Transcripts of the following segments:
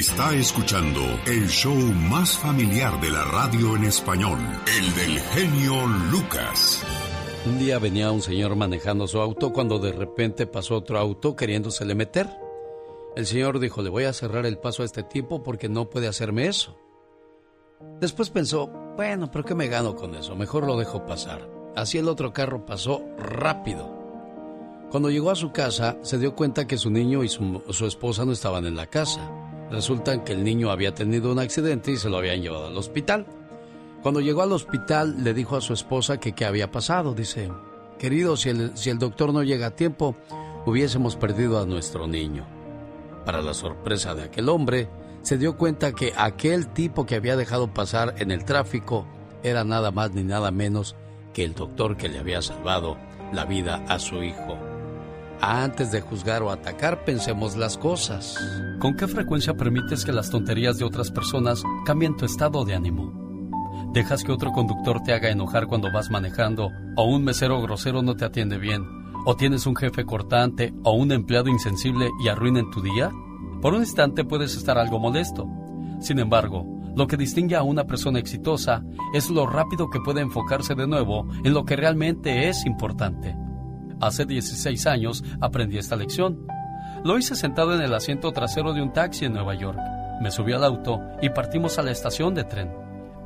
Está escuchando el show más familiar de la radio en español, el del genio Lucas. Un día venía un señor manejando su auto cuando de repente pasó otro auto queriéndosele meter. El señor dijo, le voy a cerrar el paso a este tipo porque no puede hacerme eso. Después pensó, bueno, pero ¿qué me gano con eso? Mejor lo dejo pasar. Así el otro carro pasó rápido. Cuando llegó a su casa, se dio cuenta que su niño y su, su esposa no estaban en la casa. Resulta que el niño había tenido un accidente y se lo habían llevado al hospital. Cuando llegó al hospital le dijo a su esposa que qué había pasado. Dice, querido, si el, si el doctor no llega a tiempo, hubiésemos perdido a nuestro niño. Para la sorpresa de aquel hombre, se dio cuenta que aquel tipo que había dejado pasar en el tráfico era nada más ni nada menos que el doctor que le había salvado la vida a su hijo. Antes de juzgar o atacar, pensemos las cosas. ¿Con qué frecuencia permites que las tonterías de otras personas cambien tu estado de ánimo? ¿Dejas que otro conductor te haga enojar cuando vas manejando? ¿O un mesero grosero no te atiende bien? ¿O tienes un jefe cortante o un empleado insensible y arruinen tu día? Por un instante puedes estar algo molesto. Sin embargo, lo que distingue a una persona exitosa es lo rápido que puede enfocarse de nuevo en lo que realmente es importante. Hace 16 años aprendí esta lección. Lo hice sentado en el asiento trasero de un taxi en Nueva York. Me subí al auto y partimos a la estación de tren.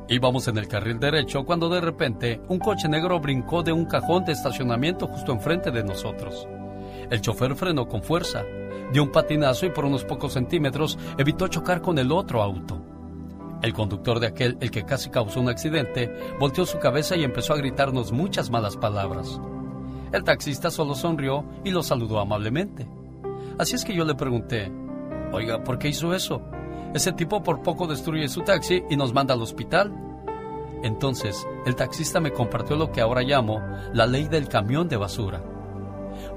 Íbamos en el carril derecho cuando de repente un coche negro brincó de un cajón de estacionamiento justo enfrente de nosotros. El chofer frenó con fuerza, dio un patinazo y por unos pocos centímetros evitó chocar con el otro auto. El conductor de aquel, el que casi causó un accidente, volteó su cabeza y empezó a gritarnos muchas malas palabras. El taxista solo sonrió y lo saludó amablemente. Así es que yo le pregunté, oiga, ¿por qué hizo eso? Ese tipo por poco destruye su taxi y nos manda al hospital. Entonces, el taxista me compartió lo que ahora llamo la ley del camión de basura.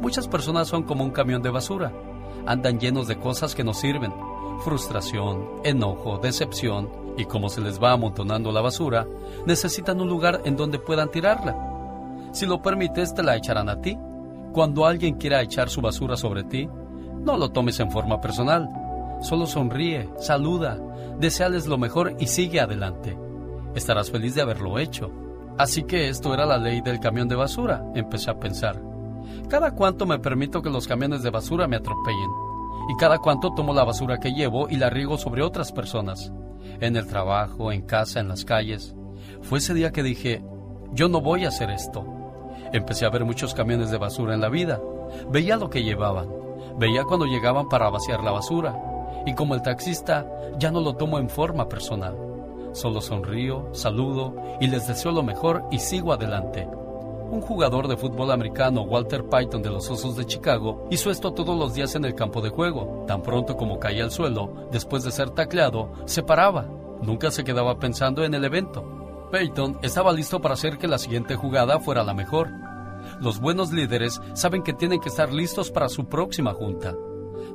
Muchas personas son como un camión de basura. Andan llenos de cosas que no sirven. Frustración, enojo, decepción, y como se les va amontonando la basura, necesitan un lugar en donde puedan tirarla. Si lo permites, te la echarán a ti. Cuando alguien quiera echar su basura sobre ti, no lo tomes en forma personal. Solo sonríe, saluda, deseales lo mejor y sigue adelante. Estarás feliz de haberlo hecho. Así que esto era la ley del camión de basura, empecé a pensar. Cada cuánto me permito que los camiones de basura me atropellen. Y cada cuánto tomo la basura que llevo y la riego sobre otras personas. En el trabajo, en casa, en las calles. Fue ese día que dije, yo no voy a hacer esto. Empecé a ver muchos camiones de basura en la vida. Veía lo que llevaban. Veía cuando llegaban para vaciar la basura. Y como el taxista, ya no lo tomo en forma personal. Solo sonrío, saludo y les deseo lo mejor y sigo adelante. Un jugador de fútbol americano, Walter Payton de los Osos de Chicago, hizo esto todos los días en el campo de juego. Tan pronto como caía al suelo, después de ser tacleado, se paraba. Nunca se quedaba pensando en el evento. Peyton estaba listo para hacer que la siguiente jugada fuera la mejor. Los buenos líderes saben que tienen que estar listos para su próxima junta.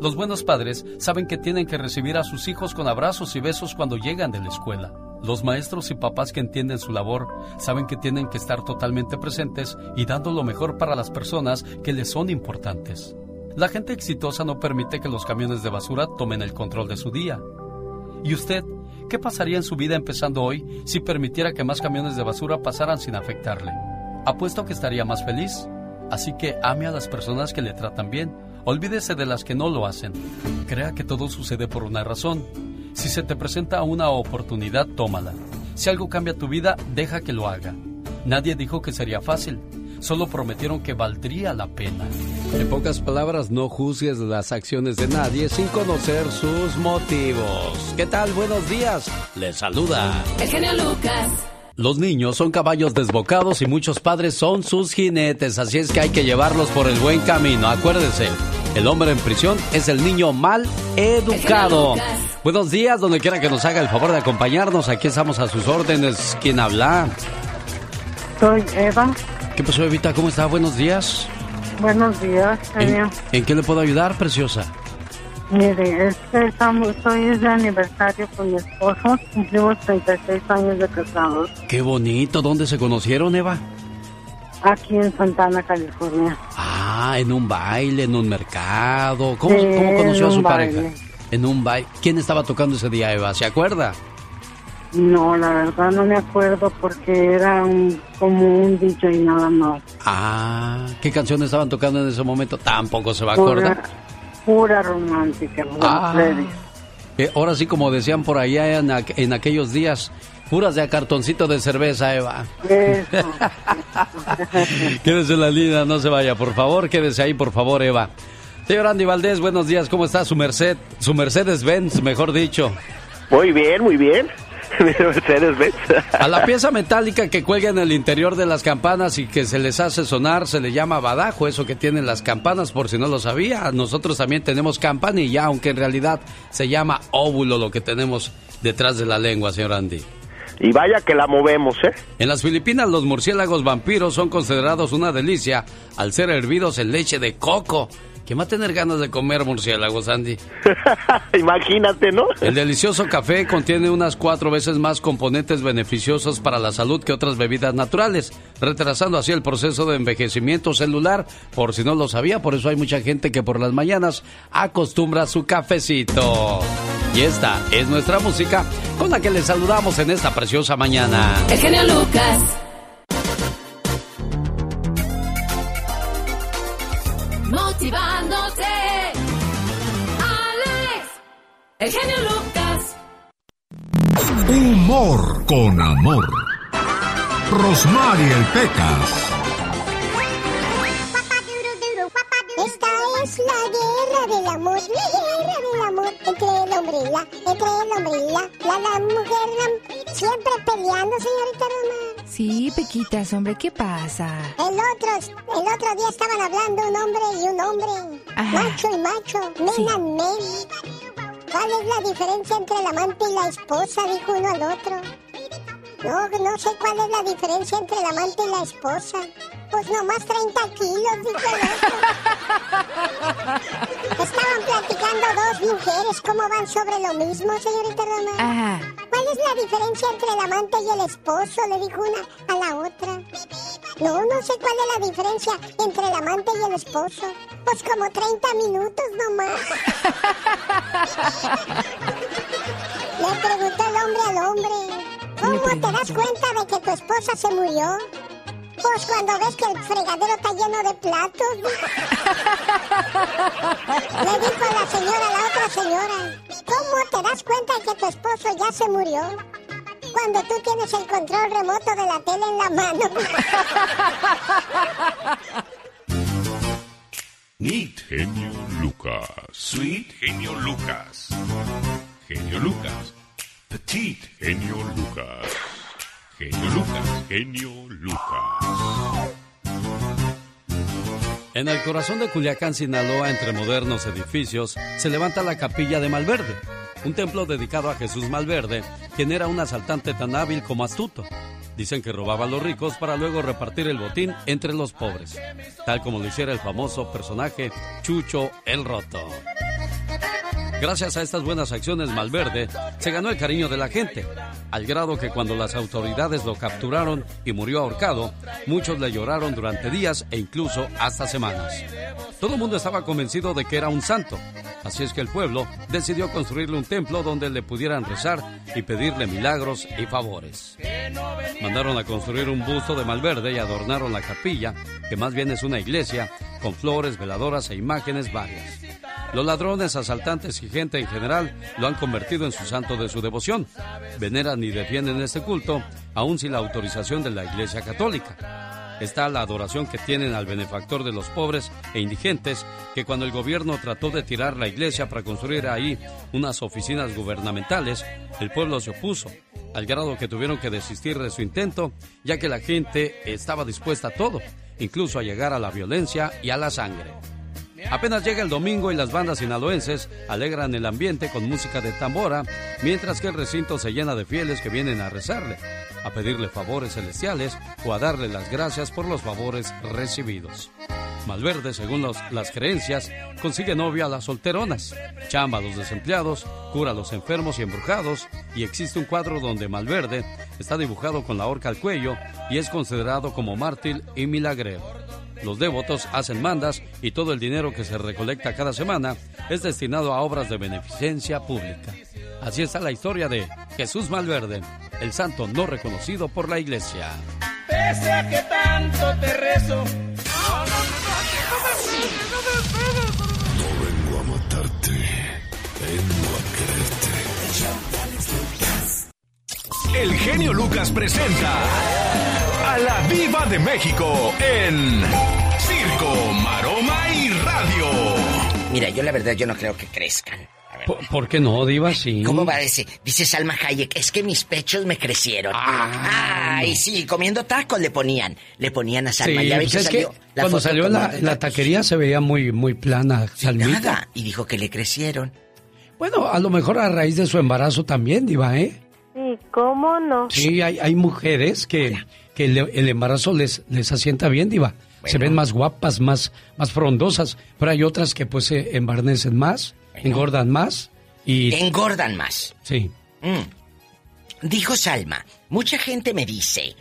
Los buenos padres saben que tienen que recibir a sus hijos con abrazos y besos cuando llegan de la escuela. Los maestros y papás que entienden su labor saben que tienen que estar totalmente presentes y dando lo mejor para las personas que les son importantes. La gente exitosa no permite que los camiones de basura tomen el control de su día. ¿Y usted ¿Qué pasaría en su vida empezando hoy si permitiera que más camiones de basura pasaran sin afectarle? Apuesto que estaría más feliz. Así que ame a las personas que le tratan bien. Olvídese de las que no lo hacen. Crea que todo sucede por una razón. Si se te presenta una oportunidad, tómala. Si algo cambia tu vida, deja que lo haga. Nadie dijo que sería fácil solo prometieron que valdría la pena. En pocas palabras, no juzgues las acciones de nadie sin conocer sus motivos. ¿Qué tal? Buenos días. Les saluda. El genio Lucas. Los niños son caballos desbocados y muchos padres son sus jinetes, así es que hay que llevarlos por el buen camino. Acuérdese, el hombre en prisión es el niño mal educado. Buenos días, donde quiera que nos haga el favor de acompañarnos. Aquí estamos a sus órdenes. ¿Quién habla? Soy Eva. ¿Qué pasó, Evita? ¿Cómo está? Buenos días. Buenos días, ¿En, ¿En, qué le puedo ayudar, preciosa? Mire, es que estamos, hoy de aniversario con mi esposo. Cumplimos 36 años de casados. Qué bonito. ¿Dónde se conocieron, Eva? Aquí en Santana, California. Ah, en un baile, en un mercado. ¿Cómo, ¿cómo conoció a su pareja? en un baile. ¿Quién estaba tocando ese día, Eva? ¿Se acuerda? No, la verdad no me acuerdo porque era un, como un DJ nada más. Ah, ¿qué canciones estaban tocando en ese momento? Tampoco se va a acordar. Pura romántica, ah, eh, ahora sí, como decían por allá en, en aquellos días, puras de a cartoncito de cerveza, Eva. quédese en la línea, no se vaya, por favor, quédese ahí, por favor, Eva. Señor Andy Valdés, buenos días, ¿cómo está su Merced? Su Mercedes Benz, mejor dicho. Muy bien, muy bien. A la pieza metálica que cuelga en el interior de las campanas y que se les hace sonar se le llama badajo, eso que tienen las campanas, por si no lo sabía. Nosotros también tenemos campanilla, aunque en realidad se llama óvulo lo que tenemos detrás de la lengua, señor Andy. Y vaya que la movemos, ¿eh? En las Filipinas los murciélagos vampiros son considerados una delicia al ser hervidos en leche de coco. ¿Quién va a tener ganas de comer murciélagos, Andy? Imagínate, ¿no? El delicioso café contiene unas cuatro veces más componentes beneficiosos para la salud que otras bebidas naturales, retrasando así el proceso de envejecimiento celular. Por si no lo sabía, por eso hay mucha gente que por las mañanas acostumbra su cafecito. Y esta es nuestra música con la que les saludamos en esta preciosa mañana. El genio Lucas. El genio Lucas. Humor con amor. Rosmarie el Pecas. Esta es la guerra del amor, la guerra del amor entre el hombre y la, entre el hombre y la, la, la mujer, siempre peleando, señorita Roma. Sí, Pequitas, hombre, ¿qué pasa? El otro, el otro día estaban hablando un hombre y un hombre, macho y macho, men and men. ¿Cuál es la diferencia entre el amante y la esposa? Dijo uno al otro. No, no sé cuál es la diferencia entre el amante y la esposa. Pues nomás 30 kilos, dijo el otro. Estaban platicando dos mujeres cómo van sobre lo mismo, señorita Roma. Ajá. ¿Cuál es la diferencia entre el amante y el esposo? Le dijo una a la otra. No, no sé cuál es la diferencia entre el amante y el esposo. Pues como 30 minutos nomás. Le preguntó el hombre al hombre. ¿Cómo te das cuenta de que tu esposa se murió? Pues cuando ves que el fregadero está lleno de platos. Le dijo la señora a la otra señora, ¿cómo te das cuenta de que tu esposo ya se murió? Cuando tú tienes el control remoto de la tele en la mano. Neat Genio Lucas. Sweet Genio Lucas. Genio Lucas. Petit Genio Lucas. Genio Lucas, genio Lucas. En el corazón de Culiacán, Sinaloa, entre modernos edificios, se levanta la capilla de Malverde, un templo dedicado a Jesús Malverde, quien era un asaltante tan hábil como astuto. Dicen que robaba a los ricos para luego repartir el botín entre los pobres, tal como lo hiciera el famoso personaje Chucho el Roto. Gracias a estas buenas acciones, Malverde se ganó el cariño de la gente, al grado que cuando las autoridades lo capturaron y murió ahorcado, muchos le lloraron durante días e incluso hasta semanas. Todo el mundo estaba convencido de que era un santo, así es que el pueblo decidió construirle un templo donde le pudieran rezar y pedirle milagros y favores. Mandaron a construir un busto de Malverde y adornaron la capilla, que más bien es una iglesia, con flores, veladoras e imágenes varias. Los ladrones, asaltantes y gente en general lo han convertido en su santo de su devoción. Veneran y defienden este culto, aun sin la autorización de la Iglesia Católica. Está la adoración que tienen al benefactor de los pobres e indigentes, que cuando el gobierno trató de tirar la iglesia para construir ahí unas oficinas gubernamentales, el pueblo se opuso, al grado que tuvieron que desistir de su intento, ya que la gente estaba dispuesta a todo, incluso a llegar a la violencia y a la sangre. Apenas llega el domingo y las bandas sinaloenses alegran el ambiente con música de tambora, mientras que el recinto se llena de fieles que vienen a rezarle, a pedirle favores celestiales o a darle las gracias por los favores recibidos. Malverde, según las creencias, consigue novia a las solteronas, chamba a los desempleados, cura a los enfermos y embrujados, y existe un cuadro donde Malverde está dibujado con la horca al cuello y es considerado como mártir y milagrero. Los devotos hacen mandas y todo el dinero que se recolecta cada semana es destinado a obras de beneficencia pública. Así está la historia de Jesús Malverde, el santo no reconocido por la iglesia. Pese a que tanto te rezo. No vengo a matarte, El genio Lucas presenta a la Viva de México en Circo, Maroma y Radio. Mira, yo la verdad yo no creo que crezcan. ¿Por, qué no, Diva? Sí. ¿Cómo va ese? Dice Salma Hayek, es que mis pechos me crecieron. Ah, Ay, sí, comiendo tacos le ponían. Le ponían a Salma. Sí, ya ves pues que es que la cuando foto salió la, taquería se veía muy, muy plana, Salmita. Nada. Y dijo que le crecieron. Bueno, a lo mejor a raíz de su embarazo también, Diva, ¿eh? Sí, ¿cómo no? Sí, hay, hay mujeres que, que el, el embarazo les, les asienta bien, Diva. Se ven más guapas, más, más frondosas, pero hay otras que pues se embarnecen más, engordan más y... Engordan más. Sí. Mm. Dijo Salma, mucha gente me dice,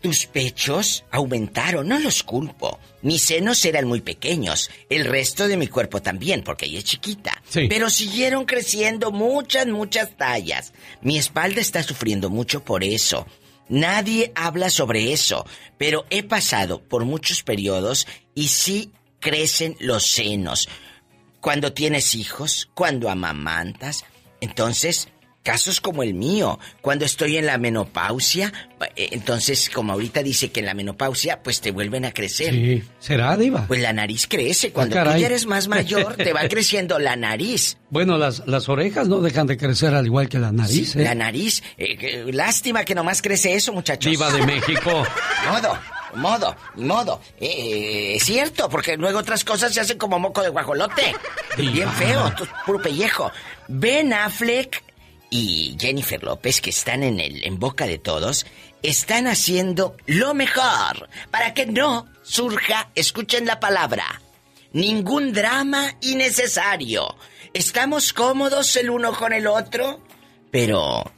tus pechos aumentaron, no los culpo. Mis senos eran muy pequeños, el resto de mi cuerpo también, porque ella es chiquita. Sí. Pero siguieron creciendo muchas, muchas tallas. Mi espalda está sufriendo mucho por eso. Nadie habla sobre eso, pero he pasado por muchos periodos y sí crecen los senos. Cuando tienes hijos, cuando amamantas, entonces casos como el mío, cuando estoy en la menopausia, eh, entonces como ahorita dice que en la menopausia pues te vuelven a crecer. Sí. ¿Será, Diva? Pues la nariz crece, cuando Ah, tú caray. ya eres más mayor te va creciendo la nariz. Bueno, las, las orejas no dejan de crecer al igual que la nariz, ¿eh? La nariz, eh, lástima que nomás crece eso, muchachos. Diva de México. Modo, modo, modo. Eh, es cierto, porque luego otras cosas se hacen como moco de guajolote. Bien feo, puro pellejo. Ben Affleck y Jennifer López, que están en, el, en boca de todos, están haciendo lo mejor para que no surja, escuchen la palabra, ningún drama innecesario. Estamos cómodos el uno con el otro, pero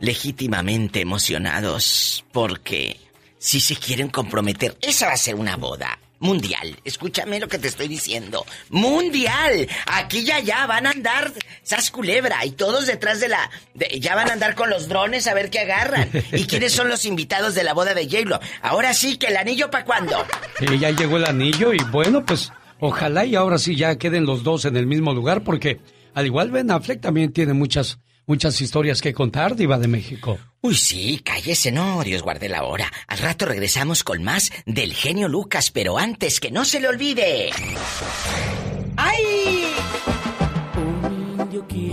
legítimamente emocionados porque si se quieren comprometer, esa va a ser una boda mundial. Escúchame lo que te estoy diciendo. Mundial. Aquí ya ya van a andar sas culebra y todos detrás de la ya van a andar con los drones a ver qué agarran. ¿Y quiénes son los invitados de la boda de J-Lo? Ahora sí que el anillo para cuándo? Sí, ya llegó el anillo y bueno, pues ojalá y ahora sí ya queden los dos en el mismo lugar porque al igual Ben Affleck también tiene muchas, muchas historias que contar, Diva de México. Uy, sí, cállese, no, Dios guarde la hora. Al rato regresamos con más del genio Lucas, pero antes que no se le olvide. ¡Ay!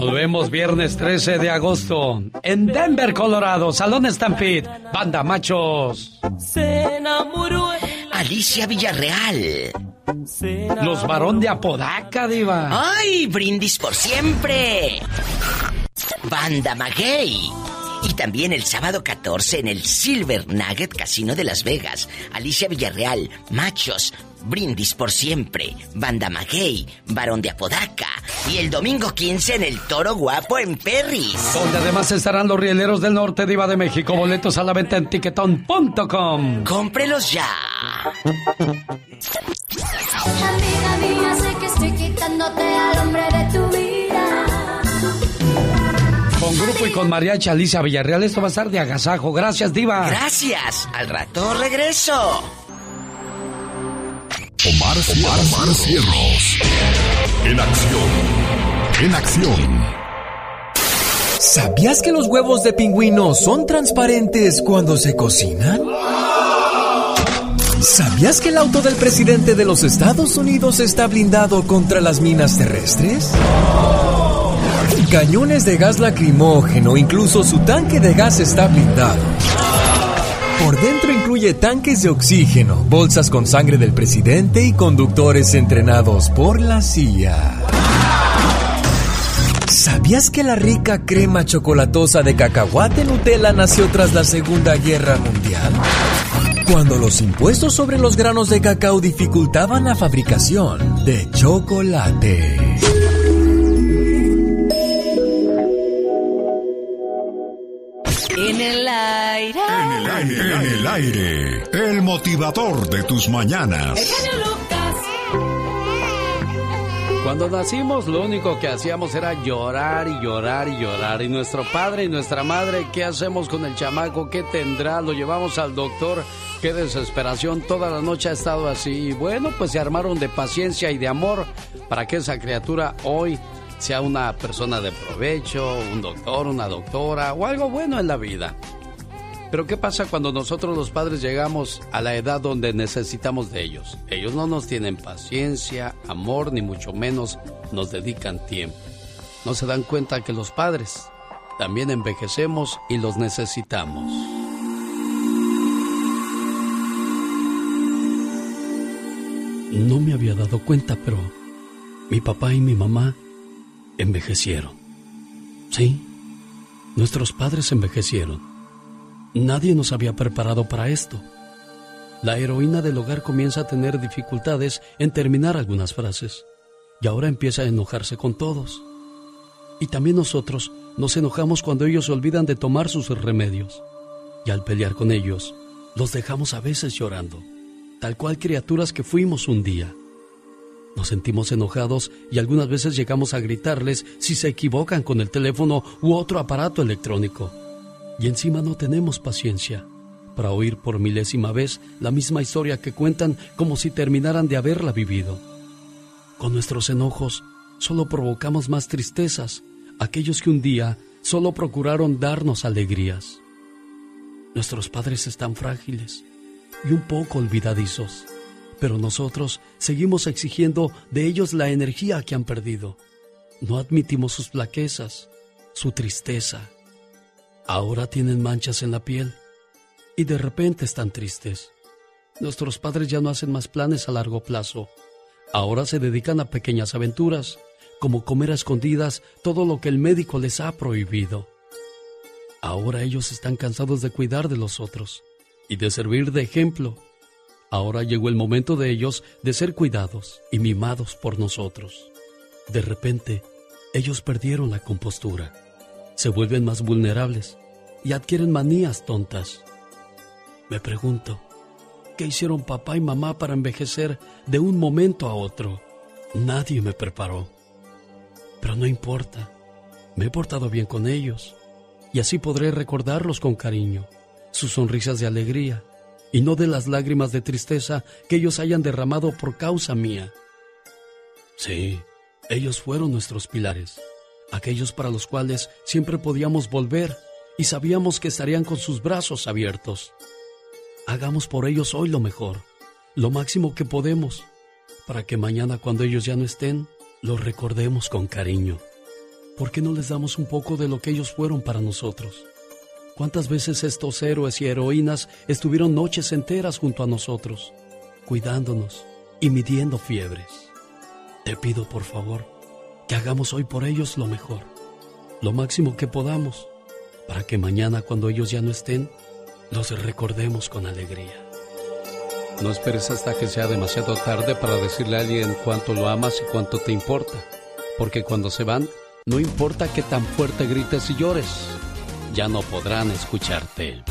Nos vemos viernes 13 de agosto en Denver, Colorado, Salón Stampede, Banda Machos. Se enamoró Alicia Villarreal. Los Varón de Apodaca, Diva. ¡Ay, brindis por siempre! Banda Maguey. Y también el sábado 14 en el Silver Nugget Casino de Las Vegas. Alicia Villarreal, Machos, Brindis por siempre, Banda Maguey, Varón de Apodaca. Y el domingo 15 en el Toro Guapo en Perris. Donde además estarán los rieleros del norte, Diva de México. Boletos a la venta en tiquetón.com. ¡Cómprelos ya! Amiga mía, sé que estoy quitándote al hombre de tu vida. Con grupo y con mariachi Alicia Villarreal, esto va a estar de agasajo. Gracias, Diva. Gracias. Al rato regreso. Omar, Omar, Omar Cierros. En acción. En acción. ¿Sabías que los huevos de pingüino son transparentes cuando se cocinan? ¿Sabías que el auto del presidente de los Estados Unidos está blindado contra las minas terrestres? Cañones de gas lacrimógeno, incluso su tanque de gas está blindado. Por dentro incluye tanques de oxígeno, bolsas con sangre del presidente y conductores entrenados por la CIA. ¿Sabías que la rica crema chocolatosa de cacahuate Nutella nació tras la Segunda Guerra Mundial? Cuando los impuestos sobre los granos de cacao dificultaban la fabricación de chocolate. En el aire. En el aire, en el aire, el motivador de tus mañanas. Cuando nacimos lo único que hacíamos era llorar y llorar y llorar. Y nuestro padre y nuestra madre, ¿qué hacemos con el chamaco? ¿Qué tendrá? Lo llevamos al doctor. Qué desesperación. Toda la noche ha estado así. Y bueno, pues se armaron de paciencia y de amor para que esa criatura hoy sea una persona de provecho, un doctor, una doctora o algo bueno en la vida. Pero ¿qué pasa cuando nosotros los padres llegamos a la edad donde necesitamos de ellos? Ellos no nos tienen paciencia, amor, ni mucho menos nos dedican tiempo. No se dan cuenta que los padres también envejecemos y los necesitamos. No me había dado cuenta, pero mi papá y mi mamá envejecieron. Sí, nuestros padres envejecieron Nadie nos había preparado para esto. La heroína del hogar comienza a tener dificultades en terminar algunas frases y ahora empieza a enojarse con todos. Y también nosotros nos enojamos cuando ellos se olvidan de tomar sus remedios. Y al pelear con ellos, los dejamos a veces llorando, tal cual criaturas que fuimos un día. Nos sentimos enojados y algunas veces llegamos a gritarles si se equivocan con el teléfono u otro aparato electrónico. Y encima no tenemos paciencia para oír por milésima vez la misma historia que cuentan como si terminaran de haberla vivido. Con nuestros enojos solo provocamos más tristezas, aquellos que un día solo procuraron darnos alegrías. Nuestros padres están frágiles y un poco olvidadizos, pero nosotros seguimos exigiendo de ellos la energía que han perdido. No admitimos sus flaquezas, su tristeza, Ahora tienen manchas en la piel y de repente están tristes. Nuestros padres ya no hacen más planes a largo plazo. Ahora se dedican a pequeñas aventuras, como comer a escondidas todo lo que el médico les ha prohibido. Ahora ellos están cansados de cuidar de los otros y de servir de ejemplo. Ahora llegó el momento de ellos de ser cuidados y mimados por nosotros. De repente, ellos perdieron la compostura se vuelven más vulnerables y adquieren manías tontas. Me pregunto, ¿qué hicieron papá y mamá para envejecer de un momento a otro? Nadie me preparó. Pero no importa, me he portado bien con ellos y así podré recordarlos con cariño, sus sonrisas de alegría y no de las lágrimas de tristeza que ellos hayan derramado por causa mía. Sí, ellos fueron nuestros pilares aquellos para los cuales siempre podíamos volver y sabíamos que estarían con sus brazos abiertos. Hagamos por ellos hoy lo mejor, lo máximo que podemos, para que mañana cuando ellos ya no estén, los recordemos con cariño. ¿Por qué no les damos un poco de lo que ellos fueron para nosotros? ¿Cuántas veces estos héroes y heroínas estuvieron noches enteras junto a nosotros, cuidándonos y midiendo fiebres? Te pido por favor, que hagamos hoy por ellos lo mejor, lo máximo que podamos, para que mañana cuando ellos ya no estén, los recordemos con alegría. No esperes hasta que sea demasiado tarde para decirle a alguien cuánto lo amas y cuánto te importa, porque cuando se van, no importa que tan fuerte grites y llores, ya no podrán escucharte.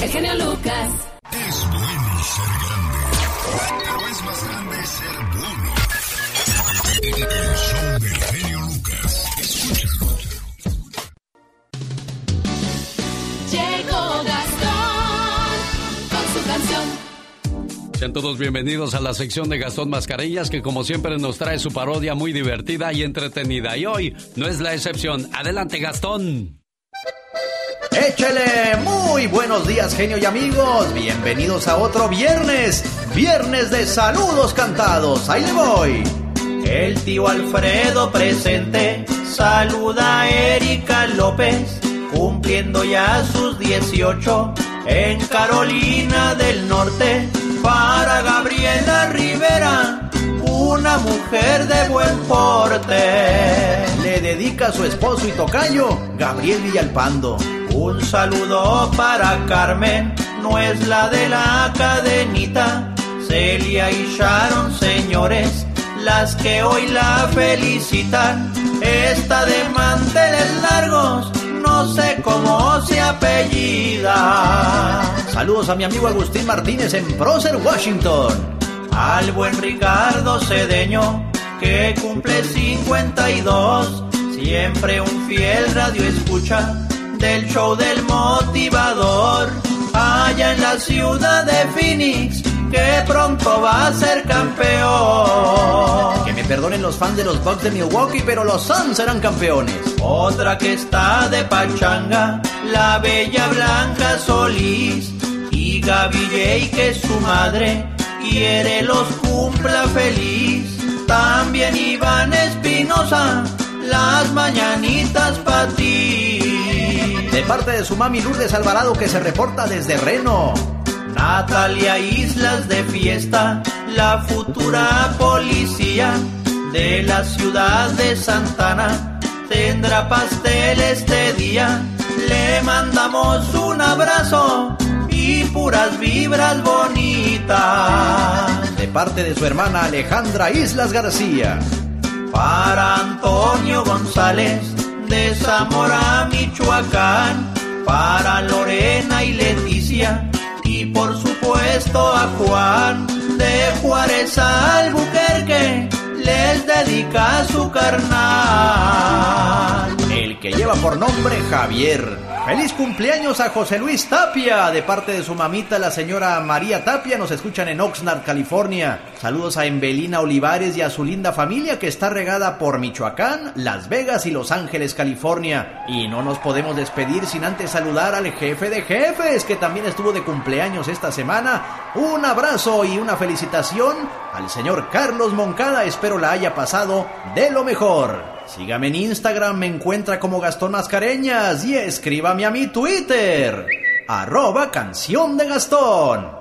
El genio Lucas. Es bueno ser grande, pero es más grande ser bueno. Sean todos bienvenidos a la sección de Gastón Mascarillas que como siempre nos trae su parodia muy divertida y entretenida. Y hoy no es la excepción. Adelante Gastón. Échele muy buenos días genio y amigos, bienvenidos a otro viernes, viernes de saludos cantados, ahí le voy. El tío Alfredo presente saluda a Erika López, cumpliendo ya sus 18 en Carolina del Norte. Para Gabriela Rivera, una mujer de buen porte. Le dedica a su esposo y tocayo, Gabriel Villalpando. Un saludo para Carmen, no es la de la cadenita. Celia y Sharon, señores, las que hoy la felicitan. Esta de manteles largos, no sé cómo se apellida. Saludos a mi amigo Agustín Martínez en Procer, Washington. Al buen Ricardo Cedeño, que cumple 52. Siempre un fiel radio escucha del show del motivador. Allá en la ciudad de Phoenix que pronto va a ser campeón. Que me perdonen los fans de los Bucks de Milwaukee, pero los Suns serán campeones. Otra que está de pachanga, la bella Blanca Solís. Y Gaby J, que su madre quiere los cumpla feliz. También Iván Espinosa, las mañanitas para ti. De parte de su mami Lourdes Alvarado que se reporta desde Reno. Natalia Islas de fiesta, la futura policía de la ciudad de Santana tendrá pastel este día. Le mandamos un abrazo y puras vibras bonitas. De parte de su hermana Alejandra Islas García. Para Antonio González de Zamora, Michoacán. Para Lorena y Leticia y por supuesto a Juan de Juárez Albuquerque les dedica su carnal. El que lleva por nombre Javier. Feliz cumpleaños a José Luis Tapia de parte de su mamita la señora María Tapia. Nos escuchan en Oxnard, California. Saludos a Embelina Olivares y a su linda familia que está regada por Michoacán, Las Vegas y Los Ángeles, California. Y no nos podemos despedir sin antes saludar al jefe de jefes que también estuvo de cumpleaños esta semana. Un abrazo y una felicitación al señor Carlos Moncada. Espero la haya pasado de lo mejor. Sígame en Instagram, me encuentra como Gastón Mascareñas y escríbame a mi Twitter, arroba canción de Gastón.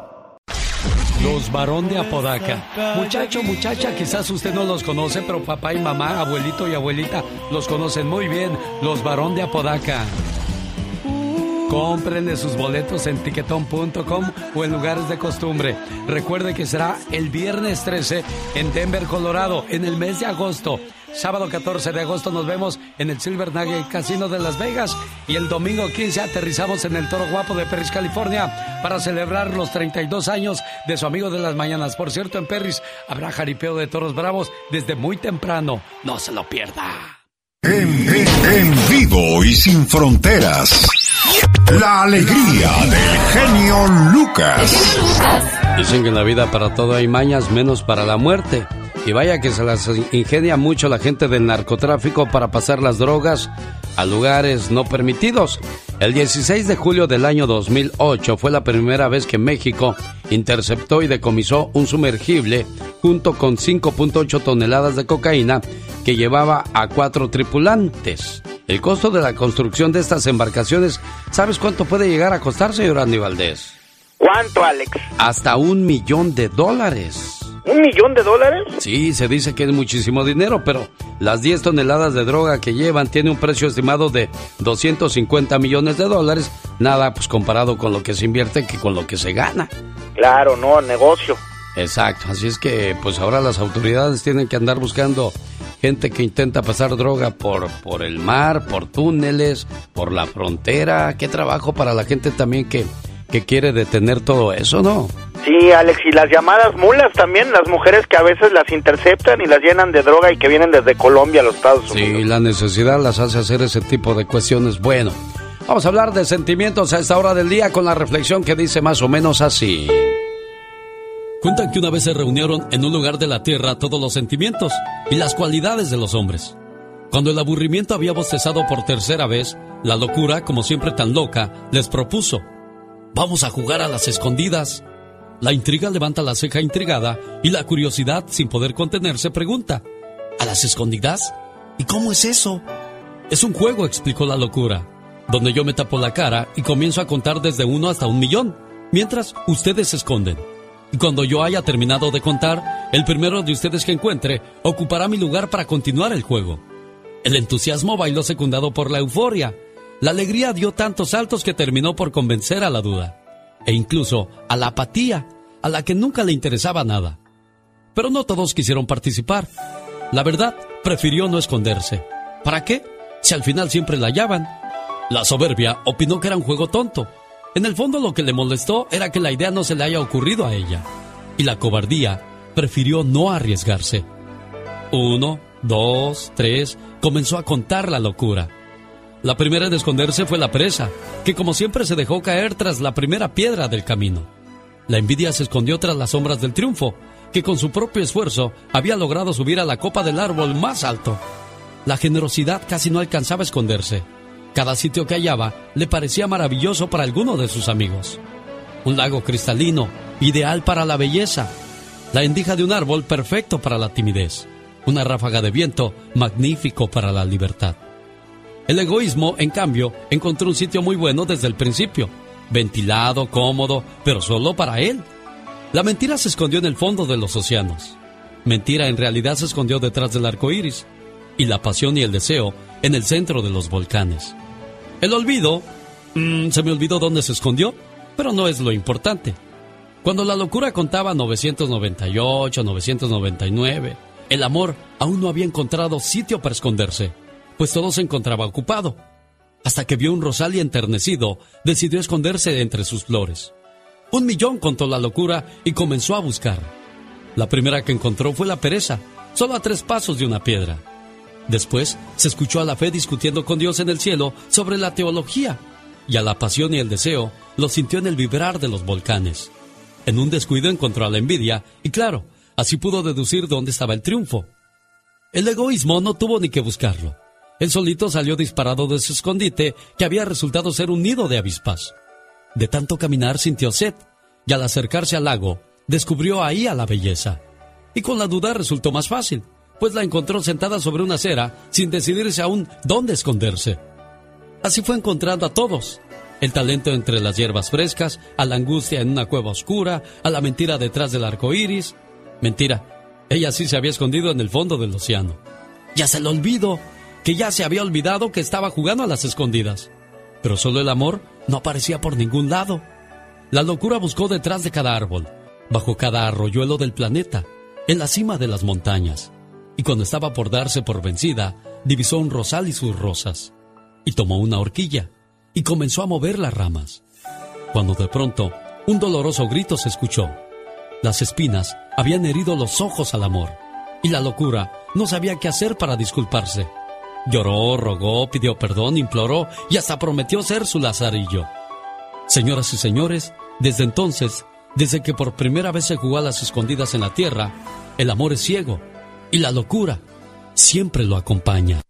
Los varón de Apodaca. Muchacho, muchacha, quizás usted no los conoce, pero papá y mamá, abuelito y abuelita los conocen muy bien. Los varón de Apodaca. Cómprenle sus boletos en tiquetón.com o en lugares de costumbre. Recuerde que será el viernes 13 en Denver, Colorado, en el mes de agosto. Sábado 14 de agosto nos vemos en el Silver Nugget Casino de Las Vegas y el domingo 15 aterrizamos en el Toro Guapo de Perris, California para celebrar los 32 años de su amigo de las mañanas. Por cierto, en Perris habrá jaripeo de toros bravos desde muy temprano. No se lo pierda. En, en- en vivo y sin fronteras. La alegría del genio Lucas. Dicen que en la vida para todo hay mañas, menos para la muerte. Y vaya que se las ingenia mucho la gente del narcotráfico para pasar las drogas a lugares no permitidos. El 16 de julio del año 2008 fue la primera vez que México interceptó y decomisó un sumergible junto con 5.8 toneladas de cocaína que llevaba a cuatro tripulantes. El costo de la construcción de estas embarcaciones, ¿sabes cuánto puede llegar a costar, señor Andy Valdés? ¿Cuánto, Alex? Hasta un millón de dólares. ¿Un millón de dólares? Sí, se dice que es muchísimo dinero, pero las 10 toneladas de droga que llevan tiene un precio estimado de 250 millones de dólares. Nada, pues comparado con lo que se invierte que con lo que se gana. Claro, no, negocio. Exacto, así es que pues ahora las autoridades tienen que andar buscando gente que intenta pasar droga por, por el mar, por túneles, por la frontera. Qué trabajo para la gente también que, que quiere detener todo eso, ¿no? Sí, Alex, y las llamadas mulas también, las mujeres que a veces las interceptan y las llenan de droga y que vienen desde Colombia a los Estados Unidos. Sí, la necesidad las hace hacer ese tipo de cuestiones. Bueno, vamos a hablar de sentimientos a esta hora del día con la reflexión que dice más o menos así. Cuentan que una vez se reunieron en un lugar de la tierra todos los sentimientos y las cualidades de los hombres. Cuando el aburrimiento había bostezado por tercera vez, la locura, como siempre tan loca, les propuso, vamos a jugar a las escondidas. La intriga levanta la ceja intrigada y la curiosidad, sin poder contenerse, pregunta, ¿a las escondidas? ¿Y cómo es eso? Es un juego, explicó la locura, donde yo me tapo la cara y comienzo a contar desde uno hasta un millón, mientras ustedes se esconden. Y cuando yo haya terminado de contar, el primero de ustedes que encuentre ocupará mi lugar para continuar el juego. El entusiasmo bailó secundado por la euforia. La alegría dio tantos saltos que terminó por convencer a la duda. E incluso a la apatía, a la que nunca le interesaba nada. Pero no todos quisieron participar. La verdad, prefirió no esconderse. ¿Para qué? Si al final siempre la hallaban. La soberbia opinó que era un juego tonto. En el fondo lo que le molestó era que la idea no se le haya ocurrido a ella. Y la cobardía prefirió no arriesgarse. Uno, dos, tres, comenzó a contar la locura. La primera en esconderse fue la presa, que como siempre se dejó caer tras la primera piedra del camino. La envidia se escondió tras las sombras del triunfo, que con su propio esfuerzo había logrado subir a la copa del árbol más alto. La generosidad casi no alcanzaba a esconderse. Cada sitio que hallaba le parecía maravilloso para alguno de sus amigos. Un lago cristalino, ideal para la belleza. La endija de un árbol perfecto para la timidez. Una ráfaga de viento magnífico para la libertad. El egoísmo, en cambio, encontró un sitio muy bueno desde el principio. Ventilado, cómodo, pero solo para él. La mentira se escondió en el fondo de los océanos. Mentira en realidad se escondió detrás del arco iris. Y la pasión y el deseo en el centro de los volcanes. El olvido. Mm, se me olvidó dónde se escondió, pero no es lo importante. Cuando la locura contaba 998, 999, el amor aún no había encontrado sitio para esconderse, pues todo se encontraba ocupado. Hasta que vio un rosal y enternecido, decidió esconderse entre sus flores. Un millón contó la locura y comenzó a buscar. La primera que encontró fue la pereza, solo a tres pasos de una piedra. Después se escuchó a la fe discutiendo con Dios en el cielo sobre la teología, y a la pasión y el deseo lo sintió en el vibrar de los volcanes. En un descuido encontró a la envidia, y claro, así pudo deducir dónde estaba el triunfo. El egoísmo no tuvo ni que buscarlo. El solito salió disparado de su escondite, que había resultado ser un nido de avispas. De tanto caminar sintió sed, y al acercarse al lago, descubrió ahí a la belleza. Y con la duda resultó más fácil, pues la encontró sentada sobre una acera sin decidirse aún dónde esconderse. Así fue encontrando a todos. El talento entre las hierbas frescas, a la angustia en una cueva oscura, a la mentira detrás del arco iris. Mentira, ella sí se había escondido en el fondo del océano. Ya se lo olvidó, que ya se había olvidado que estaba jugando a las escondidas. Pero solo el amor no aparecía por ningún lado. La locura buscó detrás de cada árbol, bajo cada arroyuelo del planeta, en la cima de las montañas. Y cuando estaba por darse por vencida, divisó un rosal y sus rosas. Y tomó una horquilla y comenzó a mover las ramas. Cuando de pronto un doloroso grito se escuchó. Las espinas habían herido los ojos al amor y la locura no sabía qué hacer para disculparse. Lloró, rogó, pidió perdón, imploró y hasta prometió ser su lazarillo. Señoras y señores, desde entonces, desde que por primera vez se jugó a las escondidas en la tierra, el amor es ciego y la locura siempre lo acompaña.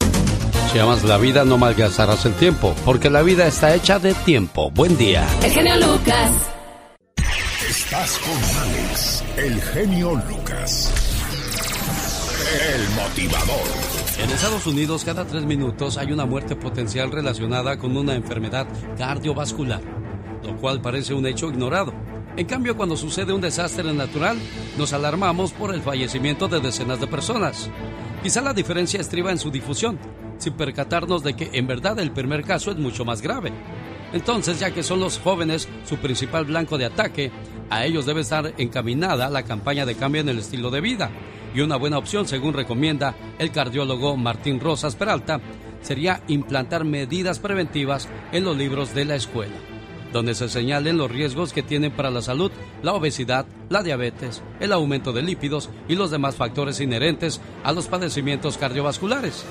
Si amas la vida, no malgastarás el tiempo, porque la vida está hecha de tiempo. Buen día. El genio Lucas. Estás con Alex, el genio Lucas. El motivador. En Estados Unidos, cada tres minutos hay una muerte potencial relacionada con una enfermedad cardiovascular, lo cual parece un hecho ignorado. En cambio, cuando sucede un desastre natural, nos alarmamos por el fallecimiento de decenas de personas. Quizá la diferencia estriba en su difusión, sin percatarnos de que en verdad el primer caso es mucho más grave. Entonces, ya que son los jóvenes su principal blanco de ataque, a ellos debe estar encaminada la campaña de cambio en el estilo de vida y una buena opción, según recomienda el cardiólogo Martín Rosas Peralta, sería implantar medidas preventivas en los libros de la escuela, donde se señalen los riesgos que tienen para la salud la obesidad, la diabetes, el aumento de lípidos y los demás factores inherentes a los padecimientos cardiovasculares.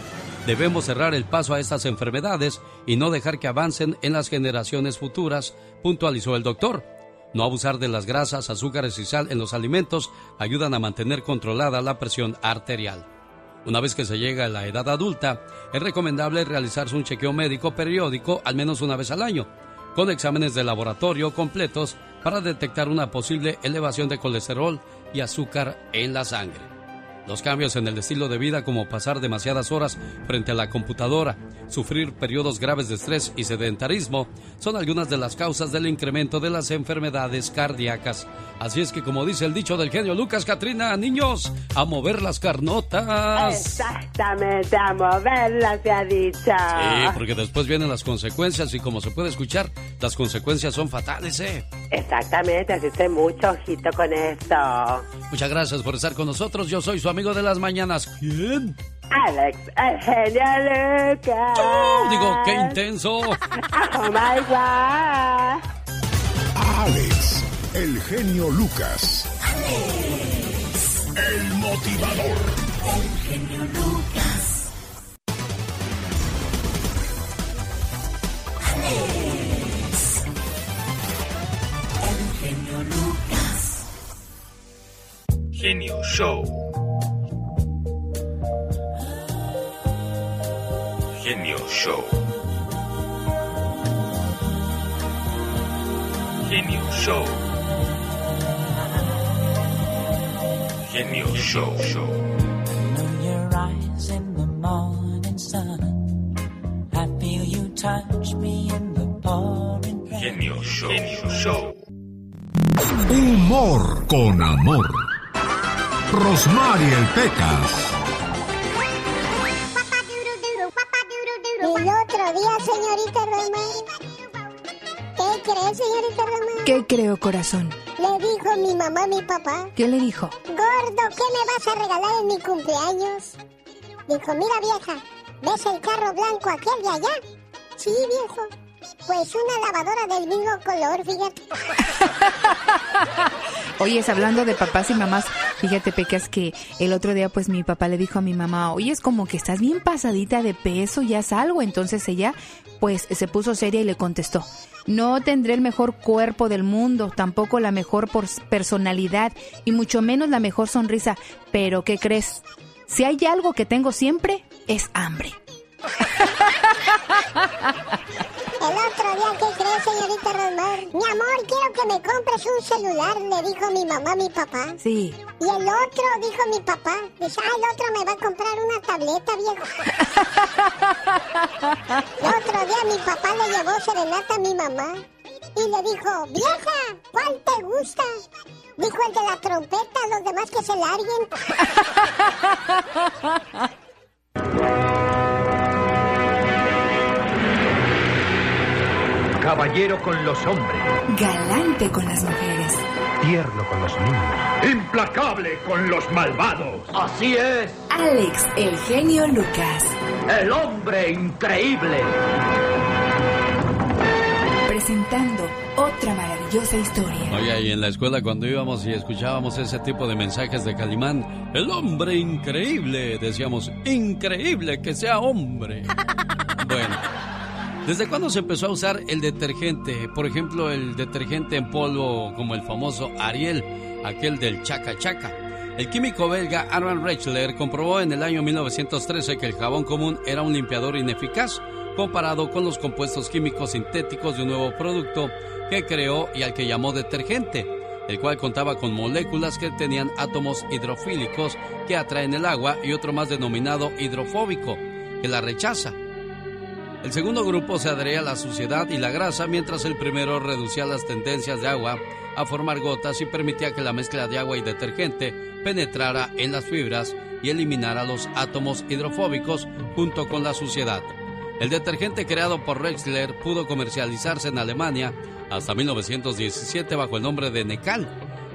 Debemos cerrar el paso a estas enfermedades y no dejar que avancen en las generaciones futuras, puntualizó el doctor. No abusar de las grasas, azúcares y sal en los alimentos ayudan a mantener controlada la presión arterial. Una vez que se llega a la edad adulta, es recomendable realizarse un chequeo médico periódico al menos una vez al año, con exámenes de laboratorio completos para detectar una posible elevación de colesterol y azúcar en la sangre. Los cambios en el estilo de vida como pasar demasiadas horas frente a la computadora, sufrir periodos graves de estrés y sedentarismo son algunas de las causas del incremento de las enfermedades cardíacas. Así es que como dice el dicho del genio Lucas Catrina, niños, a mover las carnotas. Exactamente, a moverlas se ha dicho. Sí, porque después vienen las consecuencias y como se puede escuchar, las consecuencias son fatales, ¿eh? Exactamente, así que mucho ojito con esto. Muchas gracias por estar con nosotros. Yo soy su amigo de las mañanas. ¿Quién? Alex, el genio Lucas. digo, qué intenso. Oh my God. Alex, el genio Lucas. El motivador. El genio Lucas. Genio Show. Genio Show. Genio Show. Genio Show. Show. your eyes in the morning sun. I feel you touch me in the pouring rain. Genio Show. Genio Show. Humor con amor. Rosmarie el Pecas. El otro día, señorita Roma. ¿Qué cree, señorita Roma? ¿Qué creo, corazón? Le dijo mi mamá a mi papá. ¿Qué le dijo? Gordo, ¿qué me vas a regalar en mi cumpleaños? Dijo, mira vieja, ¿ves el carro blanco aquel de allá? Sí, viejo. Pues una lavadora del mismo color, fíjate. Oyes, hablando de papás y mamás, fíjate, Pecas, que el otro día, pues mi papá le dijo a mi mamá, oye, es como que estás bien pasadita de peso, ya es algo. Entonces ella, pues, se puso seria y le contestó, no tendré el mejor cuerpo del mundo, tampoco la mejor personalidad y mucho menos la mejor sonrisa. Pero, ¿qué crees? Si hay algo que tengo siempre, es hambre. El otro día, ¿qué crees, señorita Rosmar? Mi amor, quiero que me compres un celular, le dijo mi mamá a mi papá. Sí. Y el otro, dijo mi papá, dice, ah, el otro me va a comprar una tableta, viejo. El otro día mi papá le llevó serenata a mi mamá y le dijo, vieja, ¿cuál te gusta? Dijo el de la trompeta, los demás que se larguen. Caballero con los hombres, Galante con las mujeres. tierno con los niños, implacable con los malvados. Así es, Alex, el genio Lucas. el hombre increíble. Presentando otra maravillosa historia. Oye, y en la escuela cuando íbamos y escuchábamos ese tipo de mensajes de Calimán, el hombre increíble, decíamos, increíble que sea hombre. Bueno, ¿desde cuándo se empezó a usar el detergente? Por ejemplo, el detergente en polvo como el famoso Ariel, aquel del chaca chaca. El químico belga Armand Rechler comprobó en el año 1913 que el jabón común era un limpiador ineficaz comparado con los compuestos químicos sintéticos de un nuevo producto que creó y al que llamó detergente, el cual contaba con moléculas que tenían átomos hidrofílicos que atraen el agua y otro más denominado hidrofóbico, que la rechaza. El segundo grupo se adhería a la suciedad y la grasa, mientras el primero reducía las tendencias de agua a formar gotas y permitía que la mezcla de agua y detergente penetrara en las fibras y eliminara los átomos hidrofóbicos junto con la suciedad. El detergente creado por Rexler pudo comercializarse en Alemania hasta 1917 bajo el nombre de Necal,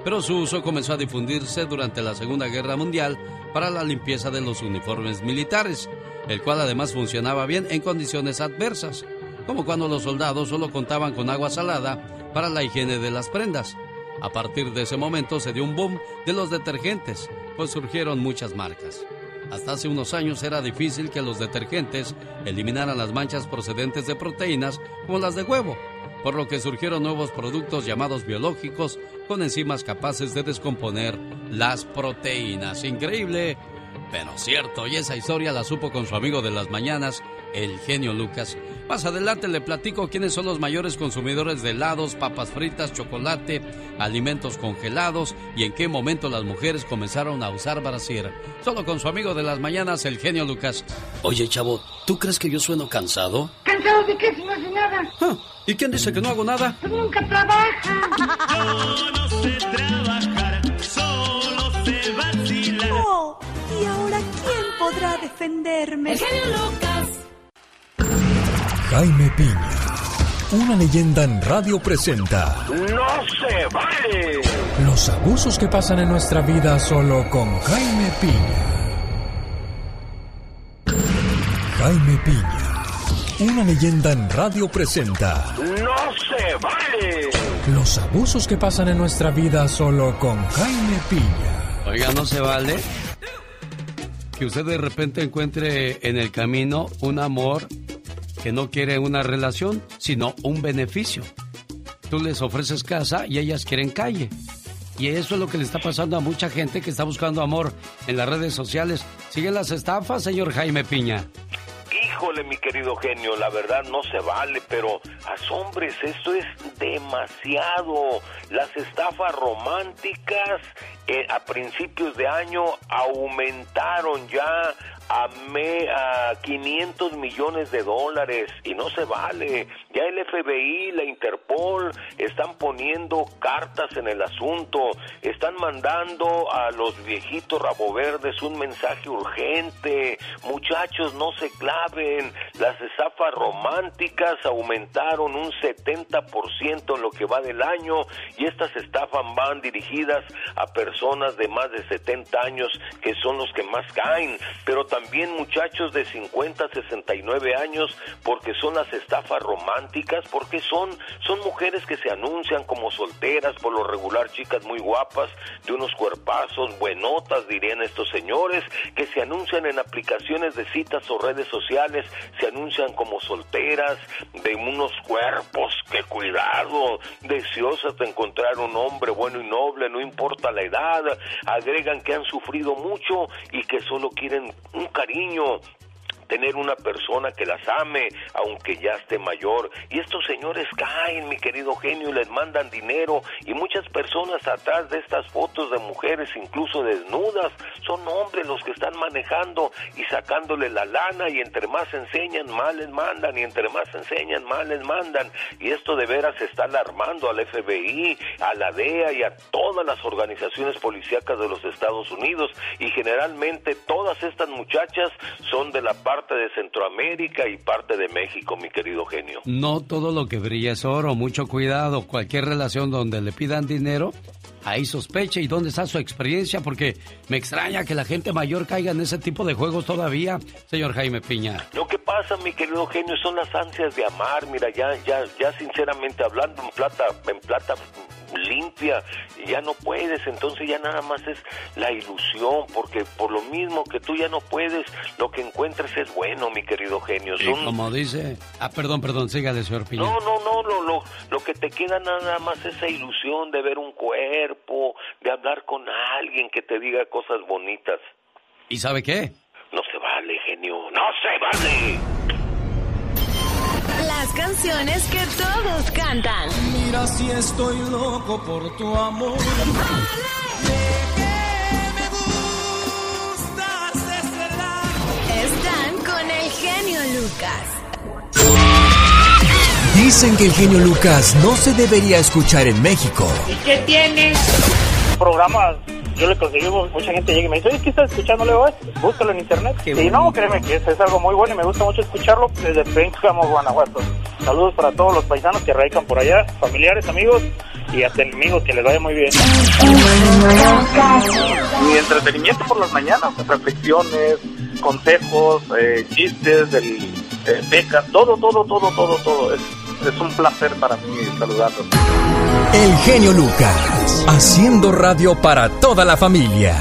pero su uso comenzó a difundirse durante la Segunda Guerra Mundial para la limpieza de los uniformes militares, el cual además funcionaba bien en condiciones adversas, como cuando los soldados solo contaban con agua salada para la higiene de las prendas. A partir de ese momento se dio un boom de los detergentes, pues surgieron muchas marcas. Hasta hace unos años era difícil que los detergentes eliminaran las manchas procedentes de proteínas como las de huevo, por lo que surgieron nuevos productos llamados biológicos con enzimas capaces de descomponer las proteínas. Increíble, pero cierto, y esa historia la supo con su amigo de las mañanas, el genio Lucas. Más adelante le platico quiénes son los mayores consumidores de helados, papas fritas, chocolate, alimentos congelados y en qué momento las mujeres comenzaron a usar brasier. Solo con su amigo de las mañanas, el genio Lucas. Oye, chavo, ¿tú crees que yo sueno cansado? ¿Cansado de qué si no hace nada? Ah, ¿Y quién dice que no hago nada? Pues nunca trabaja. Yo no sé trabajar, podrá defenderme? El genio Lucas. Jaime Piña, una leyenda en radio presenta ¡No se vale! los abusos que pasan en nuestra vida solo con Jaime Piña. Jaime Piña, Una leyenda en radio presenta ¡No se vale! los abusos que pasan en nuestra vida solo con Jaime Piña. Oiga, no se vale que usted de repente encuentre en el camino un amor que no quiere una relación, sino un beneficio. Tú les ofreces casa y ellas quieren calle. Y eso es lo que le está pasando a mucha gente que está buscando amor en las redes sociales. ¿Siguen las estafas, señor Jaime Piña? Híjole, mi querido genio, la verdad no se vale, pero asombres, esto es demasiado. Las estafas románticas eh, a principios de año aumentaron ya a, me, a 500 millones de dólares y no se vale. Ya el FBI, la Interpol están poniendo cartas en el asunto, están mandando a los viejitos raboverdes un mensaje urgente. Muchachos, no se claven. Las estafas románticas aumentaron un 70% en lo que va del año y estas estafas van dirigidas a personas de más de 70 años que son los que más caen, pero también muchachos de 50, 69 años porque son las estafas románticas, porque son son mujeres que se anuncian como solteras, por lo regular chicas muy guapas, de unos cuerpazos, buenotas dirían estos señores, que se anuncian en aplicaciones de citas o redes sociales, se anuncian como solteras, de unos cuerpos, que cuidado, deseosas de encontrar un hombre bueno y noble, no importa la edad, agregan que han sufrido mucho y que solo quieren un cariño, tener una persona que las ame, aunque ya esté mayor. Y estos señores caen, mi querido genio, les mandan dinero. Y muchas personas atrás de estas fotos de mujeres, incluso desnudas, son hombres los que están manejando y sacándole la lana. Y entre más enseñan, más les mandan. Y entre más enseñan, más les mandan. Y esto de veras está alarmando al FBI, a la DEA y a todas las organizaciones policíacas de los Estados Unidos. Y generalmente todas estas muchachas son de la parte de Centroamérica y parte de México, mi querido genio. No todo lo que brilla es oro, mucho cuidado. Cualquier relación donde le pidan dinero, ahí sospeche. ¿Y dónde está su experiencia? Porque me extraña que la gente mayor caiga en ese tipo de juegos todavía, señor Jaime Piña. Lo que pasa, mi querido genio, son las ansias de amar. Mira, ya, ya, ya sinceramente hablando en plata, en plata limpia, ya no puedes, entonces ya nada más es la ilusión, porque por lo mismo que tú ya no puedes, lo que encuentres es bueno, mi querido genio. Y Son- como dice... Ah, perdón, perdón, sígale, señor Piña. No, no, no, lo, lo, lo que te queda nada más es esa ilusión de ver un cuerpo, de hablar con alguien que te diga cosas bonitas. ¿Y sabe qué? No se vale, genio, no se vale. Las canciones que todos cantan. Mira si estoy loco por tu amor. Están con el genio Lucas. Dicen que el genio Lucas no se debería escuchar en México. ¿Y qué tiene? Programas yo le conseguí, mucha gente llega y me dice, oye, ¿qué estás escuchando luego? Búscalo en internet. y no, créeme que es, es algo muy bueno y me gusta mucho escucharlo desde Pénjamo, Guanajuato. Saludos para todos los paisanos que radican por allá, familiares, amigos y hasta enemigos, que les vaya muy bien. Mi entretenimiento por las mañanas, reflexiones, consejos, eh, chistes, del, eh, becas, todo, todo, todo, todo, todo. Es, es un placer para mí saludarlos. El genio Lucas, haciendo radio para toda la familia.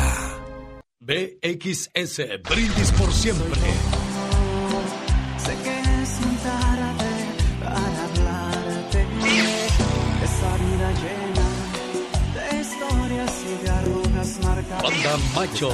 BXS, brindis por siempre. Sé que tarde para hablarte. Esa vida llena de historias y de arrugas marcadas. Banda Macho,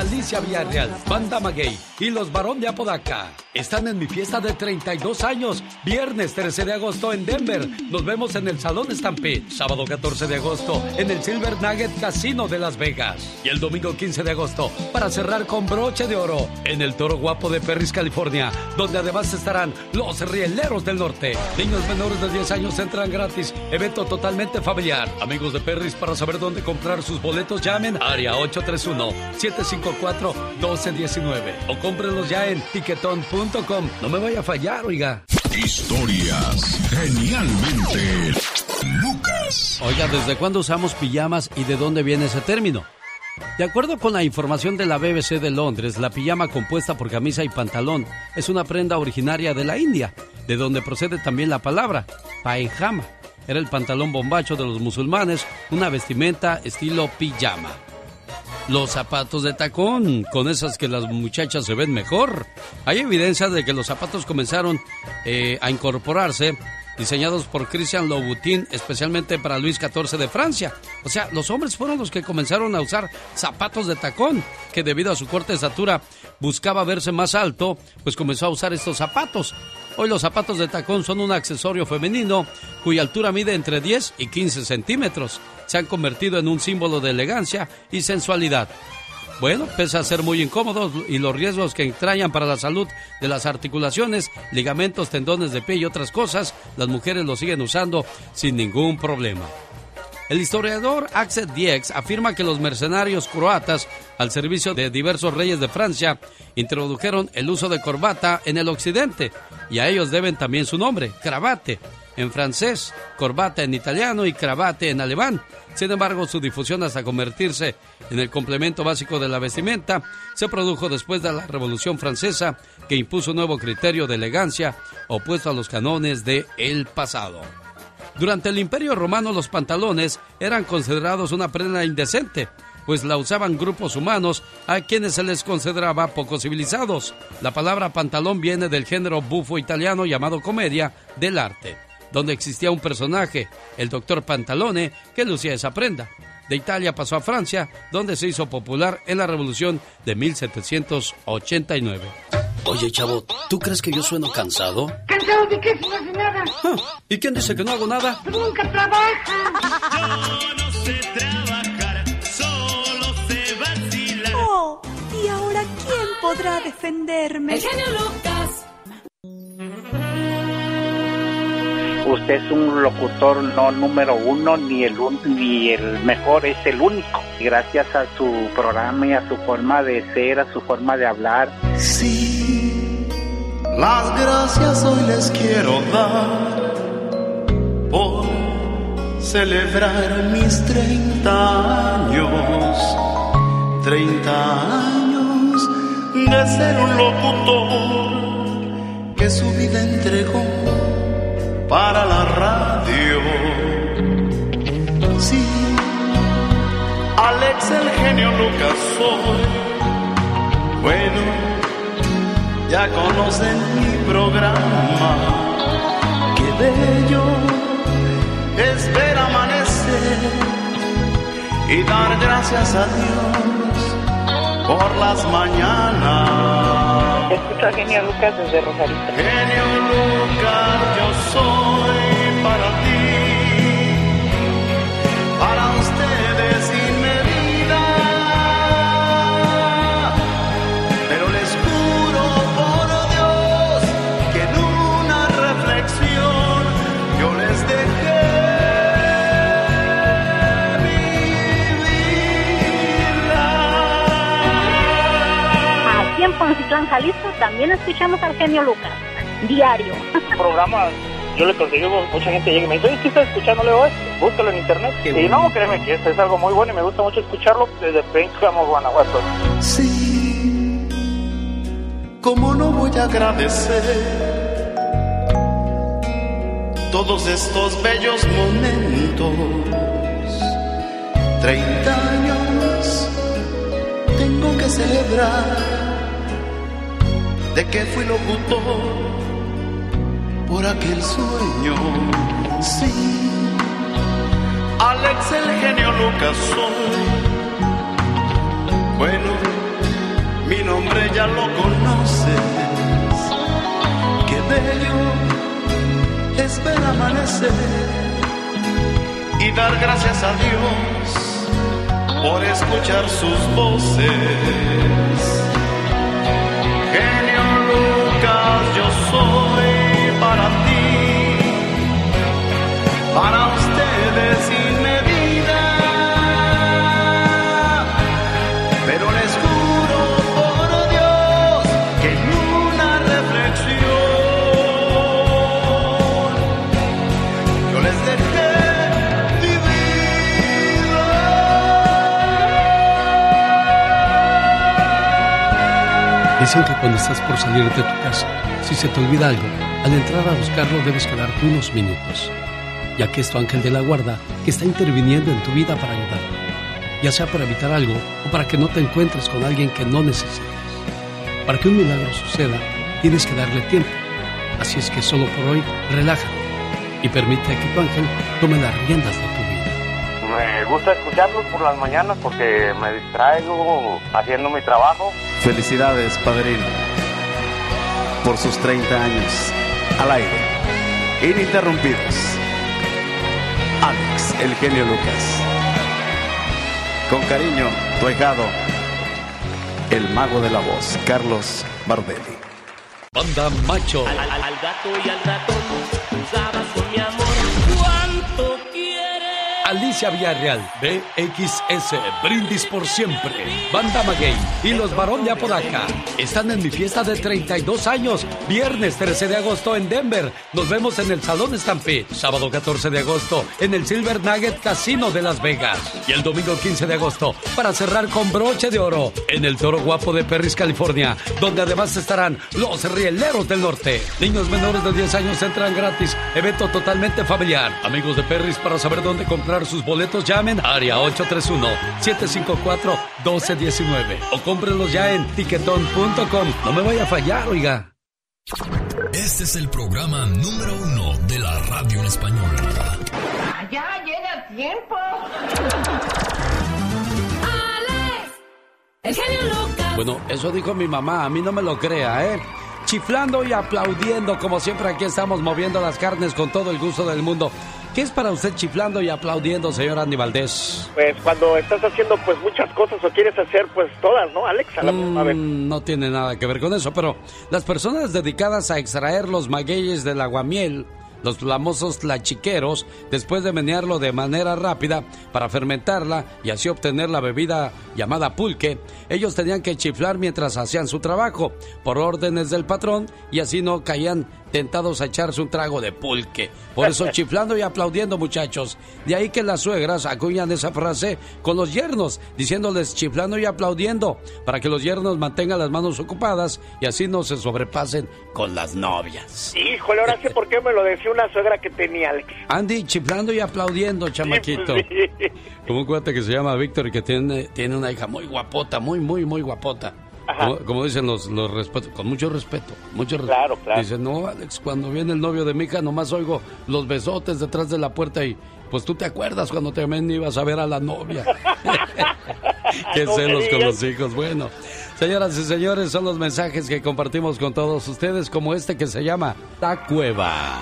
Alicia Villarreal, Banda Maguey y Los Barón de Apodaca. Están en mi fiesta de 32 años, viernes 13 de agosto en Denver. Nos vemos en el Salón Stampede, sábado 14 de agosto en el Silver Nugget Casino de Las Vegas. Y el domingo 15 de agosto para cerrar con broche de oro en el Toro Guapo de Perris, California, donde además estarán los Rieleros del Norte. Niños menores de 10 años entran gratis, evento totalmente familiar. Amigos de Perris, para saber dónde comprar sus boletos, llamen área 831 75 354-1219 o cómprelos ya en tiquetón.com. No me vaya a fallar, oiga. Historias genialmente Lucas. Oiga, ¿desde cuándo usamos pijamas y de dónde viene ese término? De acuerdo con la información de la BBC de Londres, la pijama compuesta por camisa y pantalón es una prenda originaria de la India, de donde procede también la palabra paejama. Era el pantalón bombacho de los musulmanes, una vestimenta estilo pijama. Los zapatos de tacón, con esas que las muchachas se ven mejor. Hay evidencia de que los zapatos comenzaron eh, a incorporarse diseñados por Christian Louboutin, especialmente para Luis XIV de Francia. O sea, los hombres fueron los que comenzaron a usar zapatos de tacón, que debido a su corta estatura buscaba verse más alto, pues comenzó a usar estos zapatos. Hoy los zapatos de tacón son un accesorio femenino cuya altura mide entre 10 y 15 centímetros. Se han convertido en un símbolo de elegancia y sensualidad. Bueno, pese a ser muy incómodos y los riesgos que entrañan para la salud de las articulaciones, ligamentos, tendones de pie y otras cosas, las mujeres lo siguen usando sin ningún problema. El historiador Axel Diex afirma que los mercenarios croatas, al servicio de diversos reyes de Francia, introdujeron el uso de corbata en el occidente, y a ellos deben también su nombre, cravate, en francés, corbata en italiano y cravate en alemán. Sin embargo, su difusión hasta convertirse en el complemento básico de la vestimenta se produjo después de la Revolución Francesa, que impuso un nuevo criterio de elegancia opuesto a los canones de el pasado. Durante el Imperio Romano los pantalones eran considerados una prenda indecente, pues la usaban grupos humanos a quienes se les consideraba poco civilizados. La palabra pantalón viene del género bufo italiano llamado comedia del arte donde existía un personaje, el doctor Pantalone, que lucía esa prenda. De Italia pasó a Francia, donde se hizo popular en la Revolución de 1789. Oye, chavo, ¿tú crees que yo sueno cansado? ¿Cansado de qué si no hace nada? Ah, ¿Y quién dice que no hago nada? Nunca trabaja. no sé trabajar, solo sé vacilar. Oh, ¿y ahora quién podrá defenderme? El genio Lucas. Usted es un locutor no número uno, ni el, ni el mejor, es el único. Gracias a su programa y a su forma de ser, a su forma de hablar. Sí, las gracias hoy les quiero dar por celebrar mis 30 años. 30 años de ser un locutor que su vida entregó para la radio. Sí, Alex el genio Lucas soy. Bueno, ya conocen mi programa. Qué bello es ver amanecer y dar gracias a Dios por las mañanas. Escucho a Genio Lucas desde Rosarito. Genio Lucas, yo soy Poncitlán, Jalisco, también escuchamos al genio Lucas. Diario. programa yo le conseguí mucha gente llega y me dice, ¿qué estás escuchando esto? Búscalo en internet. y no, créeme que esto es algo muy bueno y me gusta mucho escucharlo desde Pénjamo, Guanajuato. Sí, ¿cómo no voy a agradecer todos estos bellos momentos? Treinta años tengo que celebrar de que fui locutor por aquel sueño. Sí, Alex el genio Lucas soy. Bueno, mi nombre ya lo conoces. Qué bello es ver amanecer y dar gracias a Dios por escuchar sus voces. Yo soy para ti, para ustedes sin Que cuando estás por salir de tu casa, si se te olvida algo, al entrar a buscarlo debes quedarte unos minutos, ya que es tu ángel de la guarda que está interviniendo en tu vida para ayudarte, ya sea para evitar algo o para que no te encuentres con alguien que no necesitas. Para que un milagro suceda, tienes que darle tiempo. Así es que solo por hoy, relájate y permite que tu ángel tome las riendas de tu vida. Me gusta escucharlos por las mañanas porque me distraigo haciendo mi trabajo. Felicidades, padrino, por sus 30 años al aire, ininterrumpidos. Alex, el genio Lucas. Con cariño, tu ahijado, el mago de la voz, Carlos Bardelli. Banda Macho. Al, al- al gato y al ratón Alicia Villarreal, BXS, Brindis por siempre, Banda Maguey y los Barón de Apodaca están en mi fiesta de 32 años, viernes 13 de agosto en Denver. Nos vemos en el Salón Stampede, sábado 14 de agosto en el Silver Nugget Casino de Las Vegas y el domingo 15 de agosto para cerrar con broche de oro en el Toro Guapo de Perris, California, donde además estarán los Rieleros del Norte. Niños menores de 10 años entran gratis, evento totalmente familiar. Amigos de Perris, para saber dónde comprar sus boletos, llamen a área 831-754-1219 o cómprenlos ya en tiquetón.com. No me vaya a fallar, oiga. Este es el programa número uno de la radio en español. Ya llega tiempo. El genio Lucas. Bueno, eso dijo mi mamá, a mí no me lo crea, ¿eh? Chiflando y aplaudiendo, como siempre aquí estamos moviendo las carnes con todo el gusto del mundo. ¿Qué es para usted chiflando y aplaudiendo, señor Andy Valdés? Pues cuando estás haciendo pues muchas cosas o quieres hacer pues todas, ¿no, Alex? A la misma vez. Mm, no tiene nada que ver con eso, pero las personas dedicadas a extraer los magueyes del aguamiel, los famosos tlachiqueros, después de menearlo de manera rápida para fermentarla y así obtener la bebida llamada pulque, ellos tenían que chiflar mientras hacían su trabajo, por órdenes del patrón, y así no caían tentados a echarse un trago de pulque. Por eso chiflando y aplaudiendo muchachos. De ahí que las suegras acuñan esa frase con los yernos, diciéndoles chiflando y aplaudiendo, para que los yernos mantengan las manos ocupadas y así no se sobrepasen con las novias. Híjole, ahora sé por qué me lo decía una suegra que tenía, Alex. Andy, chiflando y aplaudiendo, chamaquito. Sí. Como un cuate que se llama Víctor y que tiene, tiene una hija muy guapota, muy, muy, muy guapota. Como, como dicen los, los respetos, con mucho respeto, mucho respeto. Claro, claro. Dice, no, Alex, cuando viene el novio de mi hija, nomás oigo los besotes detrás de la puerta y pues tú te acuerdas cuando también ibas a ver a la novia. Qué No celos con los hijos. Bueno, señoras y señores, son los mensajes que compartimos con todos ustedes, como este que se llama La Cueva.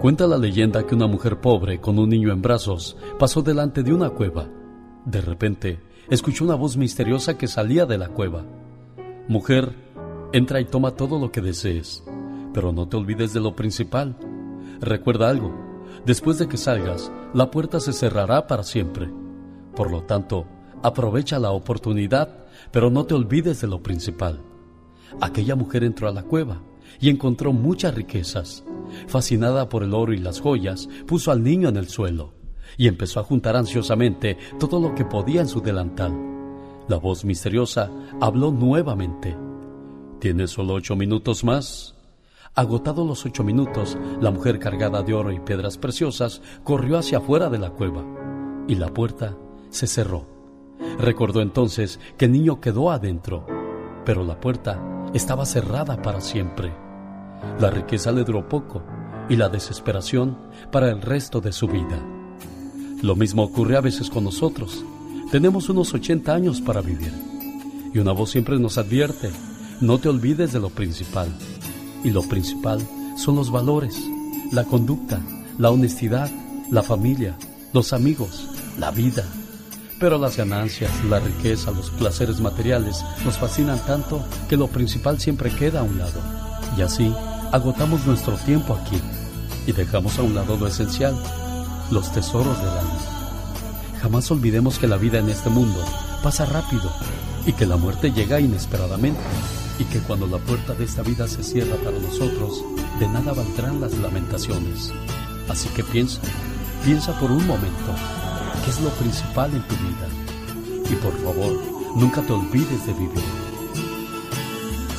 Cuenta la leyenda que una mujer pobre con un niño en brazos pasó delante de una cueva. De repente, escuchó una voz misteriosa que salía de la cueva. Mujer, entra y toma todo lo que desees, pero no te olvides de lo principal. Recuerda algo, después de que salgas, la puerta se cerrará para siempre. Por lo tanto, aprovecha la oportunidad, pero no te olvides de lo principal. Aquella mujer entró a la cueva y encontró muchas riquezas. Fascinada por el oro y las joyas, puso al niño en el suelo y empezó a juntar ansiosamente todo lo que podía en su delantal. La voz misteriosa habló nuevamente. ¿Tienes solo ocho minutos más? Agotados los ocho minutos, la mujer cargada de oro y piedras preciosas corrió hacia afuera de la cueva y la puerta se cerró. Recordó entonces que el niño quedó adentro, pero la puerta estaba cerrada para siempre. La riqueza le duró poco y la desesperación para el resto de su vida. Lo mismo ocurre a veces con nosotros. Tenemos unos 80 años para vivir. Y una voz siempre nos advierte, no te olvides de lo principal. Y lo principal son los valores, la conducta, la honestidad, la familia, los amigos, la vida. Pero las ganancias, la riqueza, los placeres materiales nos fascinan tanto que lo principal siempre queda a un lado. Y así agotamos nuestro tiempo aquí y dejamos a un lado lo esencial, los tesoros del alma. Jamás olvidemos que la vida en este mundo pasa rápido y que la muerte llega inesperadamente y que cuando la puerta de esta vida se cierra para nosotros, de nada valdrán las lamentaciones. Así que piensa, piensa por un momento, ¿qué es lo principal en tu vida? Y por favor, nunca te olvides de vivir.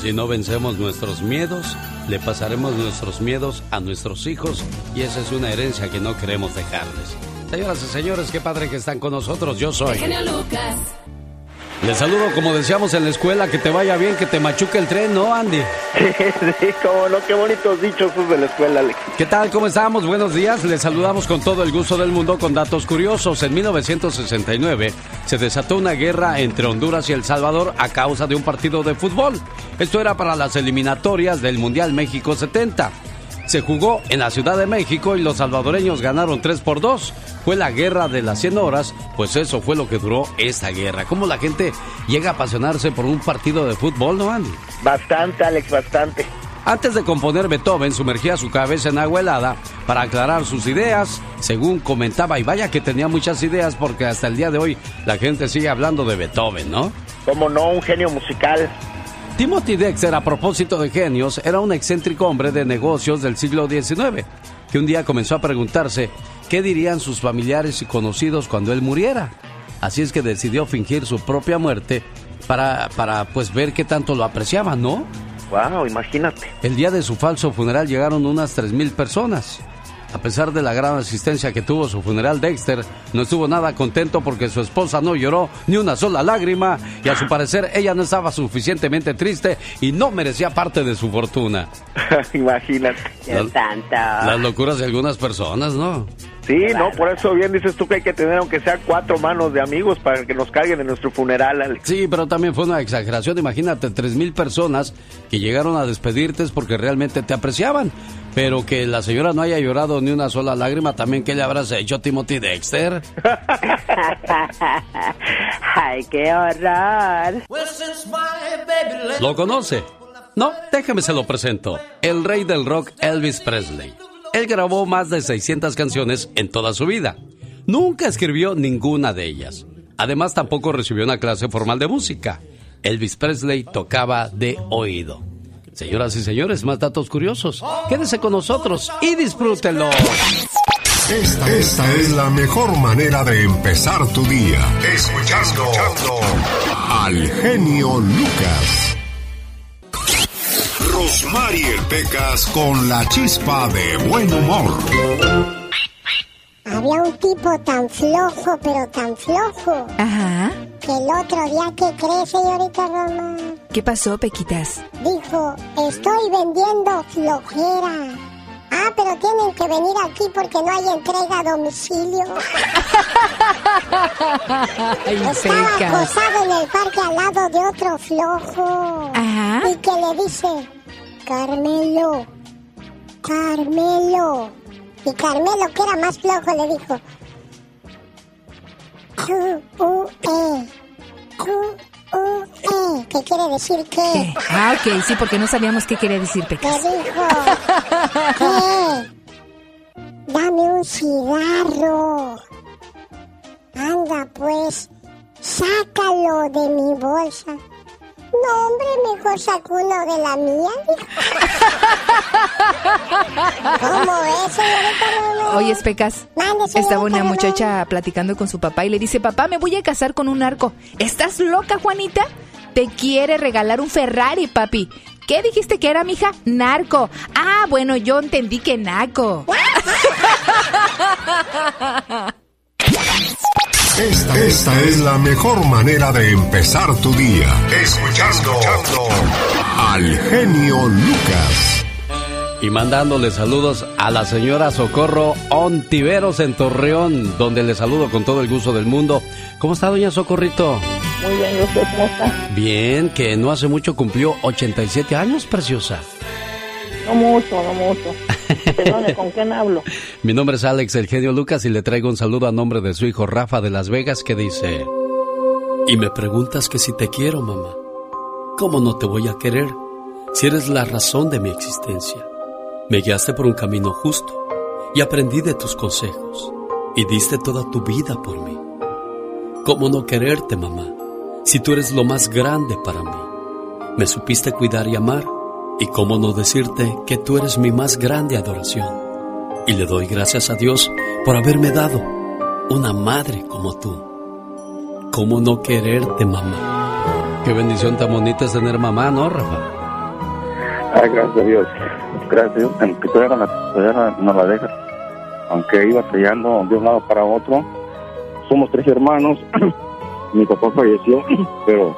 Si no vencemos nuestros miedos, le pasaremos nuestros miedos a nuestros hijos y esa es una herencia que no queremos dejarles. Señoras y señores, qué padre que están con nosotros. Yo soy. Lucas. Les saludo como decíamos en la escuela, que te vaya bien, que te machuque el tren, ¿no, Andy? sí, cómo no, qué bonitos dichos esos de la escuela, Alex. ¿Qué tal? ¿Cómo estamos? Buenos días. Les saludamos con todo el gusto del mundo con datos curiosos. En 1969 se desató una guerra entre Honduras y El Salvador a causa de un partido de fútbol. Esto era para las eliminatorias del Mundial México 70 se jugó en la Ciudad de México y los salvadoreños ganaron 3 por 2. Fue la guerra de las 100 horas, pues eso fue lo que duró esta guerra. ¿Cómo la gente llega a apasionarse por un partido de fútbol, no, Andy? Bastante, Alex, bastante. Antes de componer Beethoven, sumergía su cabeza en agua helada para aclarar sus ideas, según comentaba, y vaya que tenía muchas ideas porque hasta el día de hoy la gente sigue hablando de Beethoven, ¿no? Como no, un genio musical. Timothy Dexter, a propósito de genios, era un excéntrico hombre de negocios del siglo XIX, que un día comenzó a preguntarse qué dirían sus familiares y conocidos cuando él muriera. Así es que decidió fingir su propia muerte para, para pues ver qué tanto lo apreciaban, ¿no? Wow, imagínate. El día de su falso funeral llegaron unas 3.000 personas. A pesar de la gran asistencia que tuvo su funeral, Dexter no estuvo nada contento porque su esposa no lloró ni una sola lágrima y a su parecer ella no estaba suficientemente triste y no merecía parte de su fortuna. Imagínate. Santo. Las locuras de algunas personas, ¿no? Sí, no, por eso bien dices tú que hay que tener aunque sea cuatro manos de amigos para que nos carguen en nuestro funeral, Alex. Sí, pero también fue una exageración. Imagínate, tres mil personas que llegaron a despedirte porque realmente te apreciaban. Pero que la señora no haya llorado ni una sola lágrima, también que le habrás hecho Timothy Dexter. Ay, qué horror. ¿Lo conoce? No, déjame se lo presento. El rey del rock Elvis Presley. Él grabó más de 600 canciones en toda su vida. Nunca escribió ninguna de ellas. Además, tampoco recibió una clase formal de música. Elvis Presley tocaba de oído. Señoras y señores, más datos curiosos. Quédese con nosotros y disfrútenlo. Esta, es la mejor manera de empezar tu día. Escuchando al genio Lucas. Rosmarie Pecas con la chispa de buen humor. Había un tipo tan flojo, pero tan flojo. Ajá. Que el otro día, ¿qué crees, señorita Roma? ¿Qué pasó, Pequitas? Dijo, estoy vendiendo flojera. Ah, pero tienen que venir aquí porque no hay entrega a domicilio. Estaba Pecas. acostado en el parque al lado de otro flojo. Ajá. Y que le dice, Carmelo, Carmelo. Y Carmelo, que era más flojo, le dijo, Q-U-E, Q-U-E. ¿Qué quiere decir qué? Ah, ok, sí, porque no sabíamos qué quería decir, Le Pecas. dijo, ¿qué? Dame un cigarro. Anda, pues, sácalo de mi bolsa. No, hombre, mejor saco uno de la mía. ¿Cómo es, señorita Roma? Oye, Pecas. Mande, señorita Estaba una muchacha platicando con su papá y le dice, papá, me voy a casar con un narco. ¿Estás loca, Juanita? Te quiere regalar un Ferrari, papi. ¿Qué dijiste que era, mija? Narco. Ah, bueno, yo entendí que naco. Esta, esta es la mejor manera de empezar tu día. Escuchando al genio Lucas. Y mandándole saludos a la señora Socorro Ontiveros en Torreón, donde le saludo con todo el gusto del mundo. ¿Cómo está, doña Socorrito? Muy bien, ¿y usted cómo está? Bien, que no hace mucho cumplió 87 años, preciosa. No mucho, no mucho. Perdone, ¿con quién hablo? Mi nombre es Alex El Genio Lucas y le traigo un saludo a nombre de su hijo Rafa de Las Vegas que dice... Y me preguntas que si te quiero, mamá. ¿Cómo no te voy a querer si eres la razón de mi existencia? Me guiaste por un camino justo y aprendí de tus consejos y diste toda tu vida por mí. ¿Cómo no quererte, mamá, si tú eres lo más grande para mí? Me supiste cuidar y amar y cómo no decirte que tú eres mi más grande adoración. Y le doy gracias a Dios por haberme dado una madre como tú. ¿Cómo no quererte, mamá? Qué bendición tan bonita es tener mamá, ¿no, Rafa? Ay, gracias a Dios. Gracias a Dios. Aunque todavía no la, todavía no la deja. Aunque iba peleando de un lado para otro. Somos tres hermanos. Mi papá falleció, pero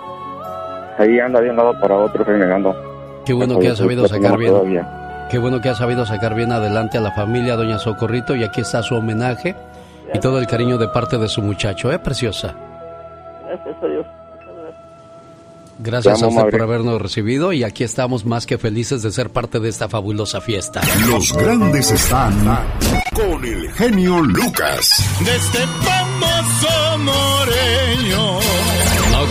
ahí anda de un lado para otro renegando. Qué bueno que ha sabido sacar bien. Qué bueno que ha sabido sacar bien adelante a la familia, doña Socorrito, y aquí está su homenaje y todo el cariño de parte de su muchacho, ¿eh, preciosa? Gracias a Dios. Gracias a usted por habernos recibido y aquí estamos más que felices de ser parte de esta fabulosa fiesta. Los grandes están con el genio Lucas. De este famoso moreño.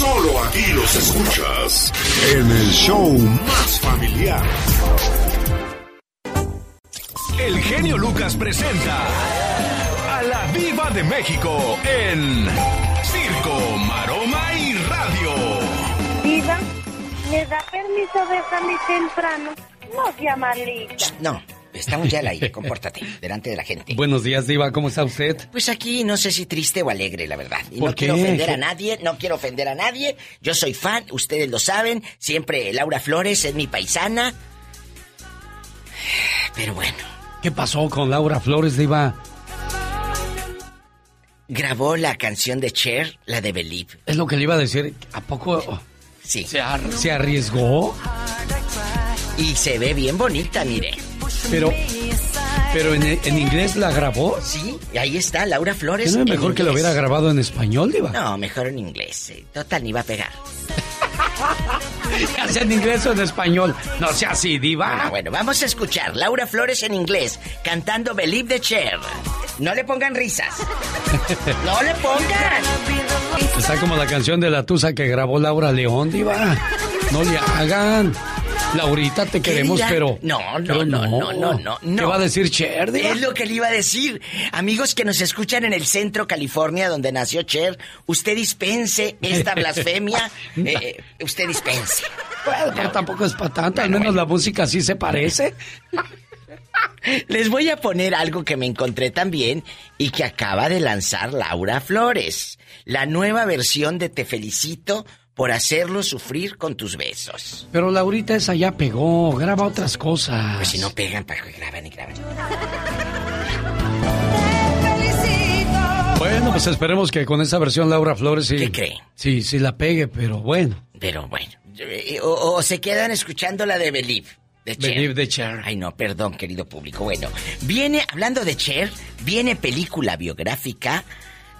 Solo aquí los escuchas en el show más familiar. El genio Lucas presenta a la Viva de México en Circo, Maroma y Radio. Diva, ¿me da permiso de salir temprano? No sea malita. No, estamos ya al aire, compórtate, delante de la gente. Buenos días, Diva, ¿cómo está usted? Pues aquí no sé si triste o alegre, la verdad. Y ¿Por no qué? quiero ofender a nadie, no quiero ofender a nadie. Yo soy fan, ustedes lo saben. Siempre Laura Flores es mi paisana. Pero bueno, ¿Qué pasó con Laura Flores, Diva? grabó la canción de Cher, la de Believe. Es lo que le iba a decir. ¿A poco Sí. se, ar- se arriesgó? Y se ve bien bonita, mire. Pero, pero en, en inglés la grabó. Sí, y ahí está, Laura ¿Que Flores. no es mejor que lo hubiera grabado en español, Diva? No, mejor en inglés. eh, Total, ni va a pegar. Ya sea en inglés o en español. No sea así, Diva. Ah, bueno, vamos a escuchar Laura Flores en inglés cantando Believe the Cher. No le pongan risas. No le pongan. Está como la canción de la Tusa que grabó Laura León, Diva. No le hagan. Laurita, te queremos, dirá? pero. No, no, pero no, no, no, no, ¿Qué va a decir Cher, Diva? Es lo que le iba a decir. Amigos que nos escuchan en el centro California, donde nació Cher, usted dispense esta blasfemia. eh, usted dispense. Bueno, pero tampoco es para tanto. Al menos la música sí se parece. Les voy a poner algo que me encontré también y que acaba de lanzar Laura Flores. La nueva versión de Te felicito por hacerlo sufrir con tus besos. Pero Laurita esa ya pegó. Graba otras cosas. Pues si no pegan, para que graben y graben. Bueno, pues esperemos que con esa versión Laura Flores sí. ¿Qué cree? Sí, sí la pegue, pero bueno. Pero bueno, eh, o, o se quedan escuchando la de Believe. De Cher. Believe de Cher. Ay, no, perdón, querido público. Bueno, viene, hablando de Cher, viene película biográfica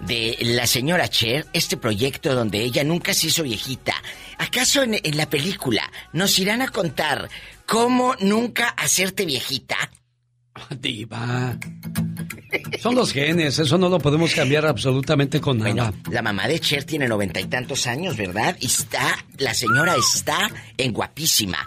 de la señora Cher, este proyecto donde ella nunca se hizo viejita. ¿Acaso en, la película nos irán a contar cómo nunca hacerte viejita? Diva. Son los genes, eso no lo podemos cambiar absolutamente con nada. Bueno, la mamá de Cher tiene noventa y tantos años, ¿verdad? Y está, la señora está en guapísima.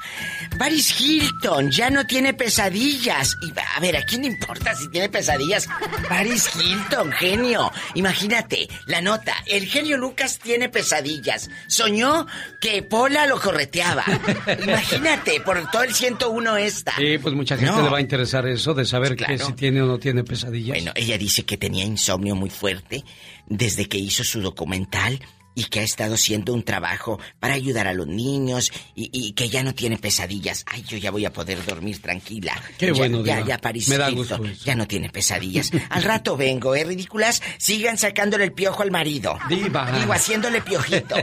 Paris Hilton ya no tiene pesadillas. Y, a ver, ¿a quién le importa si tiene pesadillas? Paris Hilton, genio. Imagínate, la nota. El genio Lucas tiene pesadillas. Soñó que Pola lo correteaba. Imagínate, por todo el 101 esta. Sí, pues mucha gente No. le va a interesar eso de saber que Claro. si tiene o no tiene pesadillas. Bueno, ella dice que tenía insomnio muy fuerte desde que hizo su documental y que ha estado haciendo un trabajo para ayudar a los niños y, y que ya no tiene pesadillas. Ay, yo ya voy a poder dormir tranquila. Qué Ya- bueno, Ya, Diva. ya, Paris Me da gusto. Ya no tiene pesadillas. Al rato vengo, ¿eh, ridículas? Sigan sacándole el piojo al marido. Diva. Digo, haciéndole piojito.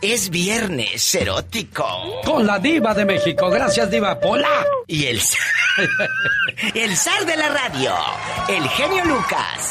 es viernes erótico. Con la diva de México. Gracias, diva Pola. Y el... el zar de la radio, el genio Lucas.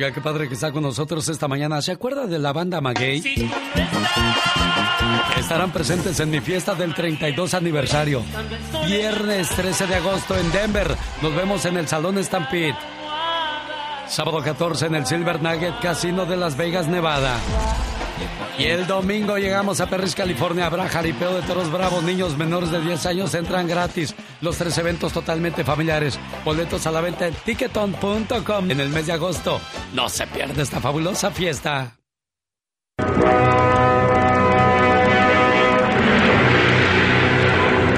Oiga, qué padre que está con nosotros esta mañana. ¿Se acuerda de la banda Maguey? Estarán presentes en mi fiesta del 32 aniversario. Viernes 13 de agosto en Denver. Nos vemos en el Salón Stampede. Sábado 14 en el Silver Nugget Casino de Las Vegas, Nevada. Y el domingo llegamos a Perris, California. Habrá jaripeo de toros bravos. Niños menores de 10 años entran gratis. Los tres eventos totalmente familiares. Boletos a la venta en ticketon.com en el mes de agosto. No se pierde esta fabulosa fiesta.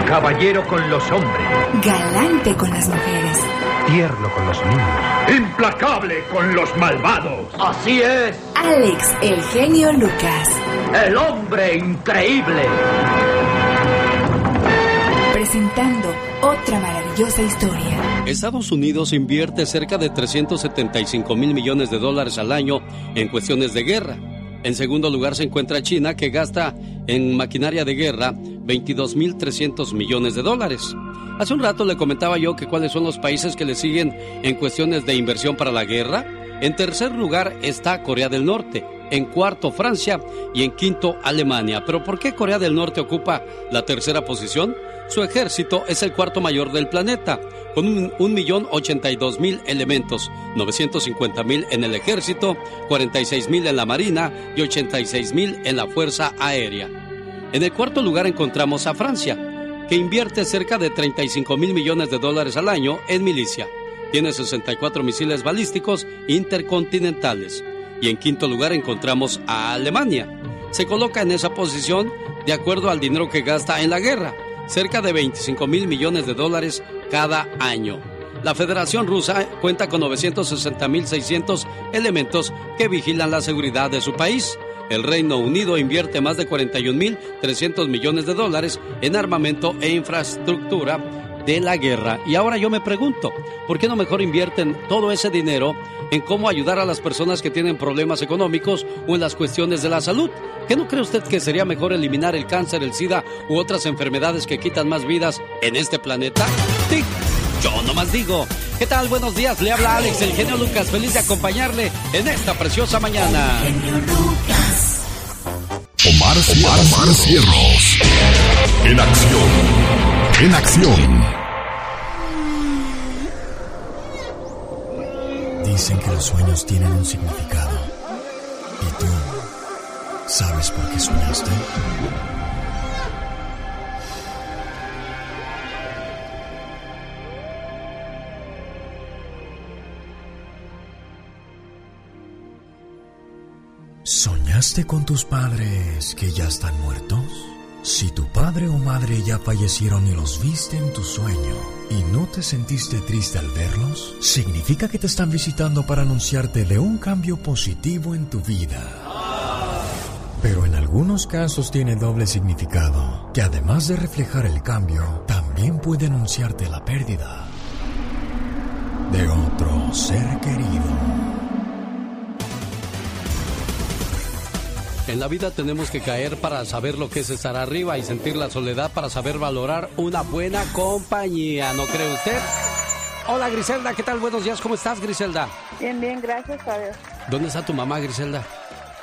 Caballero con los hombres. Galante con las mujeres. Tierno con los niños. Implacable con los malvados. Así es. Alex, el genio Lucas. El hombre increíble. Presentando otra maravillosa historia. Estados Unidos invierte cerca de 375 mil millones de dólares al año en cuestiones de guerra. En segundo lugar se encuentra China, que gasta en maquinaria de guerra 22.300 millones de dólares. Hace un rato le comentaba yo que cuáles son los países que le siguen en cuestiones de inversión para la guerra. En tercer lugar está Corea del Norte, en cuarto Francia y en quinto Alemania. Pero ¿por qué Corea del Norte ocupa la tercera posición? Su ejército es el cuarto mayor del planeta, con un, un millón dos mil elementos, 950 mil en el ejército, 46 mil en la marina y 86 mil en la fuerza aérea. En el cuarto lugar encontramos a Francia, que invierte cerca de 35 mil millones de dólares al año en milicia. Tiene 64 misiles balísticos intercontinentales. Y en quinto lugar encontramos a Alemania. Se coloca en esa posición de acuerdo al dinero que gasta en la guerra, cerca de 25 mil millones de dólares cada año. La Federación Rusa cuenta con 960.600 elementos que vigilan la seguridad de su país. El Reino Unido invierte más de 41.300 millones de dólares en armamento e infraestructura de la guerra. Y ahora yo me pregunto, ¿por qué no mejor invierten todo ese dinero en cómo ayudar a las personas que tienen problemas económicos o en las cuestiones de la salud? ¿Qué no cree usted que sería mejor eliminar el cáncer, el SIDA u otras enfermedades que quitan más vidas en este planeta? ¡Tic! Yo nomás digo. ¿Qué tal? Buenos días. Le habla Alex, el genio Lucas. Feliz de acompañarle en esta preciosa mañana. Omar, Omar, Cierros. En acción. En acción. Dicen que los sueños tienen un significado. ¿Y tú sabes por qué soñaste? ¿Soñaste con tus padres que ya están muertos? Si tu padre o madre ya fallecieron y los viste en tu sueño y no te sentiste triste al verlos, significa que te están visitando para anunciarte de un cambio positivo en tu vida. Pero en algunos casos tiene doble significado, que además de reflejar el cambio, también puede anunciarte la pérdida de otro ser querido. En la vida tenemos que caer para saber lo que es estar arriba y sentir la soledad para saber valorar una buena compañía, ¿no cree usted? Hola Griselda, ¿qué tal? Buenos días, ¿cómo estás Griselda? Bien, bien, gracias a Dios. ¿Dónde está tu mamá Griselda?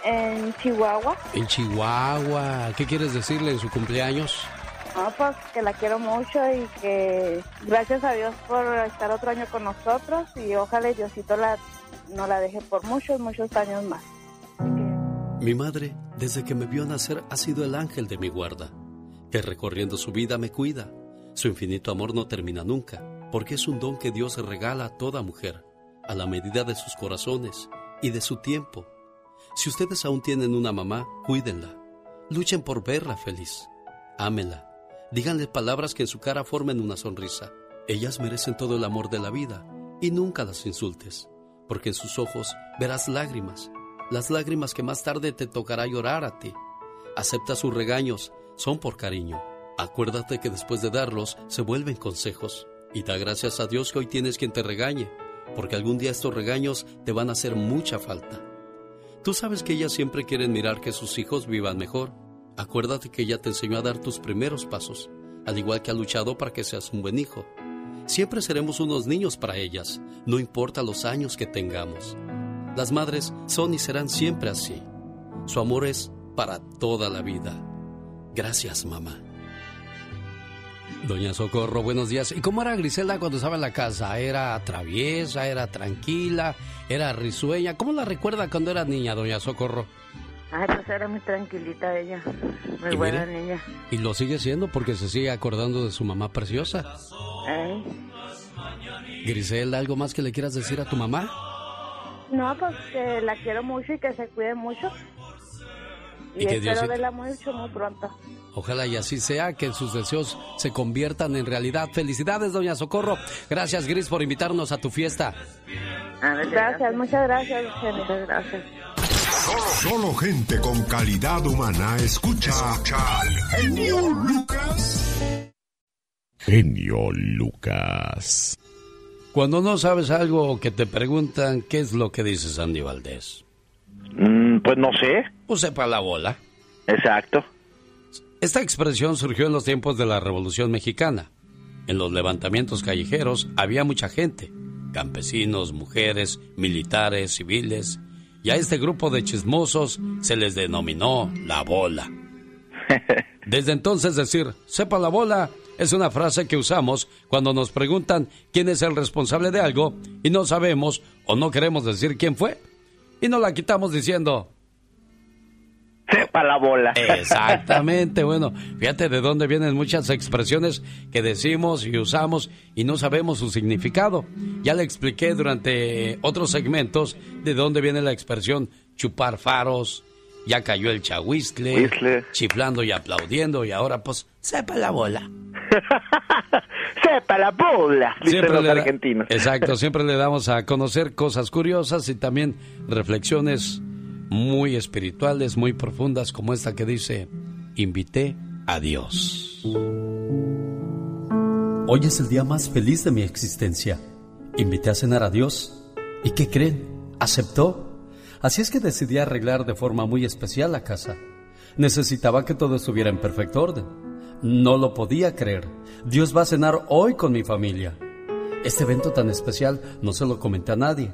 En Chihuahua. En Chihuahua. ¿Qué quieres decirle en su cumpleaños? No, pues que la quiero mucho y que gracias a Dios por estar otro año con nosotros y ojalá Diosito la, no la deje por muchos, muchos años más. Mi madre, desde que me vio nacer, ha sido el ángel de mi guarda, que recorriendo su vida me cuida. Su infinito amor no termina nunca, porque es un don que Dios regala a toda mujer, a la medida de sus corazones y de su tiempo. Si ustedes aún tienen una mamá, cuídenla. Luchen por verla feliz. Ámenla. Díganle palabras que en su cara formen una sonrisa. Ellas merecen todo el amor de la vida y nunca las insultes, porque en sus ojos verás lágrimas las lágrimas que más tarde te tocará llorar a ti. Acepta sus regaños, son por cariño. Acuérdate que después de darlos se vuelven consejos. Y da gracias a Dios que hoy tienes quien te regañe, porque algún día estos regaños te van a hacer mucha falta. Tú sabes que ellas siempre quieren mirar que sus hijos vivan mejor. Acuérdate que ella te enseñó a dar tus primeros pasos, al igual que ha luchado para que seas un buen hijo. Siempre seremos unos niños para ellas, no importa los años que tengamos. Las madres son y serán siempre así. Su amor es para toda la vida. Gracias, mamá. Doña Socorro, buenos días. ¿Y cómo era Griselda cuando estaba en la casa? ¿Era traviesa? ¿Era tranquila? ¿Era risueña? ¿Cómo la recuerda cuando era niña, Doña Socorro? Ay, pues era muy tranquilita ella. Muy buena niña. Y lo sigue siendo porque se sigue acordando de su mamá preciosa. ¿Eh? Griselda, ¿algo más que le quieras decir a tu mamá? No, pues que la quiero mucho y que se cuide mucho. Y, espero verla mucho muy pronto. Ojalá y así sea, que sus deseos se conviertan en realidad. Felicidades, doña Socorro. Gracias, Gris, por invitarnos a tu fiesta. Gracias, muchas gracias, muchas gracias. Solo, gente con calidad humana escucha, genio Lucas. Genio Lucas. Cuando no sabes algo o que te preguntan, ¿qué es lo que dices, Andy Valdés? Mm, pues no sé. Pues sepa la bola. Exacto. Esta expresión surgió en los tiempos de la Revolución Mexicana. En los levantamientos callejeros había mucha gente, campesinos, mujeres, militares, civiles, y a este grupo de chismosos se les denominó la bola. Desde entonces decir, sepa la bola, es una frase que usamos cuando nos preguntan quién es el responsable de algo y no sabemos o no queremos decir quién fue. Y nos la quitamos diciendo, sepa la bola. Exactamente, bueno, fíjate de dónde vienen muchas expresiones que decimos y usamos y no sabemos su significado. Ya le expliqué durante otros segmentos de dónde viene la expresión chupar faros, ya cayó el chahuistle, chiflando y aplaudiendo y ahora pues sepa la bola. sepa la bola, siempre los argentinos. Exacto, siempre le damos a conocer cosas curiosas y también reflexiones muy espirituales, muy profundas, como esta que dice, invité a Dios. Hoy es el día más feliz de mi existencia. Invité a cenar a Dios. ¿Y qué creen? ¿Aceptó? Así es que decidí arreglar de forma muy especial la casa. Necesitaba que todo estuviera en perfecto orden. No lo podía creer. Dios va a cenar hoy con mi familia. Este evento tan especial no se lo comenté a nadie,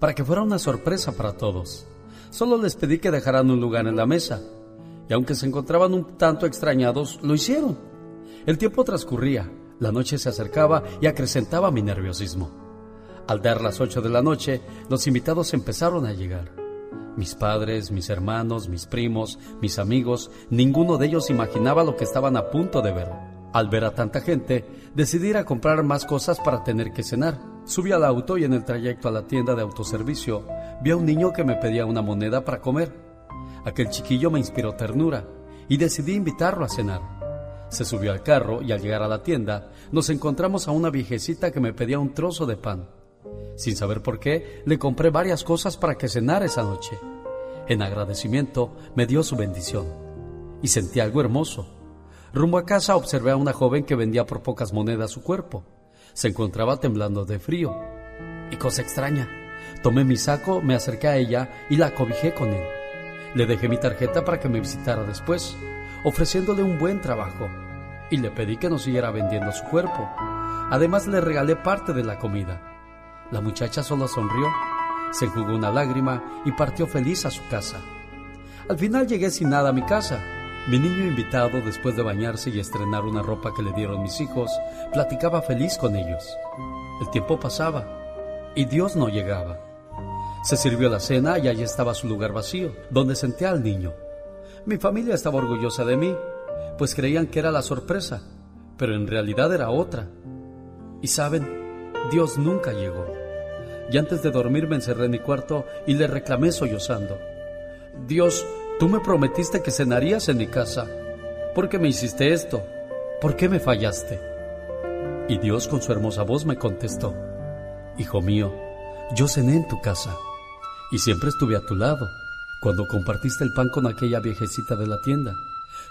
para que fuera una sorpresa para todos. Solo les pedí que dejaran un lugar en la mesa, y aunque se encontraban un tanto extrañados, lo hicieron. El tiempo transcurría, la noche se acercaba y acrecentaba mi nerviosismo. Al dar las ocho de la noche, los invitados empezaron a llegar. Mis padres, mis hermanos, mis primos, mis amigos, ninguno de ellos imaginaba lo que estaban a punto de ver. Al ver a tanta gente, decidí ir a comprar más cosas para tener que cenar. Subí al auto y en el trayecto a la tienda de autoservicio vi a un niño que me pedía una moneda para comer. Aquel chiquillo me inspiró ternura y decidí invitarlo a cenar. Se subió al carro y al llegar a la tienda nos encontramos a una viejecita que me pedía un trozo de pan. Sin saber por qué, le compré varias cosas para que cenara esa noche. En agradecimiento me dio su bendición y sentí algo hermoso. Rumbo a casa observé a una joven que vendía por pocas monedas su cuerpo. Se encontraba temblando de frío. Y cosa extraña, Tomé mi saco, me acerqué a ella y la acobijé con él. Le dejé mi tarjeta para que me visitara después, ofreciéndole un buen trabajo, y le pedí que no siguiera vendiendo su cuerpo. Además le regalé parte de la comida. La muchacha solo sonrió, se enjugó una lágrima y partió feliz a su casa. Al final llegué sin nada a mi casa. Mi niño invitado, después de bañarse y estrenar una ropa que le dieron mis hijos, platicaba feliz con ellos. El tiempo pasaba y Dios no llegaba. Se sirvió la cena y allí estaba su lugar vacío, donde senté al niño. Mi familia estaba orgullosa de mí, pues creían que era la sorpresa, pero en realidad era otra. Y saben, Dios nunca llegó. Y antes de dormir me encerré en mi cuarto y le reclamé sollozando. Dios, tú me prometiste que cenarías en mi casa. ¿Por qué me hiciste esto? ¿Por qué me fallaste? Y Dios con su hermosa voz me contestó, Hijo mío, yo cené en tu casa y siempre estuve a tu lado cuando compartiste el pan con aquella viejecita de la tienda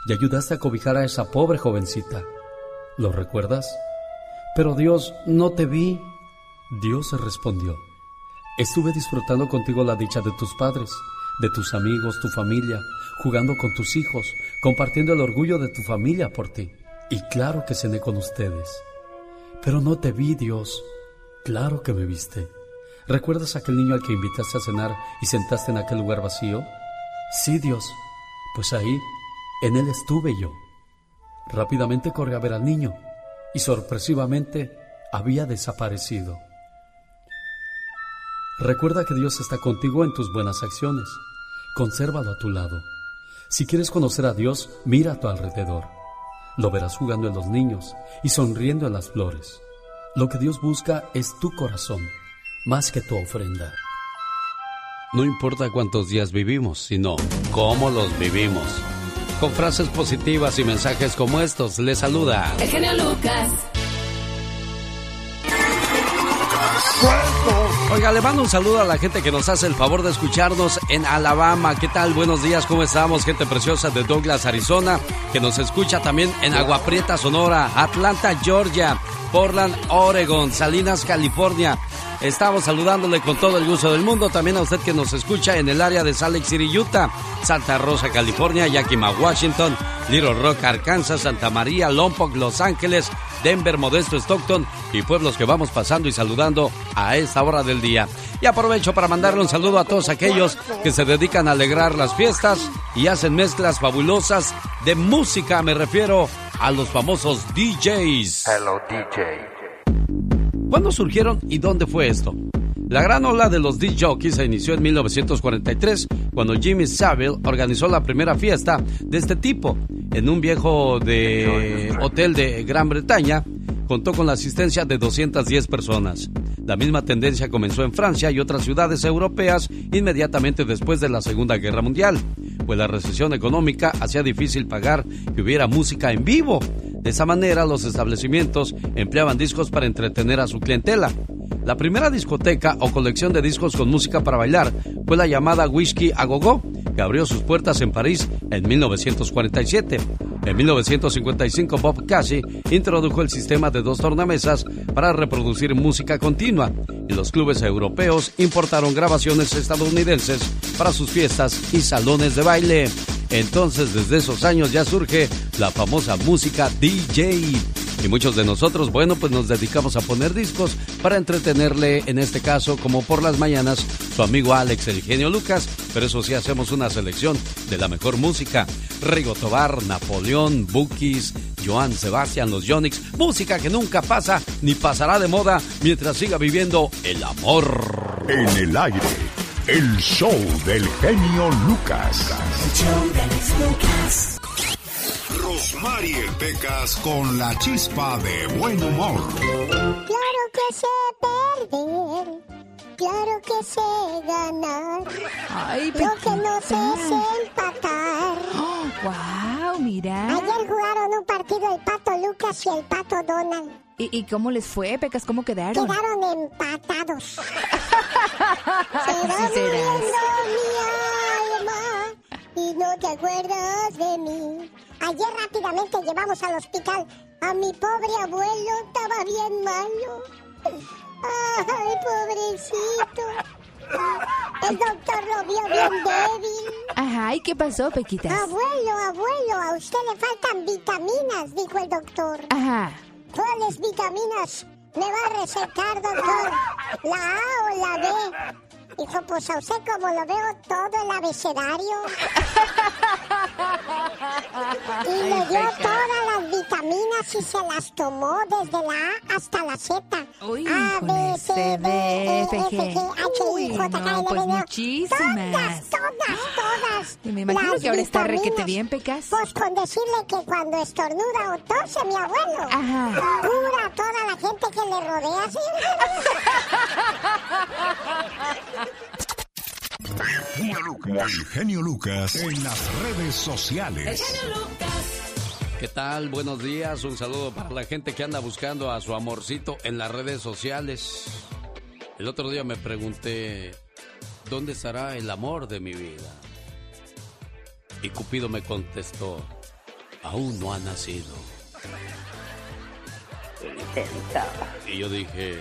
y ayudaste a cobijar a esa pobre jovencita. ¿Lo recuerdas? Pero Dios, no te vi. Dios respondió, estuve disfrutando contigo la dicha de tus padres, de tus amigos, tu familia, jugando con tus hijos, compartiendo el orgullo de tu familia por ti. Y claro que cené con ustedes. Pero no te vi, Dios. Claro que me viste. ¿Recuerdas aquel niño al que invitaste a cenar y sentaste en aquel lugar vacío? Sí, Dios. Pues ahí, en él estuve yo. Rápidamente corrí a ver al niño y sorpresivamente había desaparecido. Recuerda que Dios está contigo en tus buenas acciones. Consérvalo a tu lado. Si quieres conocer a Dios, mira a tu alrededor. Lo verás jugando en los niños y sonriendo en las flores. Lo que Dios busca es tu corazón, más que tu ofrenda. No importa cuántos días vivimos, sino cómo los vivimos. Con frases positivas y mensajes como estos, le saluda El genio Lucas. Oiga, le mando un saludo a la gente que nos hace el favor de escucharnos en Alabama. ¿Qué tal? Buenos días, ¿cómo estamos? Gente preciosa de Douglas, Arizona, que nos escucha también en Agua Prieta, Sonora, Atlanta, Georgia, Portland, Oregon, Salinas, California. Estamos saludándole con todo el gusto del mundo. También a usted que nos escucha en el área de Salt Lake City, Utah, Santa Rosa, California, Yakima, Washington, Little Rock, Arkansas, Santa María, Lompoc, Los Ángeles, Denver, Modesto, Stockton y pueblos que vamos pasando y saludando a esta hora del día. Y aprovecho para mandarle un saludo a todos aquellos que se dedican a alegrar las fiestas y hacen mezclas fabulosas de música. Me refiero a los famosos DJs. Hello, DJ. ¿Cuándo surgieron y dónde fue esto? La gran ola de los disc jockeys se inició en 1943 cuando Jimmy Savile organizó la primera fiesta de este tipo en un viejo de hotel de Gran Bretaña. Contó con la asistencia de 210 personas. La misma tendencia comenzó en Francia y otras ciudades europeas inmediatamente después de la Segunda Guerra Mundial, pues la recesión económica hacía difícil pagar que hubiera música en vivo. De esa manera, los establecimientos empleaban discos para entretener a su clientela. La primera discoteca o colección de discos con música para bailar fue la llamada Whisky a Gogo, que abrió sus puertas en París en 1947. En 1955 Bob Casey introdujo el sistema de dos tornamesas para reproducir música continua y los clubes europeos importaron grabaciones estadounidenses para sus fiestas y salones de baile. Entonces desde esos años ya surge la famosa música DJ. Y muchos de nosotros, bueno, pues nos dedicamos a poner discos para entretenerle, en este caso, como por las mañanas, su amigo Alex, el genio Lucas, pero eso sí hacemos una selección de la mejor música. Rigo Tobar, Napoleón, Bookies, Joan Sebastián, los Yonix, música que nunca pasa ni pasará de moda mientras siga viviendo el amor. En el aire, el show del genio Lucas. Rosmarie Pecas con la chispa de buen humor. Claro que sé perder, claro que sé ganar. Ay, Lo que no sé es empatar. ¡Wow! Mira. Ayer jugaron un partido el Lucas y el Pato Donald. ¿Y, y cómo les fue, Pecas? ¿Cómo quedaron? Quedaron empatados. Serás. muriendo mi alma y no te acuerdas de mí. Ayer rápidamente llevamos al hospital a mi pobre abuelo, estaba bien malo. Ay, pobrecito. El doctor lo vio bien débil. Ajá, ¿y qué pasó, Pequitas? Abuelo, abuelo, a usted le faltan vitaminas, dijo el doctor. Ajá. ¿Cuáles vitaminas me va a recetar, doctor? ¿La A o la B? Dijo, pues a usted como lo veo todo el abecedario. Y le dio todas las vitaminas y se las tomó desde la A hasta la Z. Uy, A, B, C, D, E, F, G. H, I, J, K, L, pues M, N. muchísimas. Todas, todas, todas. Y me imagino que ahora está requete bien, Pecas. Pues con decirle que cuando estornuda o tose mi abuelo, Ajá. cura a toda la gente que le rodea así. El genio Lucas en las redes sociales. ¿Qué tal? Buenos días. Un saludo para la gente que anda buscando a su amorcito en las redes sociales. El otro día me pregunté, ¿dónde estará el amor de mi vida? Y Cupido me contestó, aún no ha nacido. Y yo dije,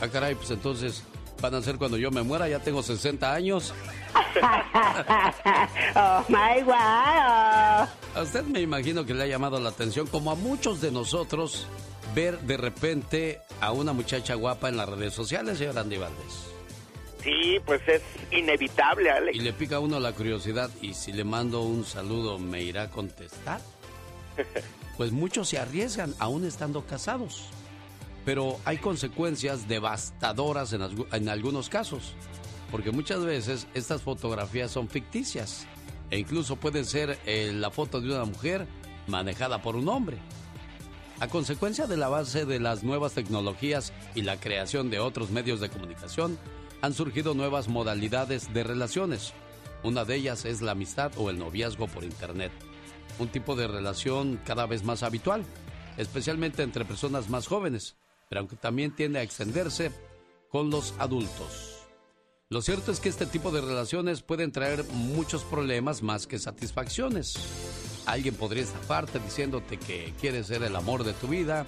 ah caray, pues entonces van a ser cuando yo me muera, ya tengo 60 años. oh my wow. A usted me imagino que le ha llamado la atención, como a muchos de nosotros, ver de repente a una muchacha guapa en las redes sociales, señor Andy Valdés. Sí, pues es inevitable, Alex. Y le pica a uno la curiosidad, ¿y si le mando un saludo me irá a contestar? Pues muchos se arriesgan aún estando casados. Pero hay consecuencias devastadoras en, algunos casos. Porque muchas veces estas fotografías son ficticias. E incluso puede ser eh, la foto de una mujer manejada por un hombre. A consecuencia de la base de las nuevas tecnologías y la creación de otros medios de comunicación, han surgido nuevas modalidades de relaciones. Una de ellas es la amistad o el noviazgo por Internet. Un tipo de relación cada vez más habitual, especialmente entre personas más jóvenes, pero aunque también tiende a extenderse con los adultos. Lo cierto es que este tipo de relaciones pueden traer muchos problemas más que satisfacciones. Alguien podría estafarte diciéndote que quiere ser el amor de tu vida,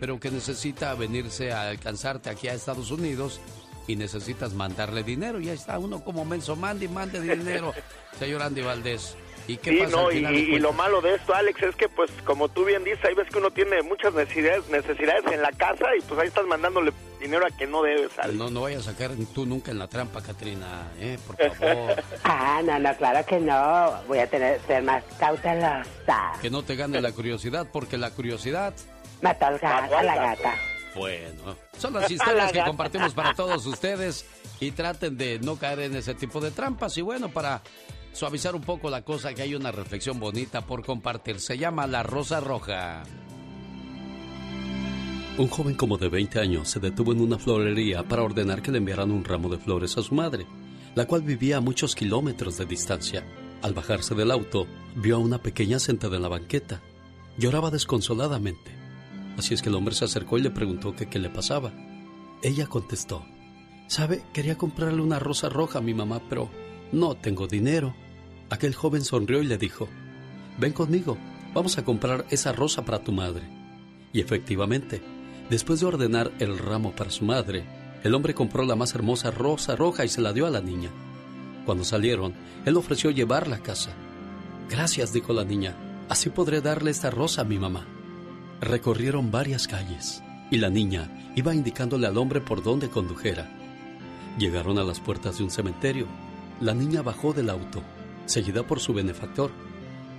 pero que necesita venirse a alcanzarte aquí a Estados Unidos y necesitas mandarle dinero. Y ahí está uno como menso, mande, mande dinero, señor Andy Valdés. ¿Y qué sí, pasa no, y, lo malo de esto, Alex, es que pues como tú bien dices, hay veces que uno tiene muchas necesidades, necesidades en la casa y pues ahí estás mandándole dinero a que no debes, Alex. No, no vayas a caer tú nunca en la trampa, Katrina, ¿eh? Por favor. Ah, no, no, claro que no. Voy a tener ser más cautelosa. que no te gane la curiosidad, porque la curiosidad... Mató al gato, a la gata. Bueno, son las historias que compartimos para todos ustedes y traten de no caer en ese tipo de trampas. Y bueno, para suavizar un poco la cosa, que hay una reflexión bonita por compartir. Se llama La Rosa Roja. Un joven como de 20 años se detuvo en una florería para ordenar que le enviaran un ramo de flores a su madre, la cual vivía a muchos kilómetros de distancia. Al bajarse del auto, vio a una pequeña sentada en la banqueta. Lloraba desconsoladamente. Así es que el hombre se acercó y le preguntó qué le pasaba. Ella contestó, Sabe, quería comprarle una rosa roja a mi mamá, pero no tengo dinero. Aquel joven sonrió y le dijo, Ven conmigo, vamos a comprar esa rosa para tu madre. Y efectivamente, después de ordenar el ramo para su madre, el hombre compró la más hermosa rosa roja y se la dio a la niña. Cuando salieron, él ofreció llevarla a casa. Gracias, dijo la niña, así podré darle esta rosa a mi mamá. Recorrieron varias calles y la niña iba indicándole al hombre por dónde condujera. Llegaron a las puertas de un cementerio. La niña bajó del auto, seguida por su benefactor.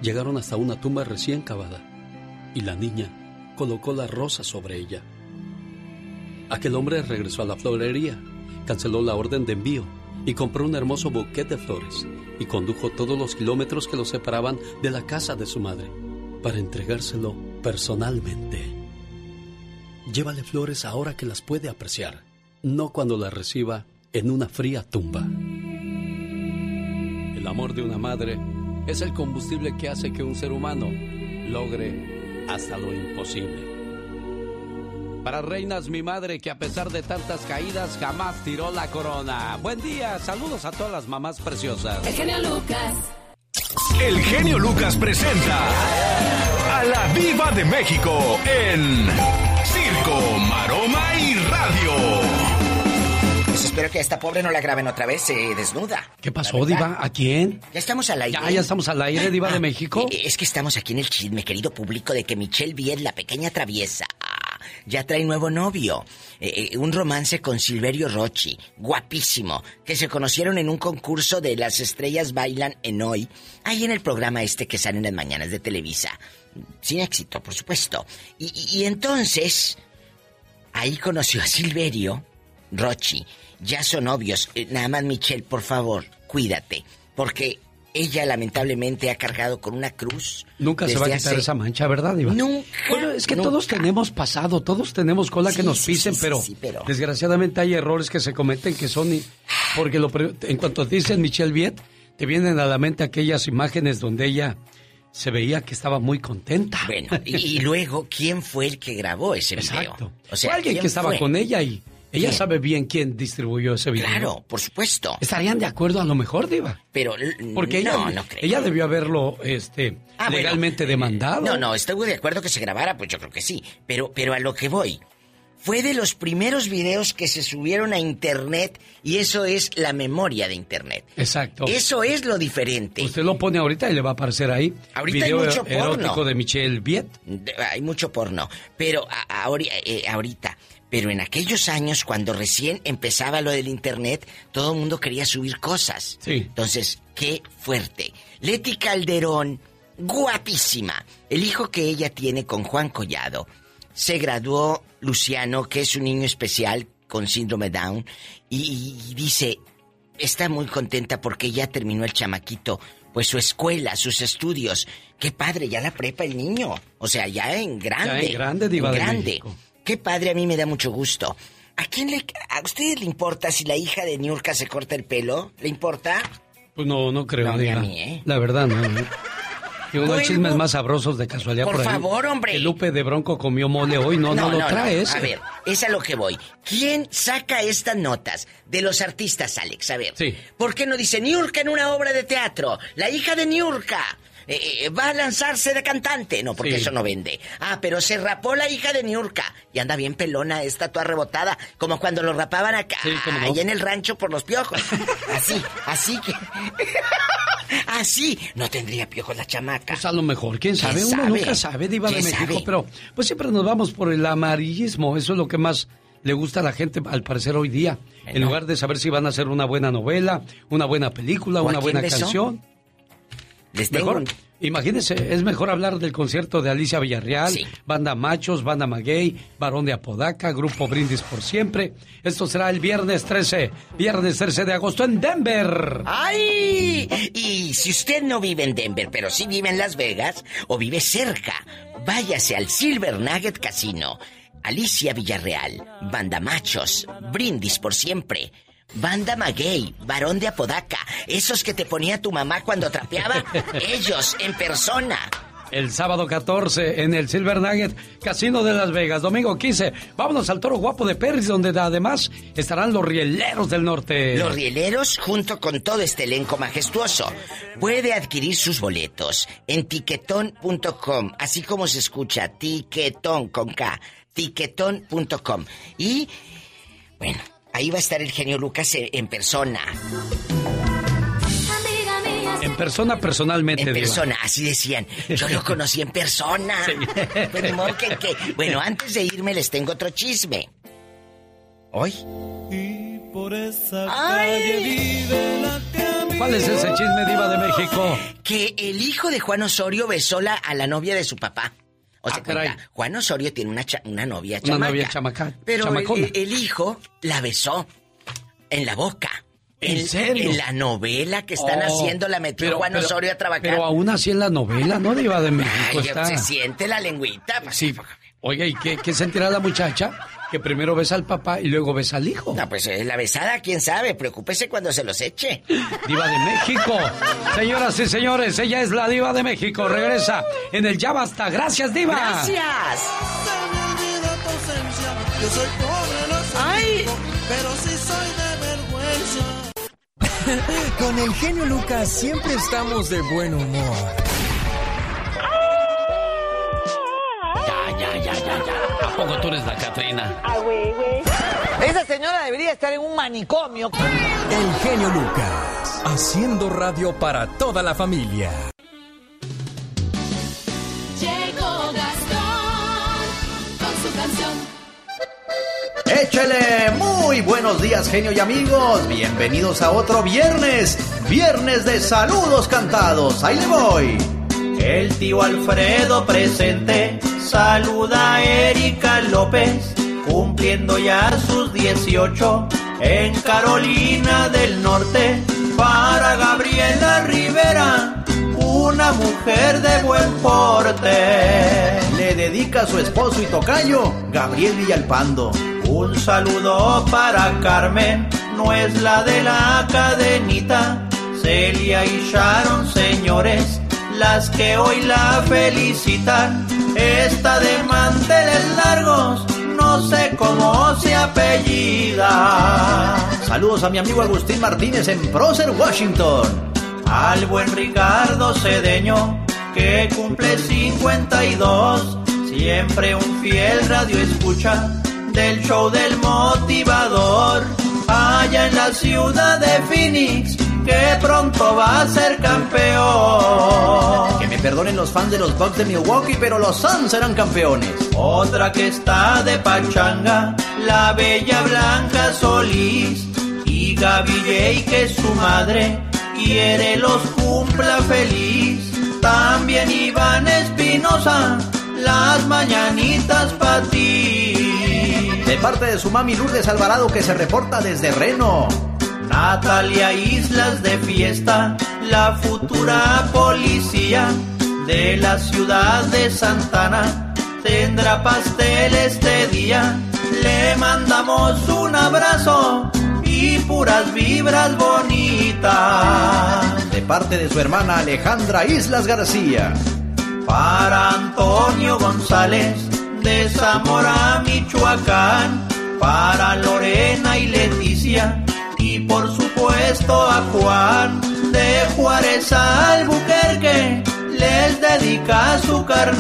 Llegaron hasta una tumba recién cavada y la niña colocó la rosa sobre ella. Aquel hombre regresó a la florería, canceló la orden de envío y compró un hermoso buquete de flores y condujo todos los kilómetros que lo separaban de la casa de su madre para entregárselo personalmente. Llévale flores ahora que las puede apreciar, no cuando las reciba en una fría tumba. El amor de una madre es el combustible que hace que un ser humano logre hasta lo imposible. Para Reinas, mi madre, que a pesar de tantas caídas jamás tiró la corona. Buen día, saludos a todas las mamás preciosas. El genio Lucas. El genio Lucas presenta a la Viva de México en Circo, Maroma y Radio. Espero que a esta pobre no la graben otra vez eh, desnuda. ¿Qué pasó, Diva? ¿A quién? Ya estamos al aire. Ya, ya estamos al aire, Diva de México. Eh, Es que estamos aquí en el chisme, querido público, de que Michelle Viet, la pequeña traviesa, ah, ya trae nuevo novio. Eh, eh, un romance con Silverio Rochi, guapísimo, que se conocieron en un concurso de Las Estrellas Bailan en Hoy, ahí en el programa este que sale en las mañanas de Televisa. Sin éxito, por supuesto. Y, y- y entonces, ahí conoció a Silverio Rochi. Ya son novios. Eh, nada más, Michelle, por favor, cuídate. Porque ella lamentablemente ha cargado con una cruz. Nunca se va a quitar hace- esa mancha, ¿verdad, Diva? Nunca. Bueno, es que nunca. todos tenemos pasado, todos tenemos cola que nos pisen, sí, sí, pero, desgraciadamente hay errores que se cometen que son... Porque lo, pre- en cuanto dicen Michelle Viet, te vienen a la mente aquellas imágenes donde ella se veía que estaba muy contenta. Bueno, y, y luego, ¿quién fue el que grabó ese video? Exacto. O sea, Fue alguien ¿quién que estaba fue? con ella y ella sabe bien quién distribuyó ese video. Claro, por supuesto. ¿Estarían de acuerdo a lo mejor, Diva? Pero Porque ella, no, no creo. ella debió haberlo este, Ah, bueno. legalmente demandado. No, no, estuve de acuerdo que se grabara, pues yo creo que sí. Pero, pero a lo que voy. fue de los primeros videos que se subieron a internet y eso es la memoria de internet. Exacto. Eso es lo diferente. Usted lo pone ahorita y le va a aparecer ahí. Ahorita Video hay mucho porno. de Michelle Viet. Hay mucho porno, pero a- eh, ahorita, pero en aquellos años cuando recién empezaba lo del internet, todo el mundo quería subir cosas. Sí. Entonces, qué fuerte. Leti Calderón, guapísima. El hijo que ella tiene con Juan Collado. Se graduó Luciano, que es un niño especial con síndrome Down, y, y dice, está muy contenta porque ya terminó el chamaquito, pues su escuela, sus estudios. Qué padre, ya la prepa el niño. O sea, ya en grande. Ya en grande, Diva en de grande. Qué padre, a mí me da mucho gusto. ¿A quién le... ¿A ustedes le importa si la hija de Niurka se corta el pelo? ¿Le importa? Pues no, no creo, No, ni a mí, ¿eh? La verdad, no. ¿eh? Y unos chismes más sabrosos de casualidad Por por, ahí. favor, hombre. Que Lupe de Bronco comió mole hoy. No, no, lo trae ese. A ver, es a lo que voy. ¿Quién saca estas notas de los artistas, Alex? A ver. Sí. ¿Por qué no dice Niurka en una obra de teatro? La hija de Niurka. Eh, eh, va a lanzarse de cantante. No, porque Sí. eso no vende. Ah, pero se rapó la hija de Niurka. Y anda bien pelona, esta toda rebotada. Como cuando lo rapaban acá, Sí, no. allá en el rancho por los piojos. Así, así que... así. No tendría piojos la chamaca. Pues a lo mejor, quién sabe, ¿Quién uno sabe? nunca sabe, Diva de ¿Quién México, sabe? pero pues siempre nos vamos por el amarillismo, eso es lo que más le gusta a la gente al parecer hoy día. En lugar de saber si van a hacer una buena novela, una buena película, ¿O a una buena besó? canción. Les tengo Mejor, un- imagínense, es mejor hablar del concierto de Alicia Villarreal, Sí. Banda Machos, Banda Maguey, Barón de Apodaca, Grupo Brindis por Siempre. Esto será el viernes 13, viernes 13 de agosto en Denver. ¡Ay! Y si usted no vive en Denver, pero sí vive en Las Vegas o vive cerca, váyase al Silver Nugget Casino. Alicia Villarreal, Banda Machos, Brindis por siempre. Banda Maguey, Varón de Apodaca, esos que te ponía tu mamá cuando trapeaba, ellos en persona. El sábado 14 en el Silver Nugget Casino de Las Vegas. Domingo 15, vámonos al Toro Guapo de Perris, donde además estarán los rieleros del norte. Los rieleros junto con todo este elenco majestuoso. Puede adquirir sus boletos en tiquetón.com, así como se escucha, tiquetón con K, tiquetón.com. Y, bueno, ahí va a estar el genio Lucas en, en persona. En persona, personalmente. En Diva. persona, así decían. Yo lo conocí en persona. Pues que- que- Bueno, antes de irme les tengo otro chisme. ¿Hoy? Por esa Ay. calle vive la ¿Cuál es ese chisme diva de México? Que el hijo de Juan Osorio besó la- a la novia de su papá. O sea, Ah, cuenta, Juan Osorio tiene una, cha- una novia Una chamaca. novia chamaca. Pero el, hijo la besó en la boca. ¿En serio? En la novela que están Oh, haciendo la metió pero- Juan pero- Osorio a trabajar. Pero aún así en la novela, ¿no? Diva de México Ay, está. se siente la lengüita. pues, Sí. Oiga, ¿y qué, qué sentirá la muchacha? Que primero besa al papá y luego besa al hijo. No, pues eh, la besada, quién sabe. Preocúpese cuando se los eche. Diva de México. Señoras y señores, ella es la diva de México. Regresa en el Ya Basta. Gracias, diva. Gracias. Yo soy pobre, lo sé, pero sí soy de vergüenza. Con el genio Lucas siempre estamos de buen humor. Poco tú eres la Catrina? Ah, güey, güey. Esa señora debería estar en un manicomio. El genio Lucas, haciendo radio para toda la familia. Llegó Gastón con su canción. Échele muy buenos días, genio y amigos. Bienvenidos a otro viernes. Viernes de saludos cantados. Ahí le voy. El tío Alfredo presente saluda a Erika López, cumpliendo ya sus 18 en Carolina del Norte. Para Gabriela Rivera, una mujer de buen porte. Le dedica a su esposo y tocayo, Gabriel Villalpando. Un saludo para Carmen, no es la de la cadenita. Celia y Sharon, señores, las que hoy la felicitan. Esta de manteles largos, no sé cómo se apellida. Saludos a mi amigo Agustín Martínez en Procer, Washington. Al buen Ricardo Cedeño, que cumple 52, siempre un fiel radio escucha. del show del motivador, allá en la ciudad de Phoenix, que pronto va a ser campeón. Que me perdonen los fans de los Bucks de Milwaukee, pero los Suns serán campeones. Otra que está de pachanga, la bella Blanca Solís y Gaby J, que es su madre, quiere los cumpla feliz. También Iván Espinosa, las mañanitas para ti. De parte de su mami Lourdes Alvarado que se reporta desde Reno. Natalia Islas de fiesta, la futura policía de la ciudad de Santana tendrá pastel este día. Le mandamos un abrazo y puras vibras bonitas. De parte de su hermana Alejandra Islas García. Para Antonio González de Zamora, Michoacán. Para Lorena y Leticia. Y por supuesto a Juan de Juárez Albuquerque les dedica su carnal.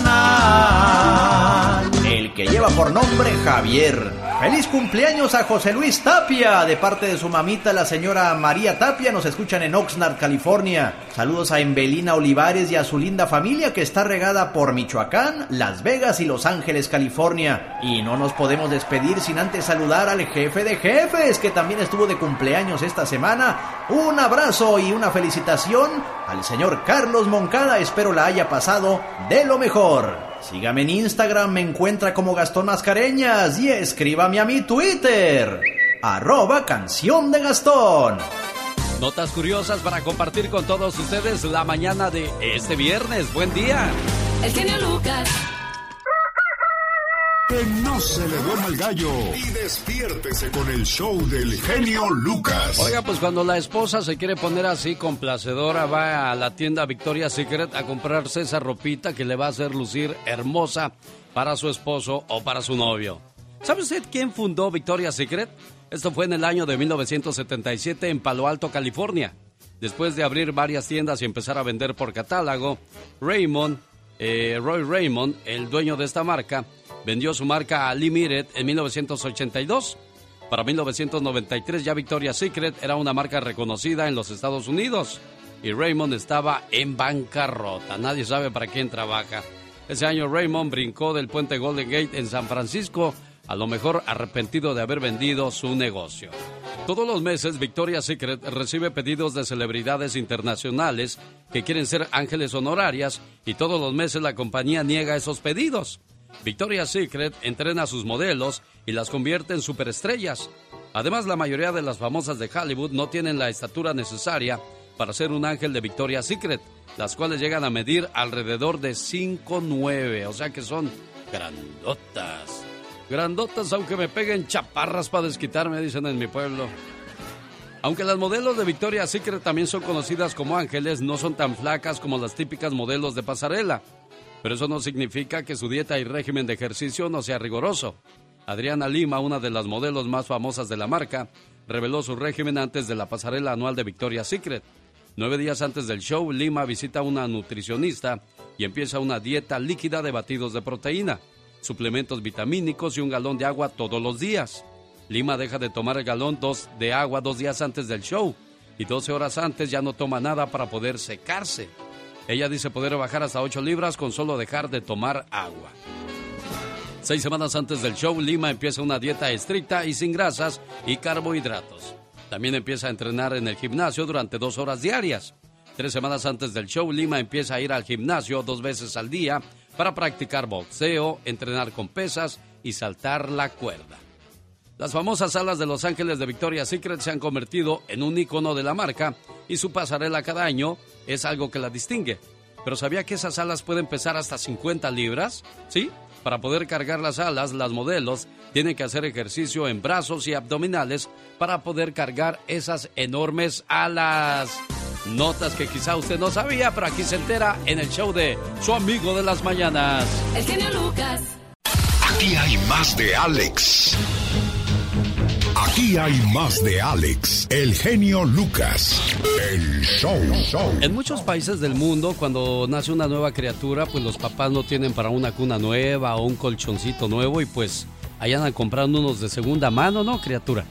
El que lleva por nombre Javier. Feliz cumpleaños a José Luis Tapia de parte de su mamita la señora María Tapia. Nos escuchan en Oxnard, California. Saludos a Embelina Olivares y a su linda familia que está regada por Michoacán, Las Vegas y Los Ángeles, California. Y no nos podemos despedir sin antes saludar al jefe de jefes que también estuvo de cumpleaños esta semana. Un abrazo y una felicitación al señor Carlos Moncada. Espero la haya pasado de lo mejor. Sígame en Instagram, me encuentra como Gastón Mascareñas y escríbame a mi Twitter, arroba canción de Gastón. Notas curiosas para compartir con todos ustedes la mañana de este viernes. Buen día. El genio Lucas. Que no se le duerma el gallo y despiértese con el show del genio Lucas. Oiga, pues cuando la esposa se quiere poner así complacedora, va a la tienda Victoria's Secret a comprarse esa ropita que le va a hacer lucir hermosa para su esposo o para su novio. ¿Sabe usted quién fundó Victoria's Secret? Esto fue en el año de 1977 en Palo Alto, California. Después de abrir varias tiendas y empezar a vender por catálogo, Raymond, eh, Roy Raymond, el dueño de esta marca, vendió su marca a Limited en 1982. Para 1993 ya Victoria's Secret era una marca reconocida en los Estados Unidos y Raymond estaba en bancarrota. Nadie sabe para quién trabaja. Ese año Raymond brincó del puente Golden Gate en San Francisco, a lo mejor arrepentido de haber vendido su negocio. Todos los meses Victoria's Secret recibe pedidos de celebridades internacionales que quieren ser ángeles honorarias y todos los meses la compañía niega esos pedidos. Victoria's Secret entrena a sus modelos y las convierte en superestrellas. Además, la mayoría de las famosas de Hollywood no tienen la estatura necesaria para ser un ángel de Victoria's Secret, las cuales llegan a medir alrededor de 5'9", o sea que son grandotas. Grandotas aunque me peguen chaparras para desquitarme, dicen en mi pueblo. Aunque las modelos de Victoria's Secret también son conocidas como ángeles, no son tan flacas como las típicas modelos de pasarela. Pero eso no significa que su dieta y régimen de ejercicio no sea riguroso. Adriana Lima, una de las modelos más famosas de la marca, reveló su régimen antes de la pasarela anual de Victoria's Secret. Nueve días antes del show, Lima visita a una nutricionista y empieza una dieta líquida de batidos de proteína, suplementos vitamínicos y un galón de agua todos los días. Lima deja de tomar el galón dos de agua dos días antes del show y 12 horas antes ya no toma nada para poder secarse. Ella dice poder bajar hasta 8 libras con solo dejar de tomar agua. Seis semanas antes del show, Lima empieza una dieta estricta y sin grasas y carbohidratos. También empieza a entrenar en el gimnasio durante dos horas diarias. Tres semanas antes del show, Lima empieza a ir al gimnasio dos veces al día para practicar boxeo, entrenar con pesas y saltar la cuerda. Las famosas alas de Los Ángeles de Victoria's Secret se han convertido en un icono de la marca y su pasarela cada año es algo que la distingue. Pero ¿sabía que esas alas pueden pesar hasta 50 libras? ¿Sí? Para poder cargar las alas, las modelos tienen que hacer ejercicio en brazos y abdominales para poder cargar esas enormes alas. Notas que quizá usted no sabía, pero aquí se entera en el show de su amigo de las mañanas. El genio Lucas. Aquí hay más de Alex. Aquí hay más de Alex, el genio Lucas, el show. show. En muchos países del mundo, cuando nace una nueva criatura, pues los papás no tienen para una cuna nueva o un colchoncito nuevo y pues andan comprando unos de segunda mano, ¿no, criatura?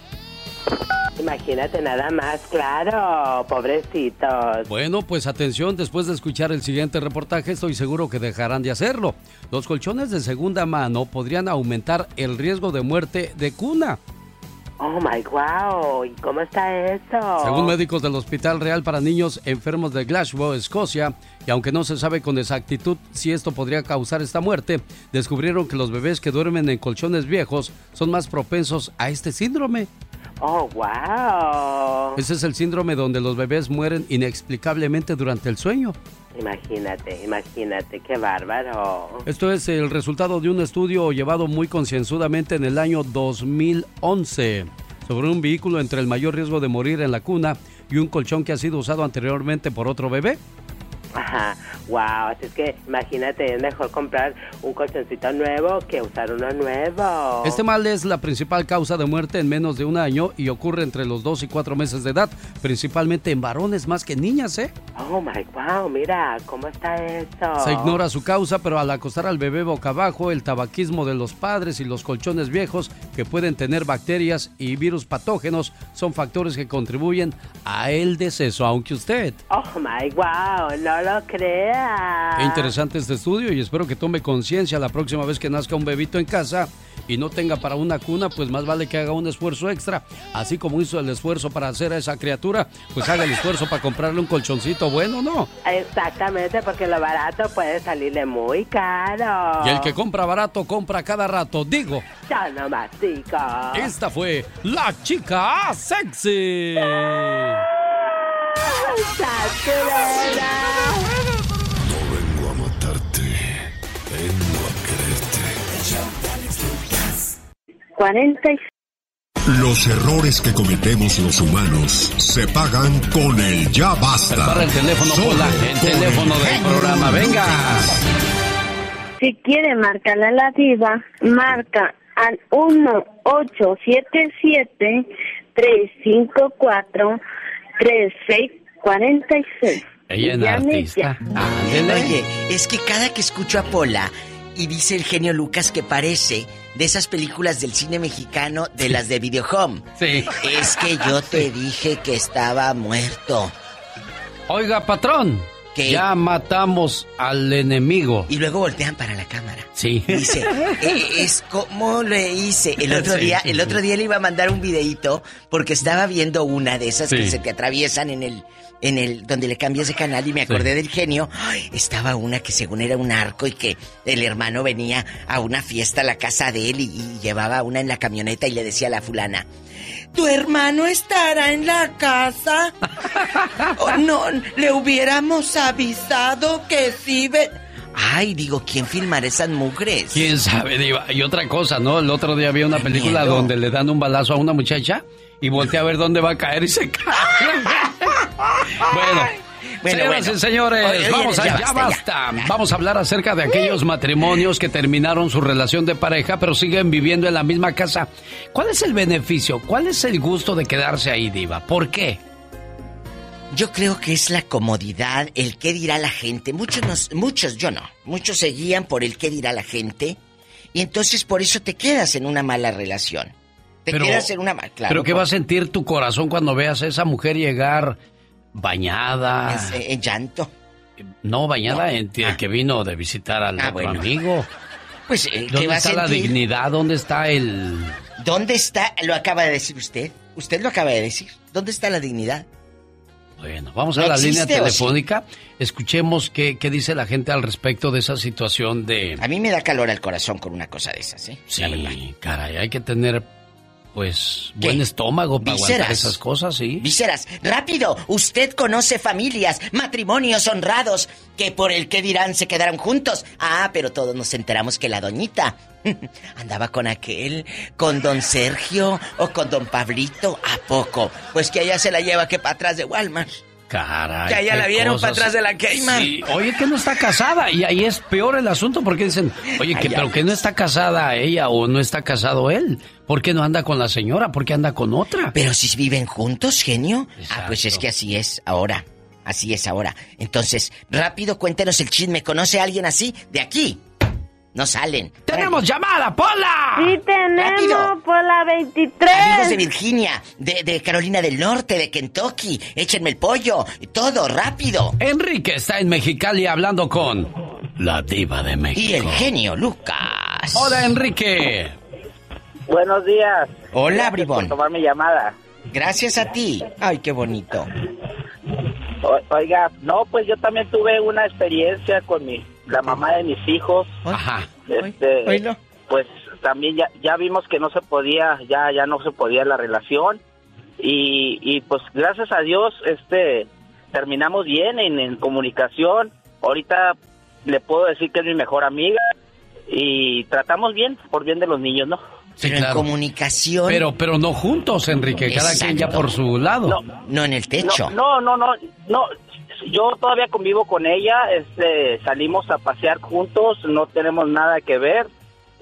Imagínate nada más, claro, pobrecitos. Bueno, pues atención, después de escuchar el siguiente reportaje, estoy seguro que dejarán de hacerlo. Los colchones de segunda mano podrían aumentar el riesgo de muerte de cuna. Oh my wow, ¿y cómo está eso? Según médicos del Hospital Real para Niños Enfermos de Glasgow, Escocia, y aunque no se sabe con exactitud si esto podría causar esta muerte, descubrieron que los bebés que duermen en colchones viejos son más propensos a este síndrome. Oh, wow. Ese es el síndrome donde los bebés mueren inexplicablemente durante el sueño. Imagínate, imagínate, qué bárbaro. Esto es el resultado de un estudio llevado muy concienzudamente en el año 2011 sobre un vehículo entre el mayor riesgo de morir en la cuna y un colchón que ha sido usado anteriormente por otro bebé. Ajá, wow, así es que imagínate, es mejor comprar un colchoncito nuevo que usar uno nuevo. Este mal es la principal causa de muerte en menos de un año y ocurre entre los 2 y 4 meses de edad, principalmente en varones más que en niñas, ¿eh? Oh my wow, mira, ¿cómo está eso? Se ignora su causa, pero al acostar al bebé boca abajo, el tabaquismo de los padres y los colchones viejos que pueden tener bacterias y virus patógenos son factores que contribuyen a el deceso, aunque usted. Oh my wow, no lo crea. Qué interesante este estudio y espero que tome conciencia la próxima vez que nazca un bebito en casa y no tenga para una cuna, pues más vale que haga un esfuerzo extra. Así como hizo el esfuerzo para hacer a esa criatura, pues haga el esfuerzo para comprarle un colchoncito bueno, ¿no? Exactamente, porque lo barato puede salirle muy caro. Y el que compra barato, compra cada rato. Digo. Ya no más, Esta fue la chica sexy. No vengo a matarte, vengo a quererte. 46. Los errores que cometemos los humanos se pagan con el ya basta. Prepara el teléfono, Solo Pola, el teléfono del genio programa. Venga. Si quiere marcarle a la diva, marca al 1877-354-3646. Ella es artista. Oye, es que cada que escucho a Pola y dice el genio Lucas que parece de esas películas del cine mexicano de las de Videohome. Sí. Es que yo te dije que estaba muerto. Oiga, patrón. Ya matamos al enemigo. Y luego voltean para la cámara. Sí. Dice, "Eh, es como le hice. El otro Sí, día, sí, el otro día le iba a mandar un videíto porque estaba viendo una de esas que se te atraviesan en el, en el, donde le cambias de canal y me acordé del genio. Ay, estaba una que según era un arco y que el hermano venía a una fiesta a la casa de él y, y llevaba una en la camioneta y le decía a la fulana, ¿tu hermano estará en la casa? Oh, no, le hubiéramos avisado que sí ve... Ay, digo, ¿quién filmará esas mugres? ¿Quién sabe, Diva? Y otra cosa, ¿no? El otro día vi una película miedo. donde le dan un balazo a una muchacha y voltea a ver dónde va a caer y se cae. bueno. Bueno, Señoras bueno. y señores, Oye, oye, vamos a ya ya basta. Vamos a hablar acerca de aquellos matrimonios que terminaron su relación de pareja, pero siguen viviendo en la misma casa. ¿Cuál es el beneficio? ¿Cuál es el gusto de quedarse ahí, Diva? ¿Por qué? Yo creo que es la comodidad, el qué dirá la gente. Muchos, nos- muchos, yo no, muchos se guían por el qué dirá la gente y entonces por eso te quedas en una mala relación. Te Pero- quedas en una mala... Claro, ¿Pero qué por- va a sentir tu corazón cuando veas a esa mujer llegar bañada? Es, eh, en llanto. No, bañada en que vino de visitar al Ah, bueno. amigo. Pues, eh, ¿qué ¿Dónde a está la dignidad? ¿Dónde está el...? ¿Dónde está? Lo acaba de decir usted. Usted lo acaba de decir. ¿Dónde está la dignidad? Bueno, vamos a ¿No la línea sí? telefónica. Escuchemos qué, qué dice la gente al respecto de esa situación de... A mí me da calor al corazón con una cosa de esas, ¿eh? Sí, caray, hay que tener, pues, ¿Qué? buen estómago para aguantar esas cosas, sí. Vísceras, rápido, usted conoce familias, matrimonios honrados que por el que dirán se quedaron juntos. Ah, pero todos nos enteramos que la doñita andaba con aquel, con don Sergio o con don Pablito. ¿A poco? Pues que allá se la lleva que para atrás de Walmart. Caray. Que allá qué la vieron cosas. para atrás de la Kmart. Sí, oye, que no está casada. Y ahí es peor el asunto porque dicen, oye, que, Ay, pero ay. que no está casada ella o no está casado él. ¿Por qué no anda con la señora? ¿Por qué anda con otra? Pero si viven juntos, genio. Ah, pues es que así es ahora. Así es ahora. Entonces, rápido, cuéntenos el chisme. ¿Conoce a alguien así? De aquí. No salen. ¡Tenemos llamada, Pola! Sí, tenemos Rápido. Pola 23. Amigos de Virginia, de, de Carolina del Norte, de Kentucky, échenme el pollo, todo, rápido. Enrique está en Mexicali hablando con la diva de México. Y el genio Lucas. Hola, Enrique. Buenos días. Hola, Gracias bribón. por tomar mi llamada. Gracias a ti. Ay, qué bonito. O- Oiga, no, pues yo también tuve una experiencia con mi, la mamá de mis hijos. Ajá. Este, pues también ya, ya vimos que no se podía, ya, ya no se podía la relación. Y, y pues gracias a Dios, este, terminamos bien en, en comunicación. Ahorita le puedo decir que es mi mejor amiga y tratamos bien por bien de los niños, ¿no? Sí, Pero en comunicación. Pero, pero no juntos, Enrique, cada quien ya por su lado. No en el techo. No, no, no, no. Yo todavía convivo con ella, este, salimos a pasear juntos, no tenemos nada que ver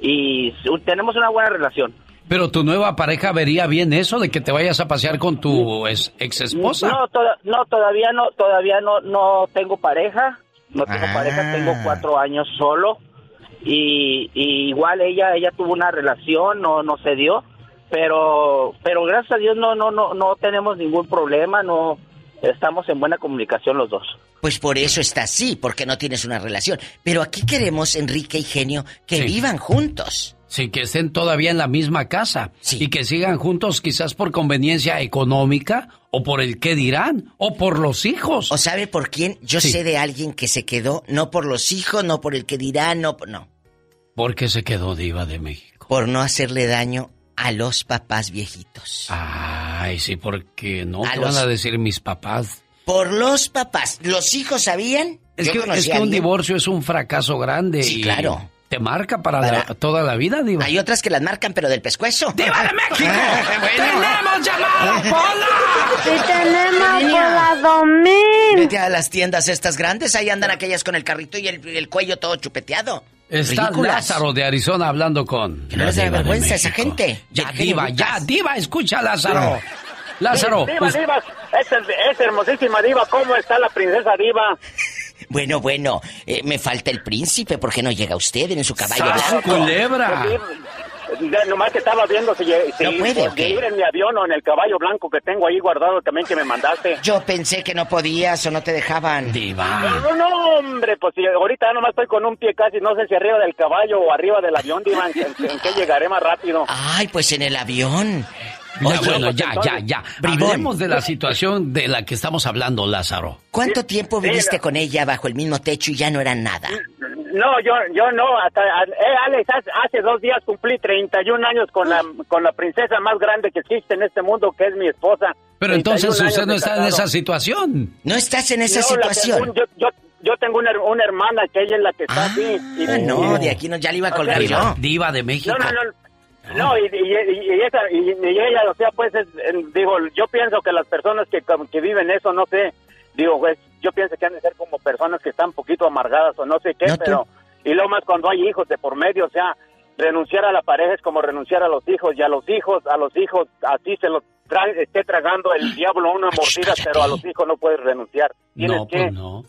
y tenemos una buena relación. Pero tu nueva pareja vería bien eso de que te vayas a pasear con tu ex, esposa. No, toda- no, todavía no, todavía no, no tengo pareja, no tengo Ah. pareja, tengo cuatro años solo y, y igual ella, ella tuvo una relación, no, no se dio, pero, pero gracias a Dios no, no, no, no tenemos ningún problema, no, estamos en buena comunicación los dos. Pues por eso está así, porque no tienes una relación. Pero aquí queremos, Enrique y Genio, que vivan juntos. Sí, que estén todavía en la misma casa. Y que sigan juntos quizás por conveniencia económica o por el qué dirán o por los hijos. ¿O sabe por quién? Yo Sí. sé de alguien que se quedó, no por los hijos, no por el que dirán, no, no. ¿Por qué se quedó diva de México? Por no hacerle daño a los papás viejitos. Ay, sí, porque no A te los- van a decir mis papás. Por los papás. ¿Los hijos sabían? Es Yo que, es que un divorcio es un fracaso grande. Sí, y claro. Te marca para, la- toda la vida, diva. Hay otras que las marcan, pero del pescuezo. ¡Diva de México! ¡Tenemos llamada, Pola! Sí, tenemos. Pola 2000. Vete a las tiendas estas grandes, ahí andan aquellas con el carrito y el, el cuello todo chupeteado. Está Ridículas. Lázaro de Arizona hablando con. Que no les de vergüenza esa gente. Ya, diva, ya, diva, escucha, Lázaro. Lázaro, Diva, pues, diva, esa hermosísima diva, ¿cómo está la princesa diva? Bueno, bueno, eh, me falta el príncipe, ¿por qué no llega usted en su caballo ¡Sas, blanco? culebra! Ya, Nomás que estaba viendo si, si ¿No puede, si ir en mi avión o en el caballo blanco que tengo ahí guardado también que me mandaste. Yo pensé que no podías o no te dejaban. Diva. No, no, hombre, pues si ahorita nomás estoy con un pie casi, no sé si arriba del caballo o arriba del avión, diva, en, en- en qué llegaré más rápido. Ay, pues en el avión. Ya, bueno, ya, ya, ya. Bribón. Hablemos de la situación de la que estamos hablando, Lázaro. ¿Cuánto tiempo viviste con ella bajo el mismo techo y ya no eran nada? No, yo, yo no, hasta, eh, Alex, hace, hace dos días cumplí 31 años con la, con la princesa más grande que existe en este mundo, que es mi esposa. Pero entonces 31 usted no está en esa situación. No estás en esa No, situación. yo, yo, yo tengo una, una hermana que ella es la que está así. y- Ah, no, y- de aquí no, ya le iba a colgar yo. Diva de México. No, no, no. No, y, y, esa, y, ella, o sea, pues, es, digo, yo pienso que las personas que, que viven eso, no sé, digo, pues, yo pienso que han de ser como personas que están un poquito amargadas o no sé qué, No, pero, y lo más cuando hay hijos de por medio, o sea, renunciar a la pareja es como renunciar a los hijos, y a los hijos, a los hijos, así se los tra- esté tragando el diablo una mordida, pero a los hijos no puedes renunciar. Tienes No, que, pues no.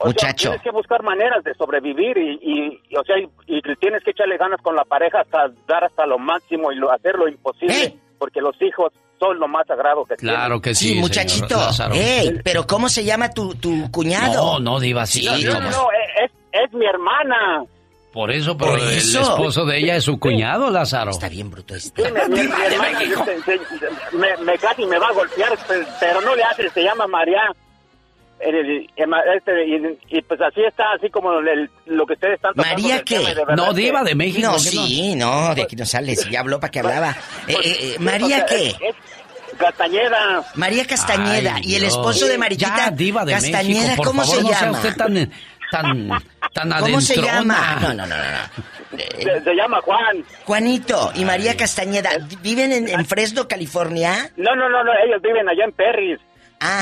O sea, Muchacho. tienes que buscar maneras de sobrevivir y, y- y, o sea, y, y tienes que echarle ganas con la pareja hasta dar hasta lo máximo y lo, hacer lo imposible, porque los hijos son lo más sagrado que Claro que sí, Sí, muchachito. Ey, pero ¿cómo se llama tu, tu cuñado? No, no, Diva, sí. tienen. No, no, es, es mi hermana. Por eso, pero Por el eso. esposo de ella es su cuñado, Lázaro. Está bien bruto este. Sí, mi, mi- mi hermana se- se- me, me casi me va a golpear, pues, pero no le hace, se llama María. El- el- el- este, y, y pues así está, así como el- lo que ustedes están ¿María qué? tema, No, que- Diva de México. No, ¿qué sí, no, de aquí no sale. Si ya habló, ¿para qué hablaba? Eh, eh, eh, o ¿María sea, qué? Castañeda. María Castañeda. Ay, ¿Y el esposo de Mariquita Ya, Diva de Castañeda, México, por cómo favor, se no sea llama? usted tan, tan, tan ¿Cómo se llama? No, no, no, no. no. Eh, Se, se llama Juan. Juanito y María Castañeda, ¿viven en, en Fresno, California? No, no, no, no, ellos viven allá en Perris.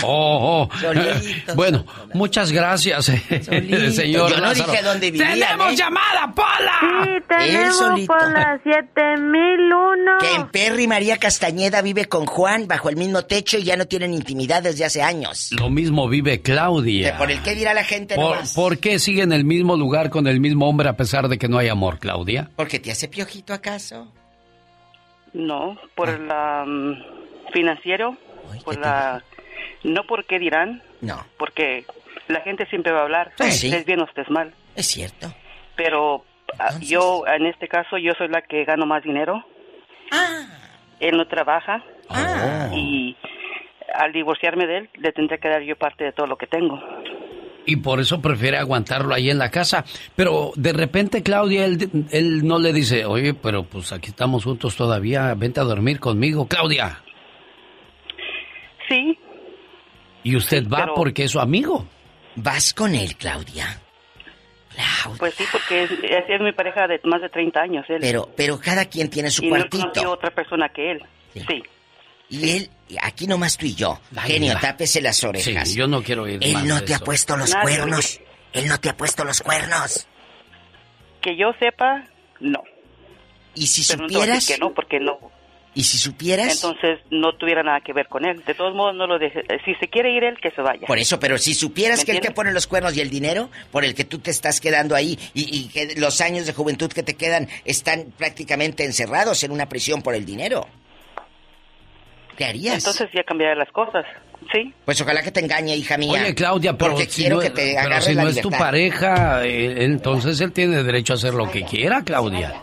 Oh, oh. Solitos. Bueno, muchas gracias, eh, señor. Yo no Lázaro. dije dónde vivían, ¡Tenemos ¿eh? llamada, Pola! Sí, tenemos solito. por la 7001. Que en Perry María Castañeda vive con Juan bajo el mismo techo y ya no tienen intimidad desde hace años. Lo mismo vive Claudia. ¿Por el qué dirá la gente ¿Por, nomás? por qué sigue en el mismo lugar con el mismo hombre a pesar de que no hay amor, Claudia? ¿Porque te hace piojito acaso? No, por la mm, financiero, por la no porque dirán, no, porque la gente siempre va a hablar, Pues sí. estés bien o estés mal. Es cierto. Pero ah, yo en este caso yo soy la que gano más dinero. Él no trabaja Ah. y al divorciarme de él le tendré que dar yo parte de todo lo que tengo. Y por eso prefiere aguantarlo ahí en la casa. Pero de repente, Claudia, él, él no le dice, oye, pero pues aquí estamos juntos todavía, vente a dormir conmigo. Claudia. Sí. Y usted va pero- porque es su amigo. ¿Vas con él, Claudia? Pues sí, porque es, es- es mi pareja de más de 30 años. Él. Pero, pero cada quien tiene su y no cuartito. conocido otra persona que él. Sí. Y él, aquí nomás tú y yo. Ay, Genio, va. tápese las orejas. Sí, yo no quiero ir Él más no de te ha puesto los Nadie, cuernos. Él no te ha puesto los cuernos. Que yo sepa, no. ¿Y si Pero no supieras? que no, porque no. ¿Y si supieras? Entonces no tuviera nada que ver con él. De todos modos, no lo deje. eh, Si se quiere ir él, que se vaya. Por eso, pero si supieras ¿Me que él te pone los cuernos y el dinero por el que tú te estás quedando ahí y, y que los años de juventud que te quedan están prácticamente encerrados en una prisión por el dinero. ¿Qué harías? Entonces ya cambiaré las cosas. Sí. Pues ojalá que te engañe, hija mía. Oye, Claudia, pero Porque si quiero no, que te pero si la no es tu pareja, eh, entonces él tiene derecho a hacer lo que quiera, Claudia.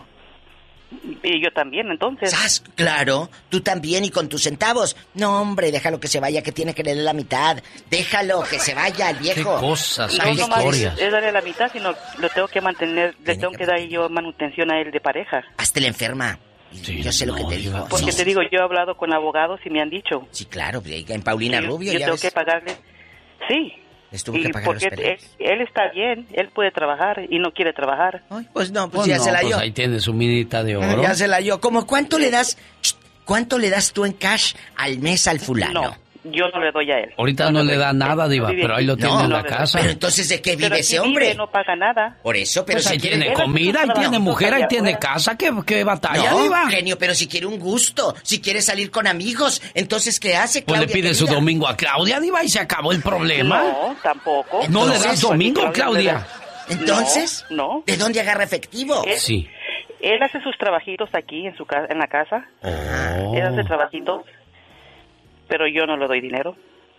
Y yo también, entonces. ¿Sas? Claro, tú también y con tus centavos. No, hombre, déjalo que se vaya, que tiene que leer la mitad. Déjalo que se vaya el viejo. Qué cosas, No, qué no más historias. es darle la mitad, sino lo tengo que mantener, le tengo que dar yo manutención a él de pareja. Hazte la enferma. yo sé lo que te digo. Porque Sí, te digo, yo he hablado con abogados y me han dicho. Sí, claro, en Paulina que yo- Rubio Yo ya tengo ves. que pagarle. Sí. Les tuvo y que pagar los porque él, perenes. él está bien, él puede trabajar y no quiere trabajar. pues no, Pues ya no, se la pues dio. ahí tiene su minita de oro. Ya se la dio. ¿Cómo cuánto le das? ¿Cuánto le das tú en cash al mes al fulano? No, yo no le doy a él. Ahorita no le da nada, Diva, pero ahí lo tiene No, en la casa. Pero entonces, ¿de qué vive ese hombre? vive, no paga nada. Por eso, pero Pues si ahí quiere... tiene comida, ahí tiene mujer, ahí tiene casa, ¿qué, qué batalla, No, Diva? genio, pero si quiere un gusto, si quiere salir con amigos, entonces ¿qué hace, Pues le pide su domingo a Claudia, Diva, y se acabó el problema. No, tampoco. ¿No le Entonces, das domingo, Claudia? Entonces, No. ¿de dónde agarra efectivo? Sí. Él hace sus trabajitos aquí en su casa, en la casa. Él hace trabajitos, pero yo no le doy dinero.